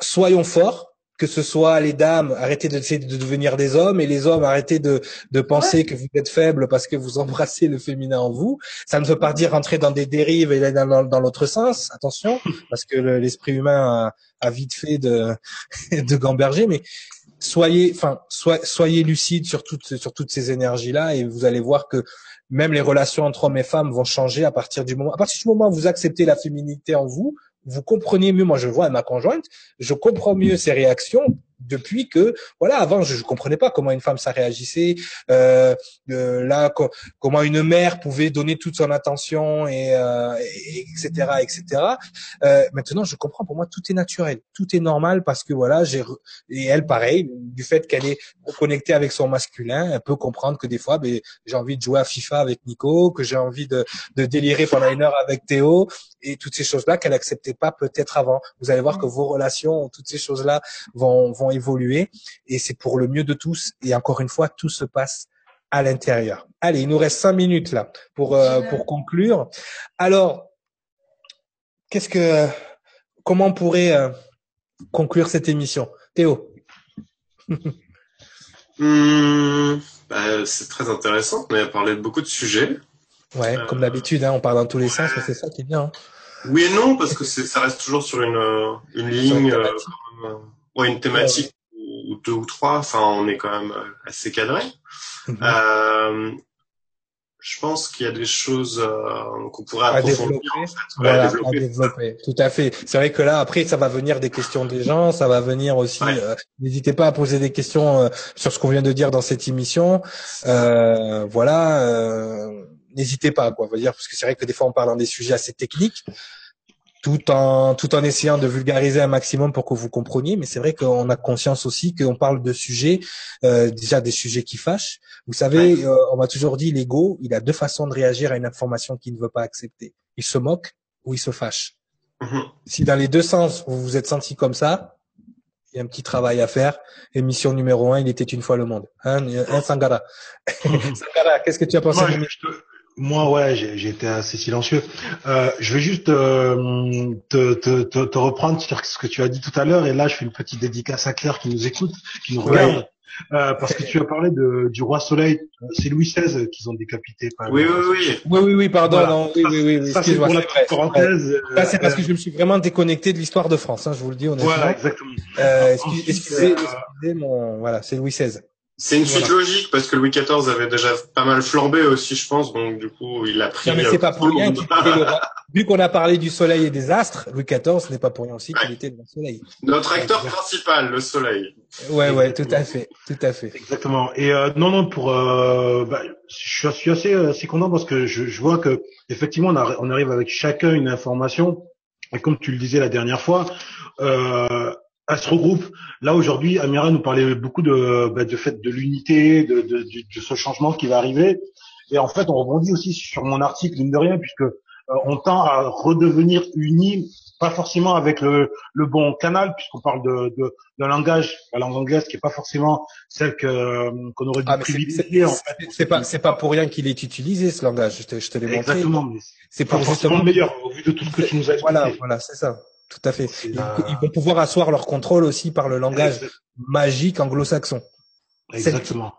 soyons forts, que ce soit les dames, arrêtez d'essayer de devenir des hommes, et les hommes, arrêtez de, de penser que vous êtes faibles parce que vous embrassez le féminin en vous. Ça ne veut pas dire rentrer dans des dérives et aller dans, dans, dans l'autre sens, attention, parce que le- l'esprit humain a, a vite fait de, de gamberger, mais soyez, enfin, soyez, soyez lucides sur toutes, sur toutes ces énergies-là, et vous allez voir que même les relations entre hommes et femmes vont changer à partir du moment, à partir du moment où vous acceptez la féminité en vous, vous comprenez mieux, moi je vois à ma conjointe, je comprends mieux ses réactions depuis que voilà avant je, je comprenais pas comment une femme ça réagissait euh, euh, là comment une mère pouvait donner toute son attention et, euh, et etc etc euh, maintenant je comprends pour moi tout est naturel tout est normal parce que voilà j'ai et elle pareil du fait qu'elle est connectée avec son masculin elle peut comprendre que des fois ben, j'ai envie de jouer à FIFA avec Nico que j'ai envie de, de délirer pendant une heure avec Théo et toutes ces choses là qu'elle acceptait pas peut-être avant. Vous allez voir que vos relations toutes ces choses là vont vont évoluer et c'est pour le mieux de tous. Et encore une fois, tout se passe à l'intérieur. Allez, il nous reste cinq minutes là pour euh, pour conclure. Alors, qu'est-ce que comment on pourrait euh, conclure cette émission, Théo mmh, bah, C'est très intéressant. On a parlé de beaucoup de sujets. Ouais, euh, comme d'habitude, hein, on parle dans tous les ouais. sens, c'est ça qui est bien. Hein. Oui et non, parce que ça reste toujours sur une une ligne, euh, ouais, une thématique ou deux ou trois. Enfin, on est quand même assez cadré. Mm -hmm. euh, je pense qu'il y a des choses euh, qu'on pourrait approfondir. À développer. En fait. voilà, à, développer. à développer. Tout à fait. C'est vrai que là, après, ça va venir des questions des gens, ça va venir aussi. Ouais. Euh, N'hésitez pas à poser des questions euh, sur ce qu'on vient de dire dans cette émission. Euh, voilà. euh, N'hésitez pas, quoi. On va dire parce que c'est vrai que des fois, on parle dans des sujets assez techniques tout en tout en essayant de vulgariser un maximum pour que vous compreniez. Mais c'est vrai qu'on a conscience aussi qu'on parle de sujets euh, déjà des sujets qui fâchent. Vous savez, ouais. euh, on m'a toujours dit l'ego, il a deux façons de réagir à une information qu'il ne veut pas accepter. Il se moque ou il se fâche. -hmm. Si dans les deux sens vous vous êtes senti comme ça, il y a un petit travail à faire. Émission numéro un, il était une fois le monde. Hein, un Sangara. Sangara, qu'est-ce que tu as pensé Moi, je, te... Moi, ouais, j'ai été assez silencieux. Euh, je vais juste euh, te, te, te, te, reprendre sur ce que tu as dit tout à l'heure. Et là, je fais une petite dédicace à Claire qui nous écoute, qui nous regarde. Ouais. Euh, parce que tu as parlé de, du roi Soleil. C'est Louis XVI qu'ils ont décapité. Oui, oui, oui. Oui, oui, oui, pardon. Voilà. Non, oui, oui, oui. Ça, c'est pour la petite parenthèse. Ça, c'est parce que je me suis vraiment déconnecté de l'histoire de France. Hein, je vous le dis honnêtement. Voilà, exactement. Euh, excusez, excusez, excusez mon, voilà, c'est Louis XVI. C'est une suite voilà. logique parce que Louis XIV avait déjà pas mal flambé aussi, je pense. Donc du coup, il a pris. Non, mais c'est pas pour rien qu'il était le roi. Vu qu'on a parlé du soleil et des astres, Louis XIV, ce n'est pas pour rien aussi qu'il était le soleil. Notre acteur ouais. principal, le soleil. Ouais, ouais, tout à fait, tout à fait. Exactement. Et euh, non, non, pour, euh, bah, je suis assez, assez content parce que je, je vois que effectivement, on, a, on arrive avec chacun une information. Et comme tu le disais la dernière fois. Euh, elle se regroupe. Là aujourd'hui, Amira nous parlait beaucoup de, bah, de fait de l'unité, de, de, de, de, ce changement qui va arriver. Et en fait, on rebondit aussi sur mon article, mine de rien, puisque euh, on tend à redevenir unis, pas forcément avec le, le bon canal, puisqu'on parle de, de, de langage, la langue anglaise, qui est pas forcément celle que qu'on aurait dû ah, privilégier. En fait, c'est pas c'est pas pour rien qu'il est utilisé ce langage. Je te, je te l'ai montré. Exactement. C'est pour justement le meilleur au vu de tout ce que tu nous as expliqué. Voilà, voilà, c'est ça. Tout à fait. Ils, la... ils, vont pouvoir asseoir leur contrôle aussi par le langage Exactement. magique anglo-saxon. Exactement.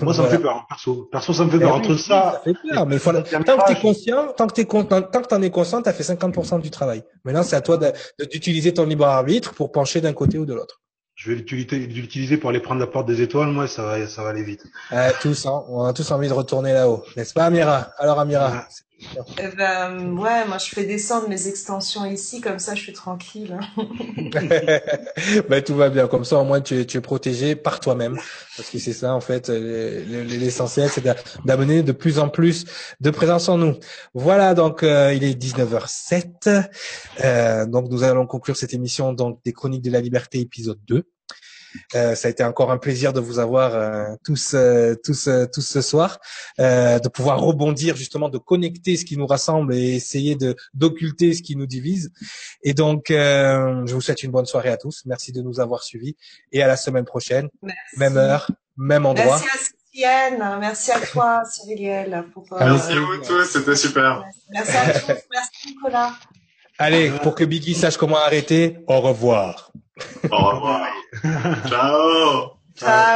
Moi, ça voilà. me fait peur, perso. Perso, ça me fait peur. Entre oui, ça. Ça fait peur, mais faut... tant que t'es conscient, tant que t'es content, tant que t'en es conscient, t'as fait 50% du travail. Maintenant, c'est à toi d'utiliser ton libre arbitre pour pencher d'un côté ou de l'autre. Je vais l'utiliser pour aller prendre la porte des étoiles, moi, ça va, ça va aller vite. Euh, tous, hein, on a tous envie de retourner là-haut. N'est-ce pas, Amira? Alors, Amira. Eh ben, ouais, moi je fais descendre mes extensions ici, comme ça je suis tranquille. ben, tout va bien, comme ça au moins tu es, tu es protégé par toi-même, parce que c'est ça en fait l'essentiel, c'est d'amener de plus en plus de présence en nous. Voilà, donc euh, il est 19h07, euh, donc nous allons conclure cette émission donc des Chroniques de la Liberté épisode 2. Euh, ça a été encore un plaisir de vous avoir euh, tous, euh, tous, tous ce soir, de pouvoir rebondir justement, de connecter ce qui nous rassemble et essayer de d'occulter ce qui nous divise. Et donc, je vous souhaite une bonne soirée à tous. Merci de nous avoir suivis et à la semaine prochaine, Merci. même heure, même endroit. Merci à Cyrienne, merci à toi, Cyriliel. Pour, merci à vous tous, c'était super. Merci à tous, merci Nicolas. Allez, pour que Biggie sache comment arrêter, au revoir. Au revoir. Ciao. Ciao.